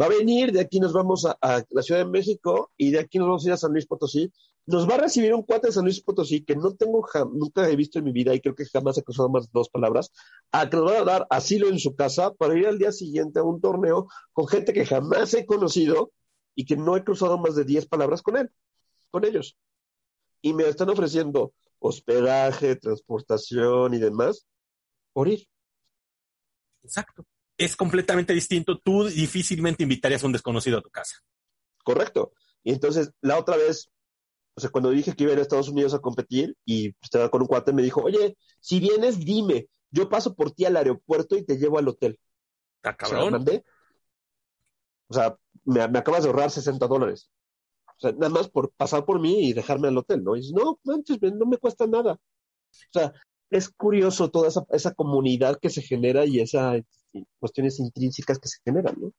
Va a venir, de aquí nos vamos a, a la Ciudad de México y de aquí nos vamos a ir a San Luis Potosí. Nos va a recibir un cuate de San Luis Potosí que no tengo, nunca he visto en mi vida y creo que jamás he cruzado más de dos palabras, a que nos va a dar asilo en su casa para ir al día siguiente a un torneo con gente que jamás he conocido y que no he cruzado más de 10 palabras con él, con ellos. Y me están ofreciendo hospedaje, transportación y demás por ir.
Exacto. Es completamente distinto. Tú difícilmente invitarías a un desconocido a tu casa.
Correcto. Y entonces, la otra vez, o sea, cuando dije que iba a ir a Estados Unidos a competir y estaba con un cuate, me dijo, oye, si vienes, dime, yo paso por ti al aeropuerto y te llevo al hotel. O sea,
cabrón.
mandé. O sea, me, me acabas de ahorrar 60 dólares. O sea, nada más por pasar por mí y dejarme al hotel, ¿no? Y dices, no, manches, no me cuesta nada. O sea, es curioso toda esa, esa comunidad que se genera y esas cuestiones intrínsecas que se generan, ¿no?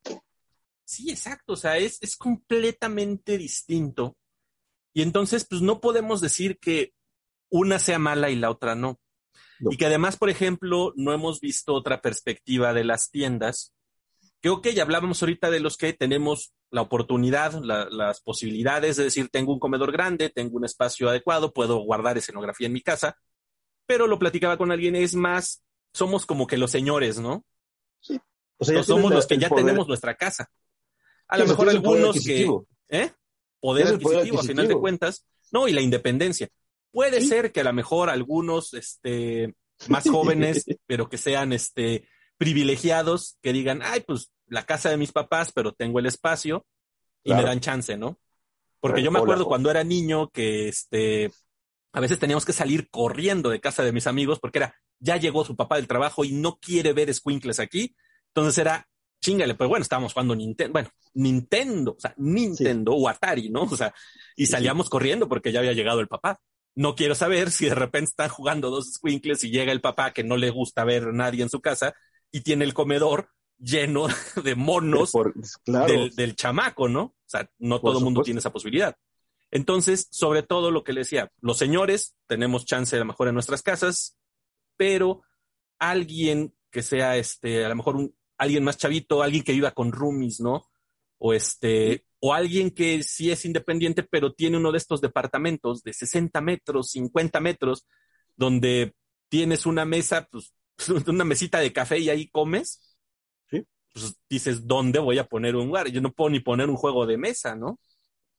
Sí, exacto. O sea, es, es completamente distinto. Y entonces, pues no podemos decir que una sea mala y la otra no.
No.
Y que además, por ejemplo, no hemos visto otra perspectiva de las tiendas. Que, ok, ya hablábamos ahorita de los que tenemos la oportunidad, la- las posibilidades de decir, tengo un comedor grande, tengo un espacio adecuado, puedo guardar escenografía en mi casa. Pero lo platicaba con alguien, es más, somos como que los señores, ¿no?
O sea,
somos los que ya
poder-
tenemos nuestra casa. A
Sí,
lo mejor algunos que,
adquisitivo.
¿eh? Poder
el poder
adquisitivo, a final de
adquisitivo.
cuentas. No, y la independencia. Puede
Sí.
ser que a lo mejor algunos, este, más jóvenes, pero que sean, este, privilegiados, que digan, ay, pues, la casa de mis papás, pero tengo el espacio, y me dan chance, ¿no? Porque
Bueno,
yo me acuerdo
hola.
cuando era niño que, este, a veces teníamos que salir corriendo de casa de mis amigos porque era, ya llegó su papá del trabajo y no quiere ver squinkles aquí. Entonces era, chingale, pero bueno, estábamos jugando Nintendo, bueno, Nintendo, o sea, Nintendo o Atari, ¿no? O sea, y
Sí,
salíamos corriendo porque ya había llegado el papá. No quiero saber si de repente están jugando dos squinkles y llega el papá que no le gusta ver a nadie en su casa y tiene el comedor lleno de monos
Por- claro.
del, del chamaco, ¿no? O sea, no
Por
todo el mundo tiene esa posibilidad. Entonces, sobre todo lo que le decía, los señores tenemos chance a lo mejor en nuestras casas, pero alguien que sea este, a lo mejor un, alguien más chavito, alguien que viva con roomies, ¿no? O este, o alguien que sí es independiente, pero tiene uno de estos departamentos de 60 metros, 50 metros, donde tienes una mesa, pues, una mesita de café y ahí comes.
Sí.
Pues dices, ¿dónde voy a poner un lugar? Yo no puedo ni poner un juego de mesa, ¿no?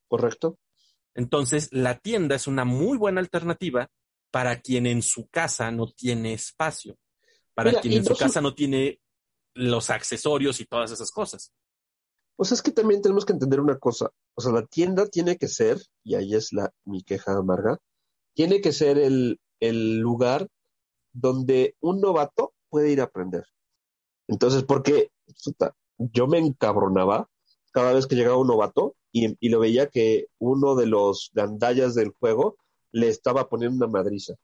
Correcto.
Entonces, la tienda es una muy buena alternativa para quien en su casa no tiene espacio, para
Mira,
quien en su
no
casa no tiene los accesorios y todas esas cosas.
O sea, es que también tenemos que entender una cosa. O sea, la tienda tiene que ser, y ahí es la, mi queja amarga, tiene que ser el, el lugar donde un novato puede ir a aprender. Entonces, porque puta, yo me encabronaba cada vez que llegaba un novato y, y lo veía que uno de los gandallas del juego le estaba poniendo una madriza.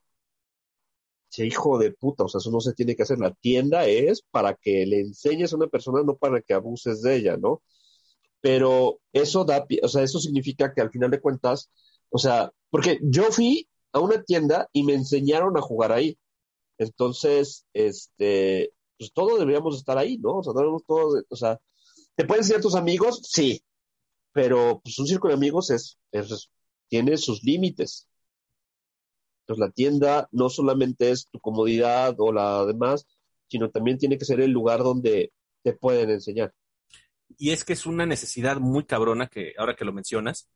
Che, hijo de puta, o sea, eso no se tiene que hacer. La tienda es para que le enseñes a una persona, no para que abuses de ella, ¿no? Pero eso da, o sea, eso significa que al final de cuentas, o sea, porque yo fui a una tienda y me enseñaron a jugar ahí. Entonces, este, pues todos deberíamos estar ahí, ¿no? O sea, todos, o sea, ¿te pueden enseñar tus amigos? Sí, pero pues un círculo de amigos es, tiene sus límites. Entonces la tienda no solamente es tu comodidad o la demás, sino también tiene que ser el lugar donde te pueden enseñar.
Y es que es una necesidad muy cabrona que ahora que lo mencionas,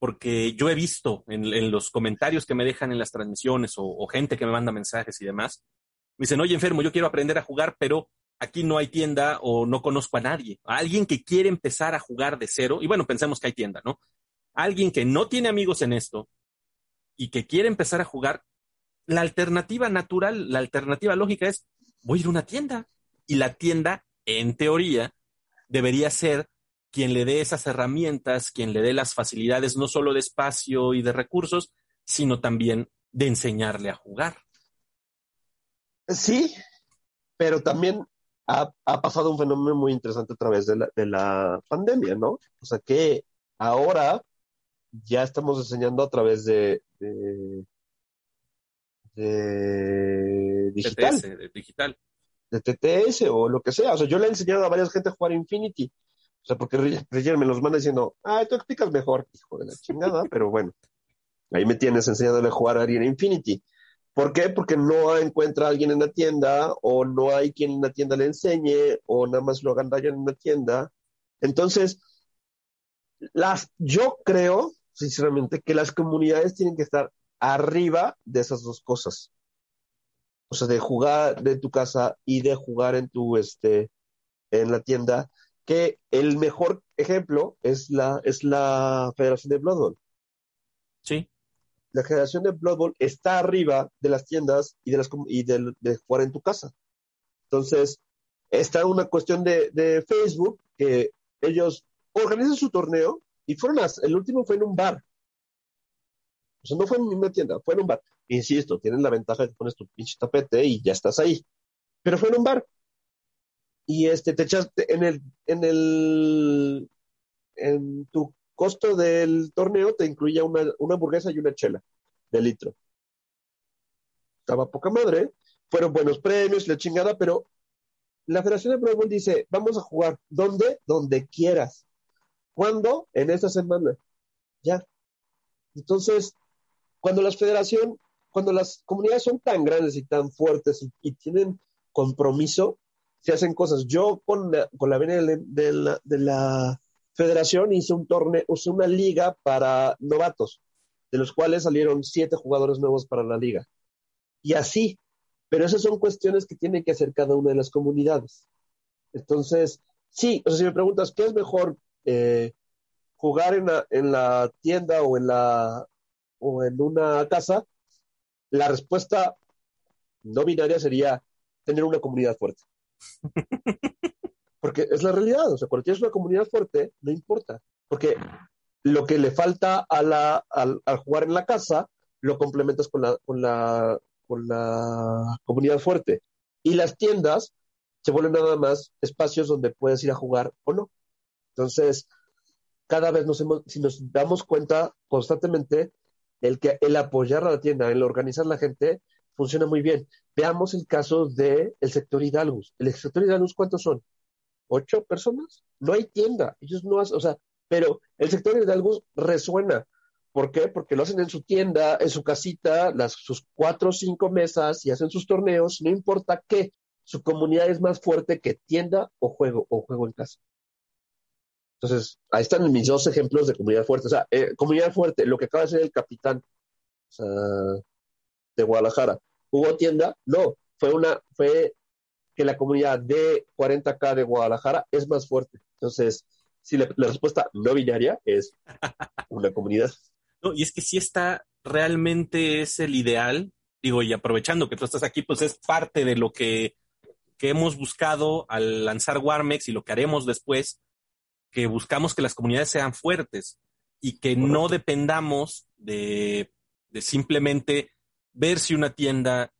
porque yo he visto en, los comentarios que me dejan en las transmisiones o, o, gente que me manda mensajes y demás, me dicen, oye enfermo, yo quiero aprender a jugar, pero aquí no hay tienda o no conozco a nadie. A alguien que quiere empezar a jugar de cero, y bueno, pensemos que hay tienda, ¿no? Alguien que no tiene amigos en esto, y que quiere empezar a jugar, la alternativa natural, la alternativa lógica es, voy a ir a una tienda. Y la tienda, en teoría, debería ser quien le dé esas herramientas, quien le dé las facilidades no solo de espacio y de recursos, sino también de enseñarle a jugar.
Sí, pero también ha, pasado un fenómeno muy interesante a través de la, de la pandemia, ¿no? O sea que ahora ya estamos enseñando a través de, de, digital.
TTS, de digital.
De TTS o lo que sea. O sea, yo le he enseñado a varias gente a jugar Infinity. O sea, porque Roger me los manda diciendo, ah, tú explicas mejor, hijo de la chingada, pero bueno. Ahí me tienes enseñándole a jugar a Arena Infinity. ¿Por qué? Porque no encuentra a alguien en la tienda, o no hay quien en la tienda le enseñe, o nada más lo hagan en una tienda. Entonces, las, yo creo sinceramente, que las comunidades tienen que estar arriba de esas dos cosas. O sea, de jugar de tu casa y de jugar en tu, este, en la tienda, que el mejor ejemplo es la, es la Federación de Blood Bowl.
Sí.
La Federación de Blood Bowl está arriba de las tiendas y de, las, y de, jugar en tu casa. Entonces, está una cuestión de, de Facebook que ellos organizan su torneo y fueron el último fue en un bar. O sea, no fue en una tienda, fue en un bar. Insisto, tienen la ventaja de que pones tu pinche tapete y ya estás ahí. Pero fue en un bar. Y este, te echaste en el, en el, en tu costo del torneo te incluía una, una hamburguesa y una chela de litro. Estaba poca madre, fueron buenos premios, la chingada, pero la Federación de Pro dice, vamos a jugar, ¿dónde? Donde quieras. ¿Cuándo? En esta semana. Ya. Entonces, cuando las federación, cuando las comunidades son tan grandes y tan fuertes y, tienen compromiso, se hacen cosas. Yo con la, con la venia de la, de la federación hice un torneo, hice una liga para novatos, de los cuales salieron siete jugadores nuevos para la liga. Y así, pero esas son cuestiones que tiene que hacer cada una de las comunidades. Entonces, sí, o sea, si me preguntas, ¿qué es mejor eh, jugar en la, en la tienda o en, la, o en una casa, la respuesta no binaria sería tener una comunidad fuerte. Porque es la realidad, o sea, cuando tienes una comunidad fuerte, no importa, porque lo que le falta a la, al, jugar en la casa, lo complementas con la, con la, con la comunidad fuerte. Y las tiendas se vuelven nada más espacios donde puedes ir a jugar o no. Entonces, cada vez nos hemos, si nos damos cuenta constantemente, el que el apoyar a la tienda, el organizar a la gente, funciona muy bien. Veamos el caso del el sector Hidalgus. ¿El sector Hidalgus cuántos son? ¿Ocho personas? No hay tienda. Ellos no hacen, o sea, pero el sector Hidalgus resuena. ¿Por qué? Porque lo hacen en su tienda, en su casita, sus cuatro o cinco mesas y hacen sus torneos, no importa qué. Su comunidad es más fuerte que tienda o juego, o juego en casa. Entonces, ahí están mis dos ejemplos de comunidad fuerte. O sea, eh, comunidad fuerte, lo que acaba de ser el capitán de Guadalajara. ¿Hubo tienda? No, fue una, fue que la comunidad de 40K de Guadalajara es más fuerte. Entonces, si la, respuesta no binaria es una comunidad.
No, y es que si está realmente es el ideal, digo, y aprovechando que tú estás aquí, pues es parte de lo que, que hemos buscado al lanzar Warmex y lo que haremos después, que buscamos que las comunidades sean fuertes y que no dependamos de, de simplemente ver si una tienda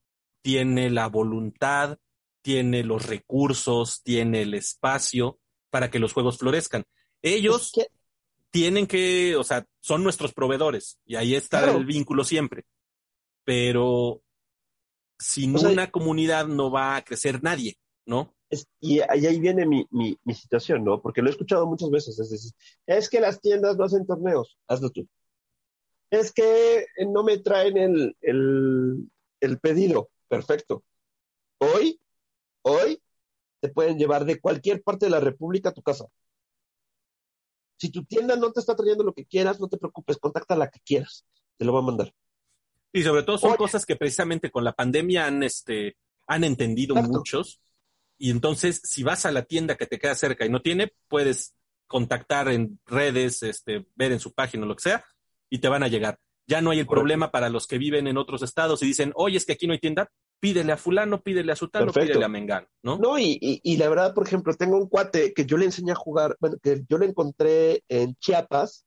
tiene la voluntad, tiene los recursos, tiene el espacio para que los juegos florezcan. Ellos tienen que, o sea, son nuestros proveedores y ahí está el vínculo siempre. Pero sin una comunidad no va a crecer nadie, ¿no?
y, ahí viene mi, mi, situación, ¿no? Porque lo he escuchado muchas veces. Es decir, es que las tiendas no hacen torneos, hazlo tú. Es que no me traen el, el, el pedido, perfecto. Hoy, hoy, te pueden llevar de cualquier parte de la República a tu casa. Si tu tienda no te está trayendo lo que quieras, no te preocupes, contacta a la que quieras, te lo va a mandar.
Y sobre todo son cosas que precisamente con la pandemia han, este, han entendido muchos. Y entonces, si vas a la tienda que te queda cerca y no tiene, puedes contactar en redes, este, ver en su página o lo que sea, y te van a llegar. Ya no hay el problema para los que viven en otros estados y dicen, oye, es que aquí no hay tienda, pídele a fulano, pídele a sutano, pídele a mengano, ¿no?
No, y, y, la verdad, por ejemplo, tengo un cuate que yo le enseñé a jugar, bueno, que yo le encontré en Chiapas,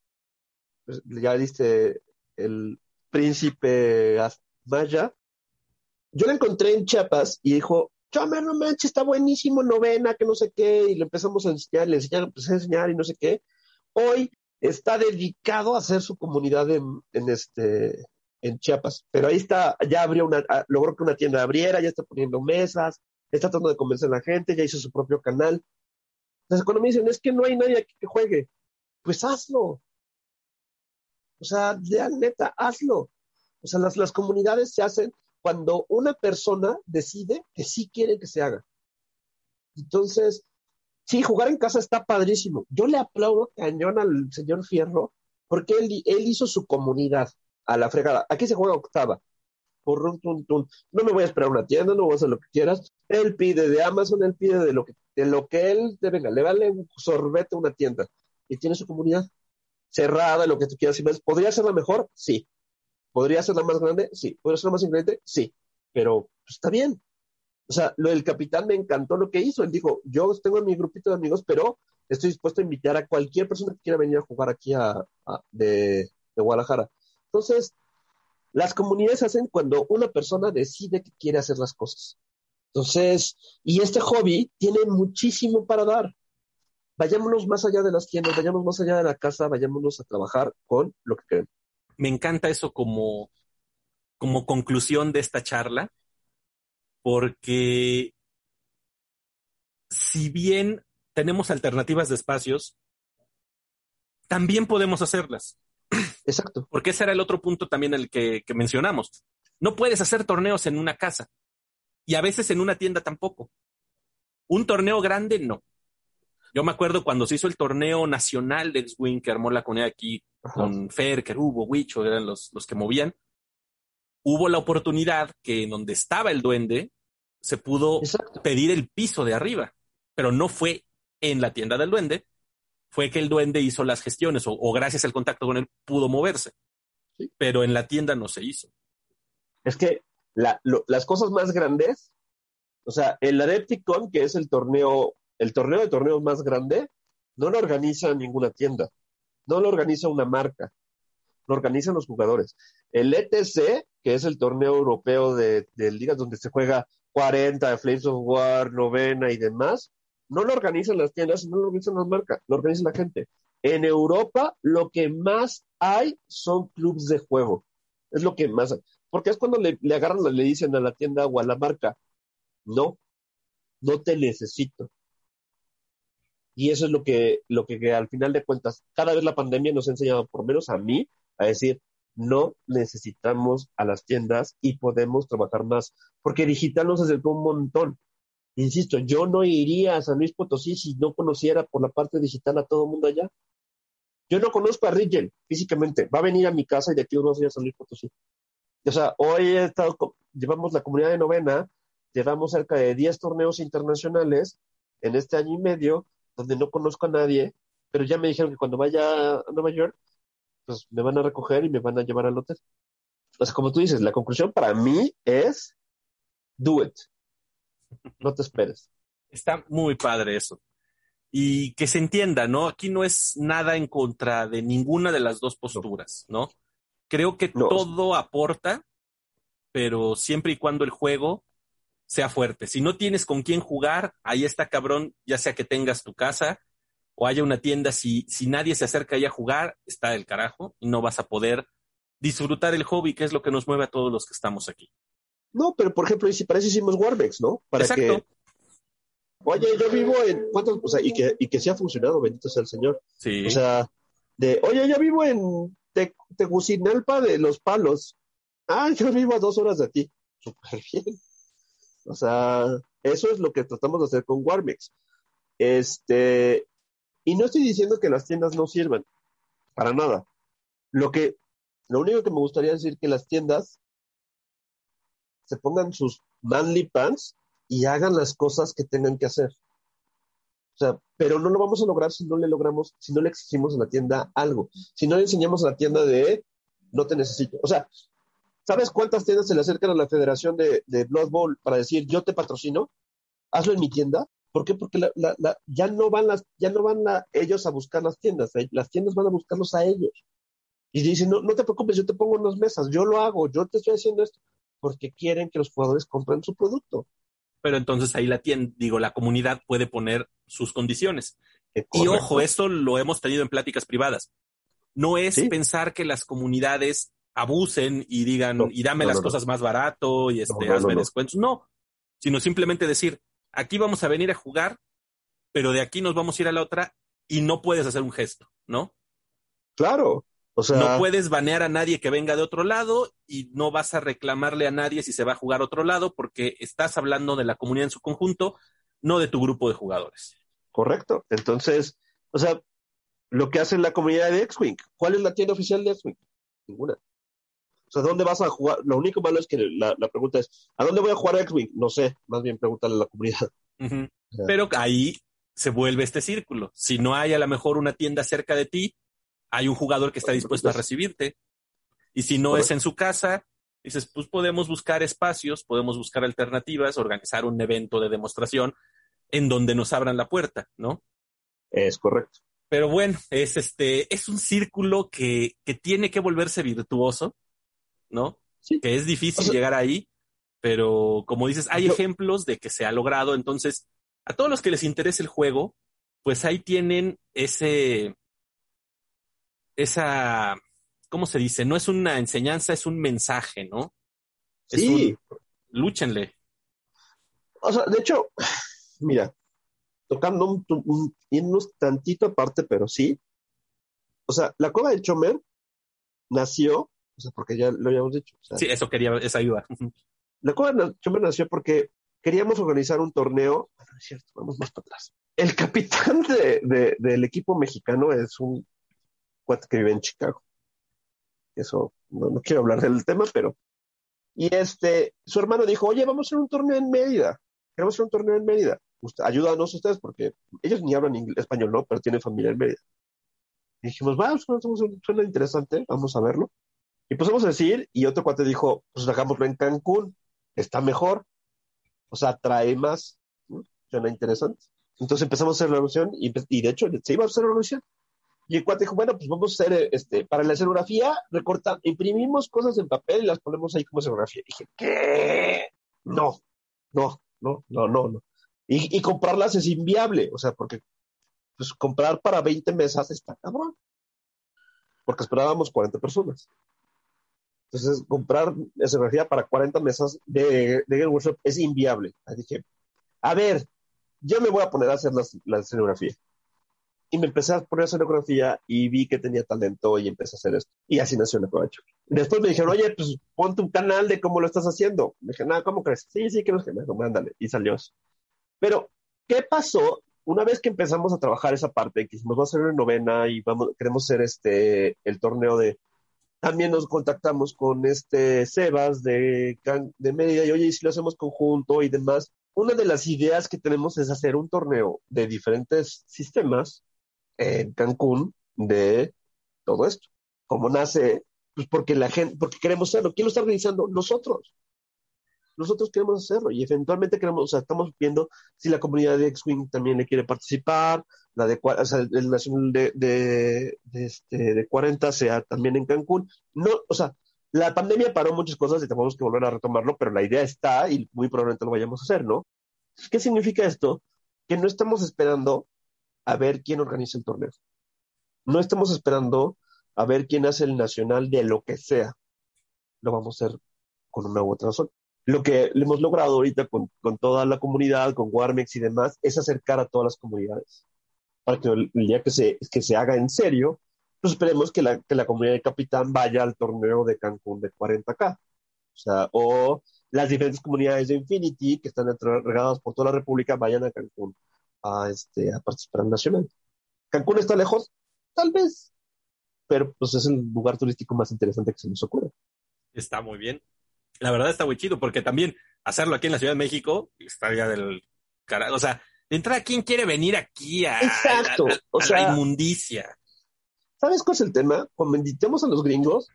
pues, ya viste el príncipe Maya, yo le encontré en Chiapas y dijo, Chomer, no manches, está buenísimo, novena, que no sé qué, y le empezamos a enseñar, le enseñaron, empecé a enseñar y no sé qué. Hoy está dedicado a hacer su comunidad en, en este en Chiapas, pero ahí está, ya abrió una, ah, logró que una tienda abriera, ya está poniendo mesas, está tratando de convencer a la gente, ya hizo su propio canal. Cuando me dicen, es que no hay nadie aquí que juegue, pues hazlo. O sea, ya neta, hazlo. O sea, las, las comunidades se hacen cuando una persona decide que sí quiere que se haga. Entonces, sí, jugar en casa está padrísimo. Yo le aplaudo cañón al señor Fierro porque él, él hizo su comunidad a la fregada. Aquí se juega octava. No me voy a esperar una tienda, no voy a hacer lo que quieras. Él pide de Amazon, él pide de lo que, de lo que él, de, venga, le vale un sorbete a una tienda. Y tiene su comunidad cerrada, lo que tú quieras. ¿Podría ser la mejor? Sí. ¿Podría ser la más grande? Sí. ¿Podría ser la más ingrediente? Sí. Pero pues, está bien. O sea, lo del capitán me encantó lo que hizo. Él dijo, yo tengo mi grupito de amigos, pero estoy dispuesto a invitar a cualquier persona que quiera venir a jugar aquí a, de, de Guadalajara. Entonces, las comunidades hacen cuando una persona decide que quiere hacer las cosas. Entonces, y este hobby tiene muchísimo para dar. Vayámonos más allá de las tiendas, vayamos más allá de la casa, vayámonos a trabajar con lo que queremos.
Me encanta eso como, como conclusión de esta charla, porque si bien tenemos alternativas de espacios, también podemos hacerlas.
Exacto.
Porque ese era el otro punto también el que, mencionamos. No puedes hacer torneos en una casa y a veces en una tienda tampoco. Un torneo grande, no. Yo me acuerdo cuando se hizo el torneo nacional de X-Wing que armó la comunidad aquí con Fer, Kerubo, Wicho, eran los, los que movían. Hubo la oportunidad que en donde estaba el duende se pudo pedir el piso de arriba, pero no fue en la tienda del duende, fue que el duende hizo las gestiones o, gracias al contacto con él pudo moverse. Pero en la tienda no se hizo.
Es que las cosas más grandes, o sea, el Adepticon, que es el torneo, el torneo de torneos más grande, no lo organiza ninguna tienda, no lo organiza una marca, lo organizan los jugadores. El ETC, que es el torneo europeo de, de ligas donde se juega 40, Flames of War, novena y demás, no lo organizan las tiendas, no lo organizan las marcas, lo organiza la gente. En Europa lo que más hay son clubes de juego. Es lo que más hay. Porque es cuando le, le agarran, le dicen a la tienda o a la marca, no, no te necesito. Y eso es lo que, lo que, que al final de cuentas, cada vez la pandemia nos ha enseñado, por menos a mí, a decir, no necesitamos a las tiendas y podemos trabajar más, porque digital nos acercó un montón. Insisto, yo no iría a San Luis Potosí si no conociera por la parte digital a todo mundo allá. Yo no conozco a Rigel físicamente. Va a venir a mi casa y de aquí unos días a San Luis Potosí. O sea, hoy he llevamos la comunidad de novena, llevamos cerca de 10 torneos internacionales en este año y medio, donde no conozco a nadie, pero ya me dijeron que cuando vaya a Nueva York, pues me van a recoger y me van a llevar al hotel. Pues como tú dices, la conclusión para mí es do it. No te esperes.
Está muy padre eso. y que se entienda, ¿no? Aquí no es nada en contra de ninguna de las dos posturas, ¿no? Creo que todo aporta, pero siempre y cuando el juego sea fuerte. Si no tienes con quién jugar, ahí está cabrón, ya sea que tengas tu casa o haya una tienda, si, si nadie se acerca ahí a jugar, está el carajo y no vas a poder disfrutar el hobby, que es lo que nos mueve a todos los que estamos aquí.
No, pero por ejemplo, si para eso hicimos Warbex, ¿no? Para que. Oye, yo vivo en. ¿Cuántos? O sea, y que, y que sí ha funcionado, bendito sea el Señor.
Sí.
O sea, de. Oye, yo vivo en Tegucigalpa de los Palos. Ah, yo vivo a dos horas de ti. Súper bien. O sea, eso es lo que tratamos de hacer con Warmex. Este. Y no estoy diciendo que las tiendas no sirvan. Para nada. Lo que. Lo único que me gustaría decir que las tiendas se pongan sus manly pants y hagan las cosas que tengan que hacer. O sea, pero no lo vamos a lograr si no le logramos, si no le exigimos a la tienda algo, si no le enseñamos a la tienda de no te necesito. O sea, ¿sabes cuántas tiendas se le acercan a la federación de, Blood Bowl para decir yo te patrocino? Hazlo en mi tienda. ¿Por qué? Porque ya no van las, ya no van ellos a buscar las tiendas, las tiendas van a buscarlos a ellos. Y dicen, no, no te preocupes, yo te pongo unas mesas, yo lo hago, yo te estoy haciendo esto porque quieren que los jugadores compren su producto.
Pero entonces ahí la tienda, digo, la comunidad puede poner sus condiciones. Y ojo, esto lo hemos tenido en pláticas privadas. No es pensar que las comunidades abusen y digan, y dame las cosas más barato y este, hazme descuentos. No, sino simplemente decir, aquí vamos a venir a jugar, pero de aquí nos vamos a ir a la otra y no puedes hacer un gesto, ¿no?
Claro,
no puedes banear a nadie que venga de otro lado y no vas a reclamarle a nadie si se va a jugar otro lado porque estás hablando de la comunidad en su conjunto, no de tu grupo de jugadores.
Correcto. Entonces, o sea, lo que hace la comunidad de X-Wing, ¿cuál es la tienda oficial de X-Wing? Ninguna. O sea, ¿dónde vas a jugar? Lo único malo es que la, pregunta es, ¿a dónde voy a jugar X-Wing? No sé, más bien pregúntale a la comunidad.
Pero ahí se vuelve este círculo. Si no hay a lo mejor una tienda cerca de ti, hay un jugador que está dispuesto a recibirte. Y si no es en su casa, dices, pues podemos buscar espacios, podemos buscar alternativas, organizar un evento de demostración en donde nos abran la puerta, ¿no?
Es correcto.
Pero bueno, es este, es un círculo que, que tiene que volverse virtuoso, ¿no?
Sí.
Que es difícil llegar ahí, pero como dices, hay ejemplos de que se ha logrado. Entonces, a todos los que les interese el juego, pues ahí tienen ese, esa, ¿cómo se dice? No es una enseñanza, es un mensaje, ¿no?
sí.
lúchenle.
O sea, de hecho, mira, tocando un, un, tantito aparte, pero sí. O sea, la cueva de Chomer nació, o sea, porque ya lo habíamos dicho.
sí, eso quería, esa ayuda.
La cueva de Chomer nació porque queríamos organizar un torneo. Bueno, es cierto, vamos más para atrás. El capitán de, del equipo mexicano es un cuate que vive en Chicago. Eso, no, quiero hablar del tema, pero. Y este, su hermano dijo, oye, vamos a hacer un torneo en Mérida. Queremos hacer un torneo en Mérida. ayúdanos ustedes, porque ellos ni hablan español, ¿no? Pero tienen familia en Mérida. Y dijimos, va, suena interesante, vamos a verlo. Y pues vamos a decir, y otro cuate dijo, pues hagámoslo en Cancún, está mejor, o sea, trae más, suena interesante. Entonces empezamos a hacer la revolución y, y, de hecho se iba a hacer la revolución. Y el cuate dijo, bueno, pues vamos a hacer, este, para la escenografía, recorta, imprimimos cosas en papel y las ponemos ahí como escenografía. Y dije, ¿qué? No, no, no, no, no, no. Y, y comprarlas es inviable, o sea, porque pues comprar para 20 mesas está cabrón. Porque esperábamos 40 personas. Entonces, comprar escenografía para 40 mesas de, de Game Workshop es inviable. Ahí dije, a ver, yo me voy a poner a hacer la escenografía y me empecé a poner escenografía y vi que tenía talento y empecé a hacer esto. Y así nació Aprovecho. Después me dijeron, oye, pues ponte un canal de cómo lo estás haciendo. Me dije, nada, ¿cómo crees? Sí, sí, que me mándale. Y salió eso. Pero, ¿qué pasó? Una vez que empezamos a trabajar esa parte, que dijimos, vamos a hacer una novena y vamos, queremos hacer este, el torneo de... También nos contactamos con este Sebas de, de Mérida y, oye, ¿y si lo hacemos conjunto y demás? Una de las ideas que tenemos es hacer un torneo de diferentes sistemas en Cancún de todo esto. ¿Cómo nace? Pues porque la gente, porque queremos hacerlo. ¿Quién lo está organizando? Nosotros. nosotros queremos hacerlo y eventualmente queremos, o sea, estamos viendo si la comunidad de X-Wing también le quiere participar, la de, o sea, el nacional de, de, este, de 40 sea también en Cancún. No, o sea, la pandemia paró muchas cosas y tenemos que volver a retomarlo, pero la idea está y muy probablemente lo vayamos a hacer, ¿no? ¿Qué significa esto? Que no estamos esperando a ver quién organiza el torneo. No estamos esperando a ver quién hace el nacional de lo que sea. Lo vamos a hacer con una u otra razón. Lo que hemos logrado ahorita con, toda la comunidad, con Warmex y demás, es acercar a todas las comunidades. Para que el, día que se, que se haga en serio, pues esperemos que la, que la comunidad de Capitán vaya al torneo de Cancún de 40K. O o las diferentes comunidades de Infinity que están regadas por toda la República vayan a Cancún a, este, a participar en Nacional. ¿Cancún está lejos? Tal vez, pero pues es el lugar turístico más interesante que se nos ocurre.
Está muy bien. La verdad está muy chido, porque también hacerlo aquí en la Ciudad de México estaría del carajo. O sea, de entrada, ¿quién quiere venir aquí a,
Exacto.
o sea, la inmundicia?
¿Sabes cuál es el tema? Cuando invitamos a los gringos,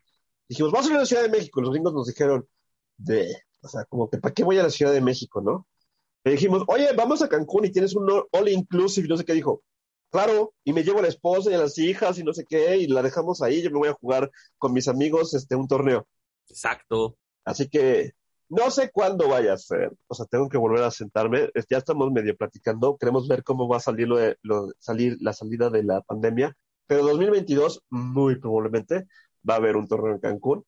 dijimos, vamos a ir a la Ciudad de México. Los gringos nos dijeron, de, o sea, como que, ¿para qué voy a la Ciudad de México, no? Le dijimos, oye, vamos a Cancún y tienes un all inclusive, no sé qué dijo. Claro, y me llevo a la esposa y a las hijas y no sé qué, y la dejamos ahí, yo me voy a jugar con mis amigos este un torneo.
Exacto.
Así que no sé cuándo vaya a ser, o sea, tengo que volver a sentarme, ya estamos medio platicando, queremos ver cómo va a salir, lo de, lo, salir la salida de la pandemia, pero 2022 muy probablemente va a haber un torneo en Cancún,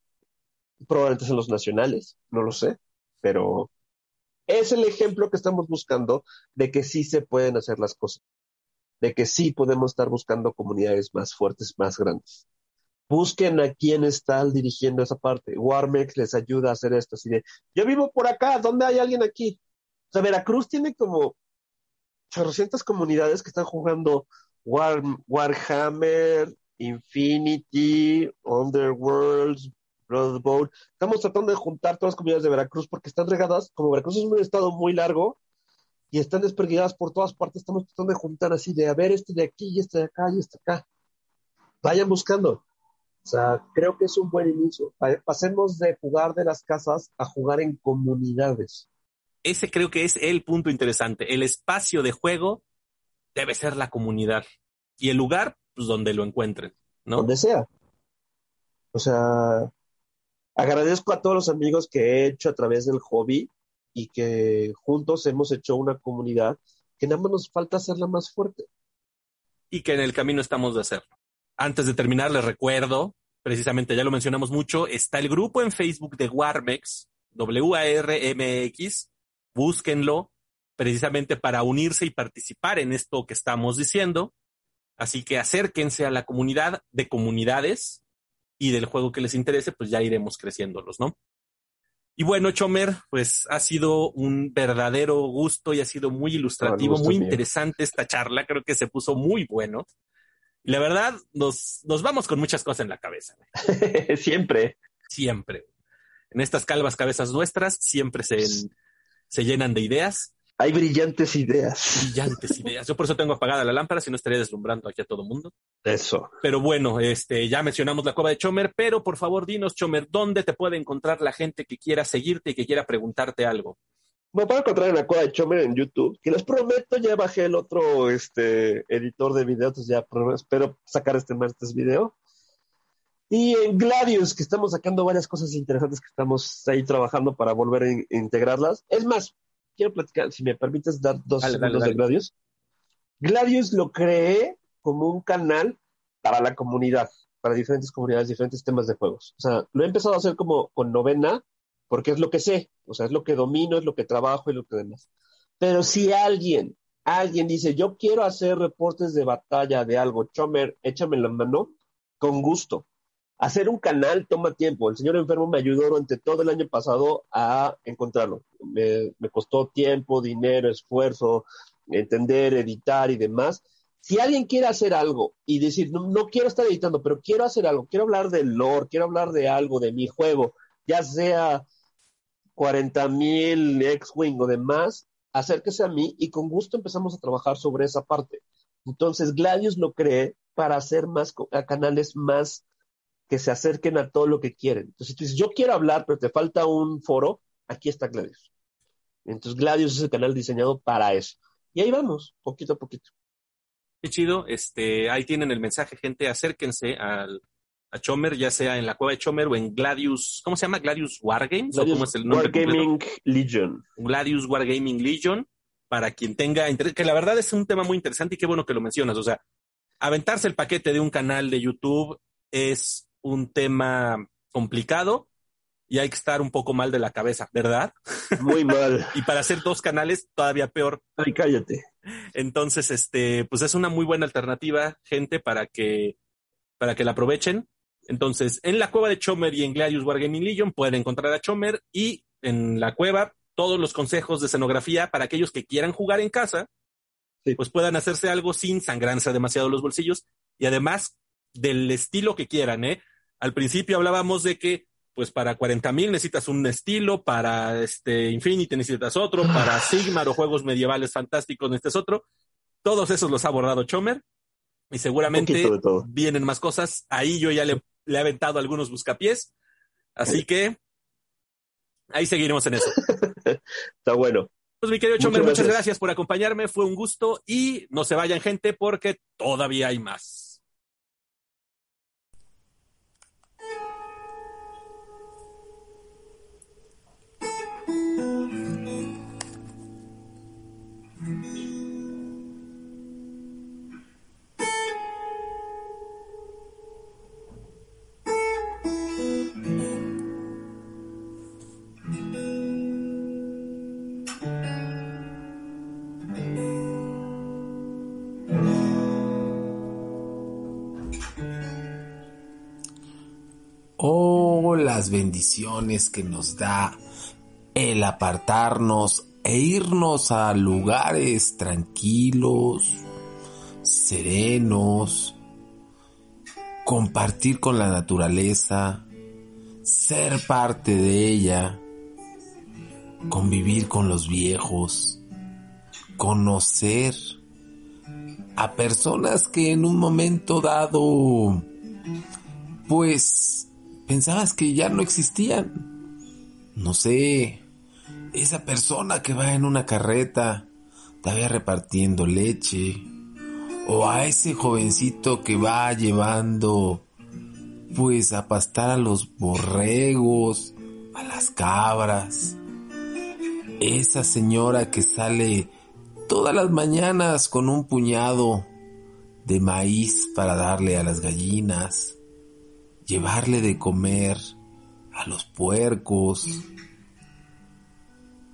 probablemente son los nacionales, no lo sé, pero es el ejemplo que estamos buscando de que sí se pueden hacer las cosas de que sí podemos estar buscando comunidades más fuertes, más grandes. Busquen a quién está dirigiendo esa parte. Warmex les ayuda a hacer esto. Así de, yo vivo por acá, ¿dónde hay alguien aquí? O sea, Veracruz tiene como 800 comunidades que están jugando Warhammer, Infinity, Underworld, Blood Bowl. Estamos tratando de juntar todas las comunidades de Veracruz porque están regadas. Como Veracruz es un estado muy largo, y están desperdigadas por todas partes. Estamos tratando de juntar así, de a ver este de aquí y este de acá y este de acá. Vayan buscando. O sea, creo que es un buen inicio. Pasemos de jugar de las casas a jugar en comunidades.
Ese creo que es el punto interesante. El espacio de juego debe ser la comunidad y el lugar, pues donde lo encuentren, ¿no?
Donde sea. O sea, agradezco a todos los amigos que he hecho a través del hobby y que juntos hemos hecho una comunidad que nada más nos falta hacerla más fuerte.
Y que en el camino estamos de hacerlo. Antes de terminar, les recuerdo, precisamente ya lo mencionamos mucho, está el grupo en Facebook de Warmex, W-A-R-M-X, búsquenlo precisamente para unirse y participar en esto que estamos diciendo. Así que acérquense a la comunidad de comunidades y del juego que les interese, pues ya iremos creciéndolos, ¿no? Y bueno, Chomer, pues ha sido un verdadero gusto y ha sido muy ilustrativo, muy interesante esta charla. Creo que se puso muy bueno. Y la verdad, nos, nos vamos con muchas cosas en la cabeza.
siempre.
Siempre. En estas calvas cabezas nuestras siempre se, se llenan de ideas.
Hay brillantes ideas.
Brillantes ideas. Yo por eso tengo apagada la lámpara, si no estaría deslumbrando aquí a todo mundo.
Eso.
Pero bueno, este, ya mencionamos la cueva de Chomer, pero por favor dinos, Chomer, ¿dónde te puede encontrar la gente que quiera seguirte y que quiera preguntarte algo?
Me pueden encontrar en la cueva de Chomer en YouTube, que les prometo, ya bajé el otro este, editor de videos, entonces ya espero sacar este martes video. Y en Gladius, que estamos sacando varias cosas interesantes que estamos ahí trabajando para volver a, integrarlas. Es más, quiero platicar, si me permites dar dos segundos de Gladius. Gladius lo creé como un canal para la comunidad, para diferentes comunidades, diferentes temas de juegos. O sea, lo he empezado a hacer como con novena, porque es lo que sé, o sea, es lo que domino, es lo que trabajo y lo que demás. Pero si alguien, alguien dice, yo quiero hacer reportes de batalla de algo, Chomer, échame la mano, con gusto. Hacer un canal toma tiempo. El señor enfermo me ayudó durante todo el año pasado a encontrarlo. Me, costó tiempo, dinero, esfuerzo, entender, editar y demás. Si alguien quiere hacer algo y decir, no, no, quiero estar editando, pero quiero hacer algo, quiero hablar del lore, quiero hablar de algo, de mi juego, ya sea 40 mil X-Wing o demás, acérquese a mí y con gusto empezamos a trabajar sobre esa parte. Entonces, Gladius lo cree para hacer más canales más que se acerquen a todo lo que quieren. Entonces, si tú dices, yo quiero hablar, pero te falta un foro, aquí está Gladius. Entonces Gladius es el canal diseñado para eso. Y ahí vamos, poquito a poquito.
Qué chido, este, ahí tienen el mensaje, gente, acérquense al, a Chomer, ya sea en la cueva de Chomer o en Gladius, ¿cómo se llama? Gladius Wargames,
Gladius
¿o cómo es el nombre
Wargaming
completo?
Legion.
Gladius Wargaming Legion, para quien tenga interés, que la verdad es un tema muy interesante y qué bueno que lo mencionas, o sea, aventarse el paquete de un canal de YouTube es un tema complicado y hay que estar un poco mal de la cabeza, ¿verdad?
Muy mal.
Y para hacer dos canales todavía peor.
Ay, cállate.
Entonces, este, pues es una muy buena alternativa, gente, para que, para que la aprovechen. Entonces, en la cueva de Chomer y en Gladius Wargaming Legion pueden encontrar a Chomer y en la cueva todos los consejos de escenografía para aquellos que quieran jugar en casa,
Sí.
pues puedan hacerse algo sin sangrarse demasiado los bolsillos y además del estilo que quieran, ¿eh? Al principio hablábamos de que pues para 40 mil necesitas un estilo, para este Infinity necesitas otro, para Sigmar o juegos medievales fantásticos necesitas otro. Todos esos los ha abordado Chomer y seguramente vienen más cosas. Ahí yo ya le, le he aventado algunos buscapiés. Así que ahí seguiremos en eso.
Está bueno.
Pues mi querido
Muchas
Chomer, muchas
gracias.
gracias por acompañarme. Fue un gusto y no se vayan gente porque todavía hay más.
Las bendiciones que nos da el apartarnos e irnos a lugares tranquilos, serenos, compartir con la naturaleza, ser parte de ella, convivir con los viejos, conocer a personas que en un momento dado pues pensabas que ya no existían. No sé, esa persona que va en una carreta, todavía repartiendo leche, o a ese jovencito que va llevando, pues a pastar a los borregos, a las cabras, esa señora que sale todas las mañanas con un puñado de maíz para darle a las gallinas, llevarle de comer a los puercos,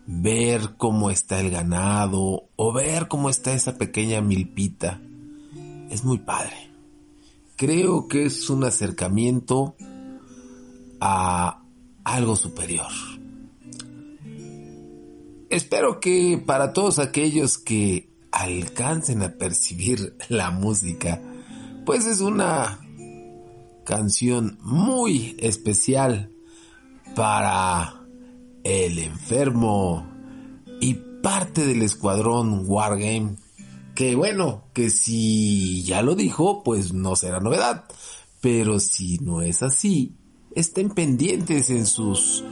ver cómo está el ganado o ver cómo está esa pequeña milpita. Es muy padre. Creo que es un acercamiento a algo superior. Espero que para todos aquellos que alcancen a percibir la música, pues es una canción muy especial para el enfermo y parte del escuadrón Wargame. Que bueno, que si ya lo dijo, pues no será novedad. Pero si no es así, estén pendientes en sus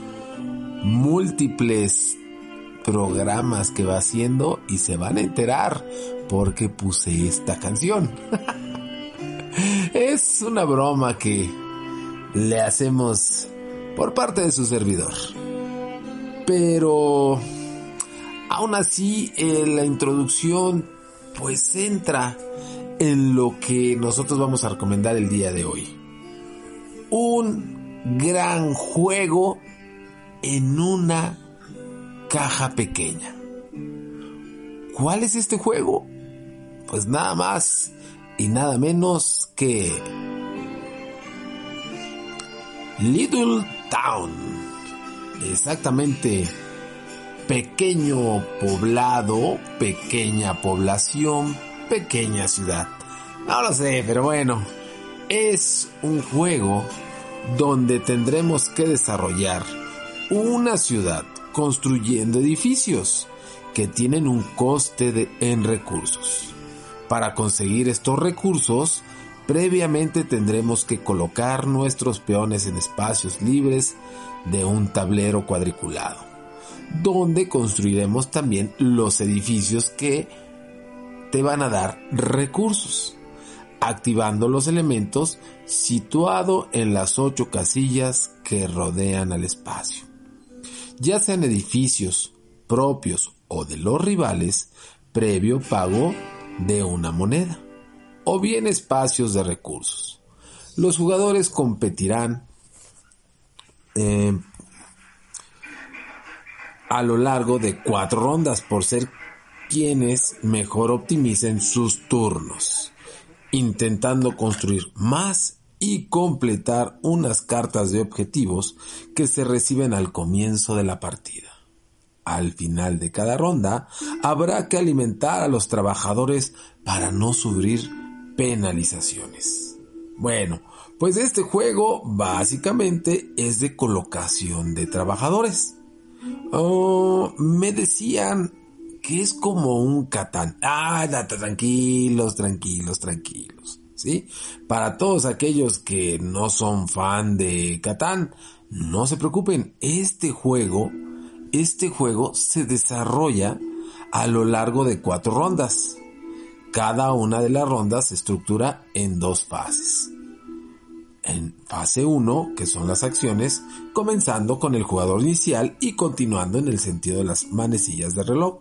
múltiples programas que va haciendo y se van a enterar porque puse esta canción. es una broma que le hacemos por parte de su servidor. Pero aún así eh, la introducción pues entra en lo que nosotros vamos a recomendar el día de hoy. Un gran juego en una caja pequeña. ¿Cuál es este juego? Pues nada más y nada menos que Little Town. Exactamente. Pequeño poblado, pequeña población, pequeña ciudad. No lo sé, pero bueno. Es un juego donde tendremos que desarrollar una ciudad construyendo edificios que tienen un coste de- en recursos. Para conseguir estos recursos, previamente tendremos que colocar nuestros peones en espacios libres de un tablero cuadriculado. donde construiremos también los edificios que te van a dar recursos, activando los elementos situado en las ocho casillas que rodean al espacio. Ya sean edificios propios o de los rivales, previo pago de una moneda, o bien espacios de recursos. Los jugadores competirán eh, a lo largo de cuatro rondas por ser quienes mejor optimicen sus turnos, intentando construir más y completar unas cartas de objetivos que se reciben al comienzo de la partida. Al final de cada ronda habrá que alimentar a los trabajadores para no sufrir penalizaciones. Bueno, pues este juego básicamente es de colocación de trabajadores. Oh, me decían que es como un Catán. Ah, tranquilos, tranquilos, tranquilos. ¿Sí? Para todos aquellos que no son fan de Catán, no se preocupen. Este juego, este juego se desarrolla a lo largo de cuatro rondas. Cada una de las rondas se estructura en dos fases en fase 1, que son las acciones, comenzando con el jugador inicial y continuando en el sentido de las manecillas de reloj.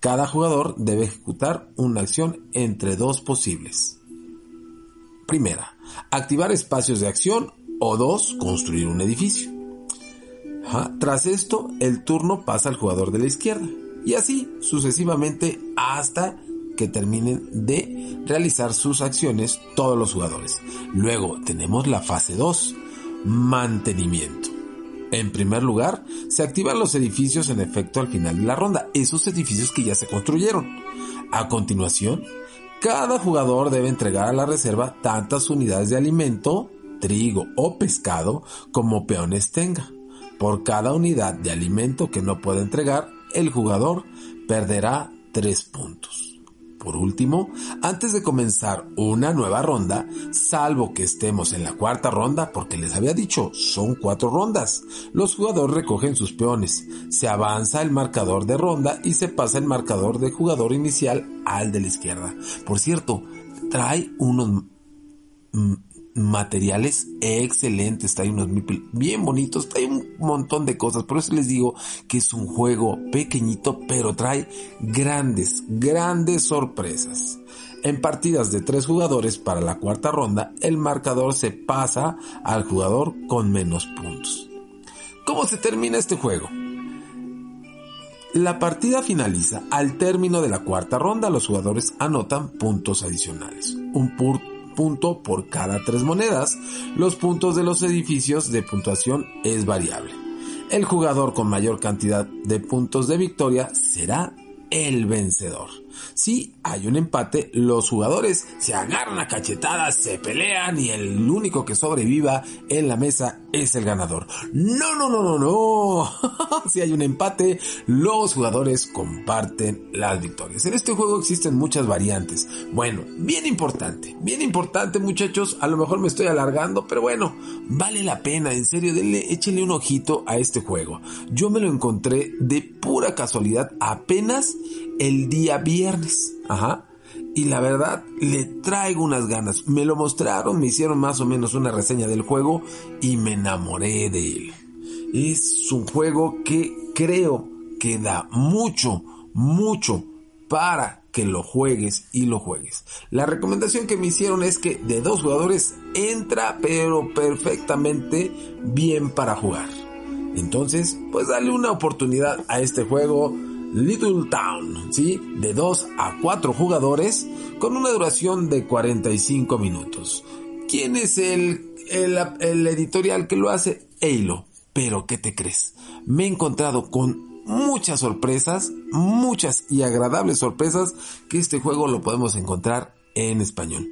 Cada jugador debe ejecutar una acción entre dos posibles. Primera, activar espacios de acción o dos, construir un edificio. Tras esto, el turno pasa al jugador de la izquierda y así sucesivamente hasta que terminen de realizar sus acciones todos los jugadores. Luego tenemos la fase 2, mantenimiento. En primer lugar, se activan los edificios en efecto al final de la ronda, esos edificios que ya se construyeron. A continuación, cada jugador debe entregar a la reserva tantas unidades de alimento, trigo o pescado como peones tenga. Por cada unidad de alimento que no pueda entregar, el jugador perderá 3 puntos. Por último, antes de comenzar una nueva ronda, salvo que estemos en la cuarta ronda, porque les había dicho, son cuatro rondas, los jugadores recogen sus peones, se avanza el marcador de ronda y se pasa el marcador de jugador inicial al de la izquierda. Por cierto, trae unos mm, materiales excelentes, trae unos bien bonitos, trae un montón de cosas, por eso les digo que es un juego pequeñito, pero trae grandes, grandes sorpresas. En partidas de tres jugadores para la cuarta ronda, el marcador se pasa al jugador con menos puntos. ¿Cómo se termina este juego? La partida finaliza al término de la cuarta ronda, los jugadores anotan puntos adicionales. Un, punto por cada tres monedas. Los puntos de los edificios de puntuación es variable. El jugador con mayor cantidad de puntos de victoria será el vencedor. Si hay un empate, los jugadores se agarran a cachetadas, se pelean y el único que sobreviva en la mesa es el ganador. No, no, no, no, no. si hay un empate, los jugadores comparten las victorias. En este juego existen muchas variantes. Bueno, bien importante, bien importante muchachos. A lo mejor me estoy alargando, pero bueno, vale la pena. En serio, denle, échenle un ojito a este juego. Yo me lo encontré de pura casualidad apenas el día viernes. Ajá. Y la verdad, le traigo unas ganas. Me lo mostraron, me hicieron más o menos una reseña del juego y me enamoré de él. Es un juego que creo que da mucho, mucho para que lo juegues y lo juegues. La recomendación que me hicieron es que de dos jugadores entra pero perfectamente bien para jugar. Entonces, pues dale una oportunidad a este juego Little Town, ¿sí? De 2 a 4 jugadores con una duración de 45 minutos. ¿Quién es el, el, editorial que lo hace? Halo. Pero ¿qué te crees? Me he encontrado con muchas sorpresas, muchas y agradables sorpresas que este juego lo podemos encontrar en español.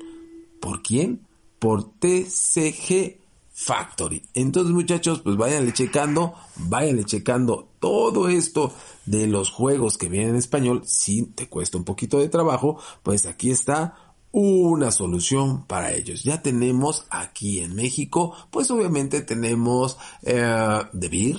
¿Por quién? Por TCG Factory. Entonces muchachos, pues váyanle checando, váyanle checando todo esto de los juegos que vienen en español. Si te cuesta un poquito de trabajo, pues aquí está una solución para ellos. Ya tenemos aquí en México, pues obviamente tenemos eh, Beer,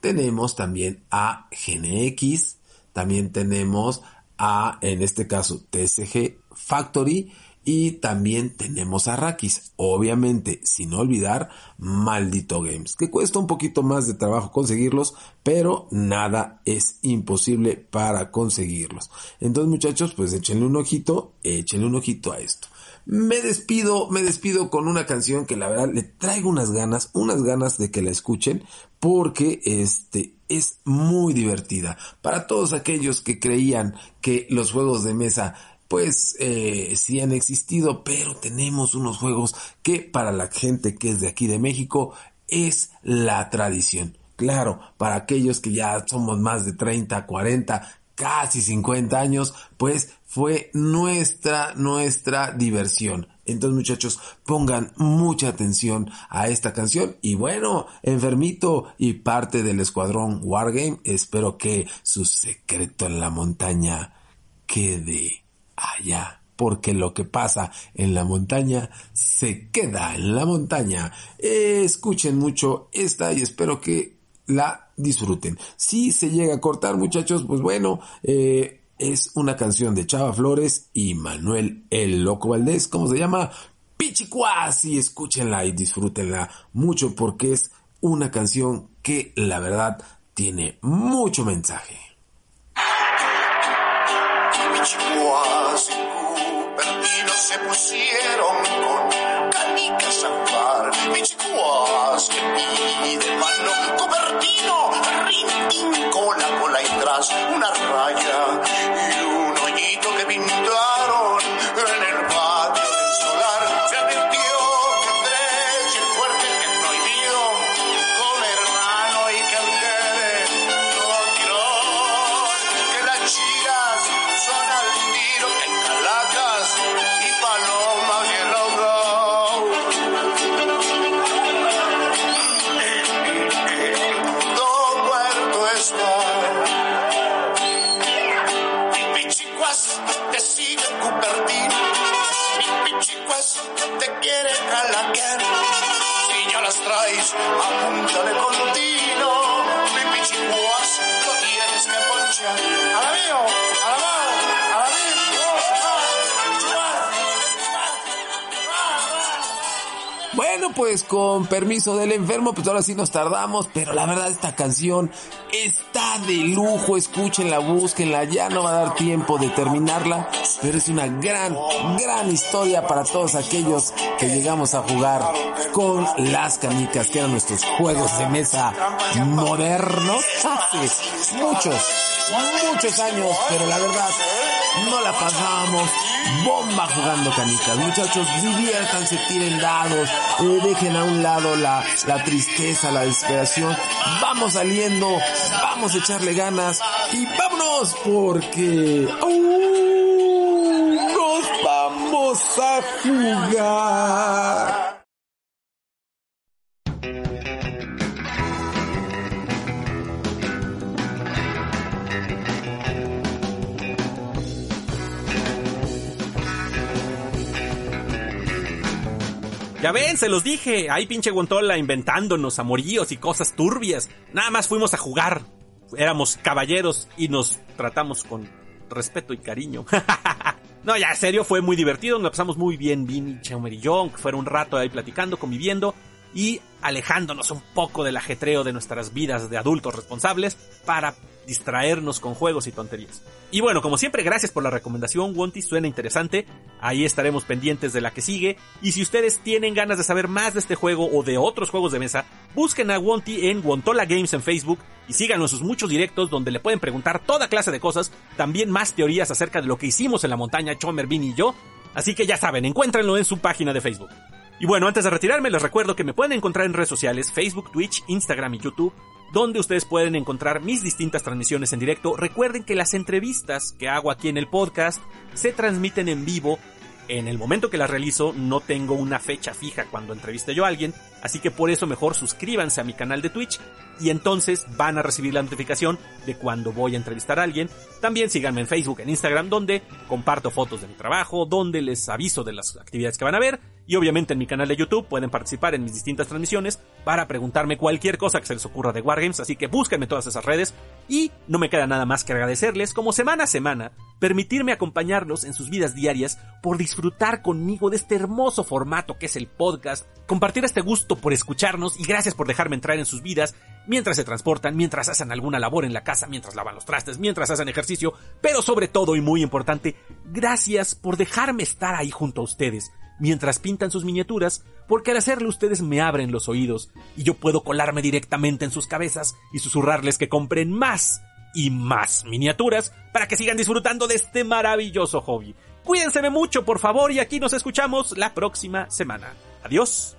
tenemos también a GNX, también tenemos a, en este caso, TSG Factory, y también tenemos a Rakis, obviamente, sin olvidar Maldito Games, que cuesta un poquito más de trabajo conseguirlos, pero nada es imposible para conseguirlos. Entonces, muchachos, pues échenle un ojito, échenle un ojito a esto. Me despido, me despido con una canción que la verdad le traigo unas ganas, unas ganas de que la escuchen, porque este es muy divertida. Para todos aquellos que creían que los juegos de mesa pues eh, sí han existido, pero tenemos unos juegos que para la gente que es de aquí de México es la tradición. Claro, para aquellos que ya somos más de 30, 40, casi 50 años, pues fue nuestra, nuestra diversión. Entonces muchachos, pongan mucha atención a esta canción y bueno, enfermito y parte del escuadrón Wargame, espero que su secreto en la montaña quede allá, porque lo que pasa en la montaña se queda en la montaña. escuchen mucho esta y espero que la disfruten. Si se llega a cortar, muchachos, pues bueno, eh, es una canción de Chava Flores y Manuel El Loco Valdés, ¿cómo se llama? Pichicuas y escúchenla y disfrútenla mucho porque es una canción que la verdad tiene mucho mensaje.
Se pusieron con canicas a jugar, pichicuas que pide mano, cobertino, rintín, cola, cola y tras, una raya
pues con permiso del enfermo, pues ahora sí nos tardamos, pero la verdad esta canción está de lujo, escúchenla, búsquenla, ya no va a dar tiempo de terminarla, pero es una gran, gran historia para todos aquellos que llegamos a jugar con las canicas, que eran nuestros juegos de mesa modernos hace muchos, muchos años, pero la verdad no la pasábamos bomba jugando canicas. Muchachos, diviértanse, tiren dados, eh, dejen a un lado la, la tristeza, la desesperación. Vamos saliendo, vamos a echarle ganas y vámonos porque nos vamos a jugar.
Ya ven, se los dije. Ahí pinche Guantola inventándonos amoríos y cosas turbias. Nada más fuimos a jugar. Éramos caballeros y nos tratamos con respeto y cariño. no, ya, en serio, fue muy divertido. Nos pasamos muy bien, Vini, Chemer y yo. Que fueron un rato ahí platicando, conviviendo y alejándonos un poco del ajetreo de nuestras vidas de adultos responsables para distraernos con juegos y tonterías. Y bueno, como siempre, gracias por la recomendación, Wonty, suena interesante. Ahí estaremos pendientes de la que sigue. Y si ustedes tienen ganas de saber más de este juego o de otros juegos de mesa, busquen a Wonty en Wontola Games en Facebook y síganlo en sus muchos directos donde le pueden preguntar toda clase de cosas, también más teorías acerca de lo que hicimos en la montaña Chomer, Vin y yo. Así que ya saben, encuéntrenlo en su página de Facebook. Y bueno, antes de retirarme les recuerdo que me pueden encontrar en redes sociales, Facebook, Twitch, Instagram y YouTube, donde ustedes pueden encontrar mis distintas transmisiones en directo. Recuerden que las entrevistas que hago aquí en el podcast se transmiten en vivo. En el momento que las realizo no tengo una fecha fija cuando entreviste yo a alguien, así que por eso mejor suscríbanse a mi canal de Twitch y entonces van a recibir la notificación de cuando voy a entrevistar a alguien. También síganme en Facebook, en Instagram, donde comparto fotos de mi trabajo, donde les aviso de las actividades que van a ver Y obviamente en mi canal de YouTube pueden participar en mis distintas transmisiones para preguntarme cualquier cosa que se les ocurra de Wargames, así que búsquenme todas esas redes. Y no me queda nada más que agradecerles como semana a semana permitirme acompañarlos en sus vidas diarias por disfrutar conmigo de este hermoso formato que es el podcast, compartir este gusto por escucharnos y gracias por dejarme entrar en sus vidas mientras se transportan, mientras hacen alguna labor en la casa, mientras lavan los trastes, mientras hacen ejercicio, pero sobre todo y muy importante, gracias por dejarme estar ahí junto a ustedes mientras pintan sus miniaturas, porque al hacerlo ustedes me abren los oídos y yo puedo colarme directamente en sus cabezas y susurrarles que compren más y más miniaturas para que sigan disfrutando de este maravilloso hobby. Cuídense mucho, por favor, y aquí nos escuchamos la próxima semana. Adiós.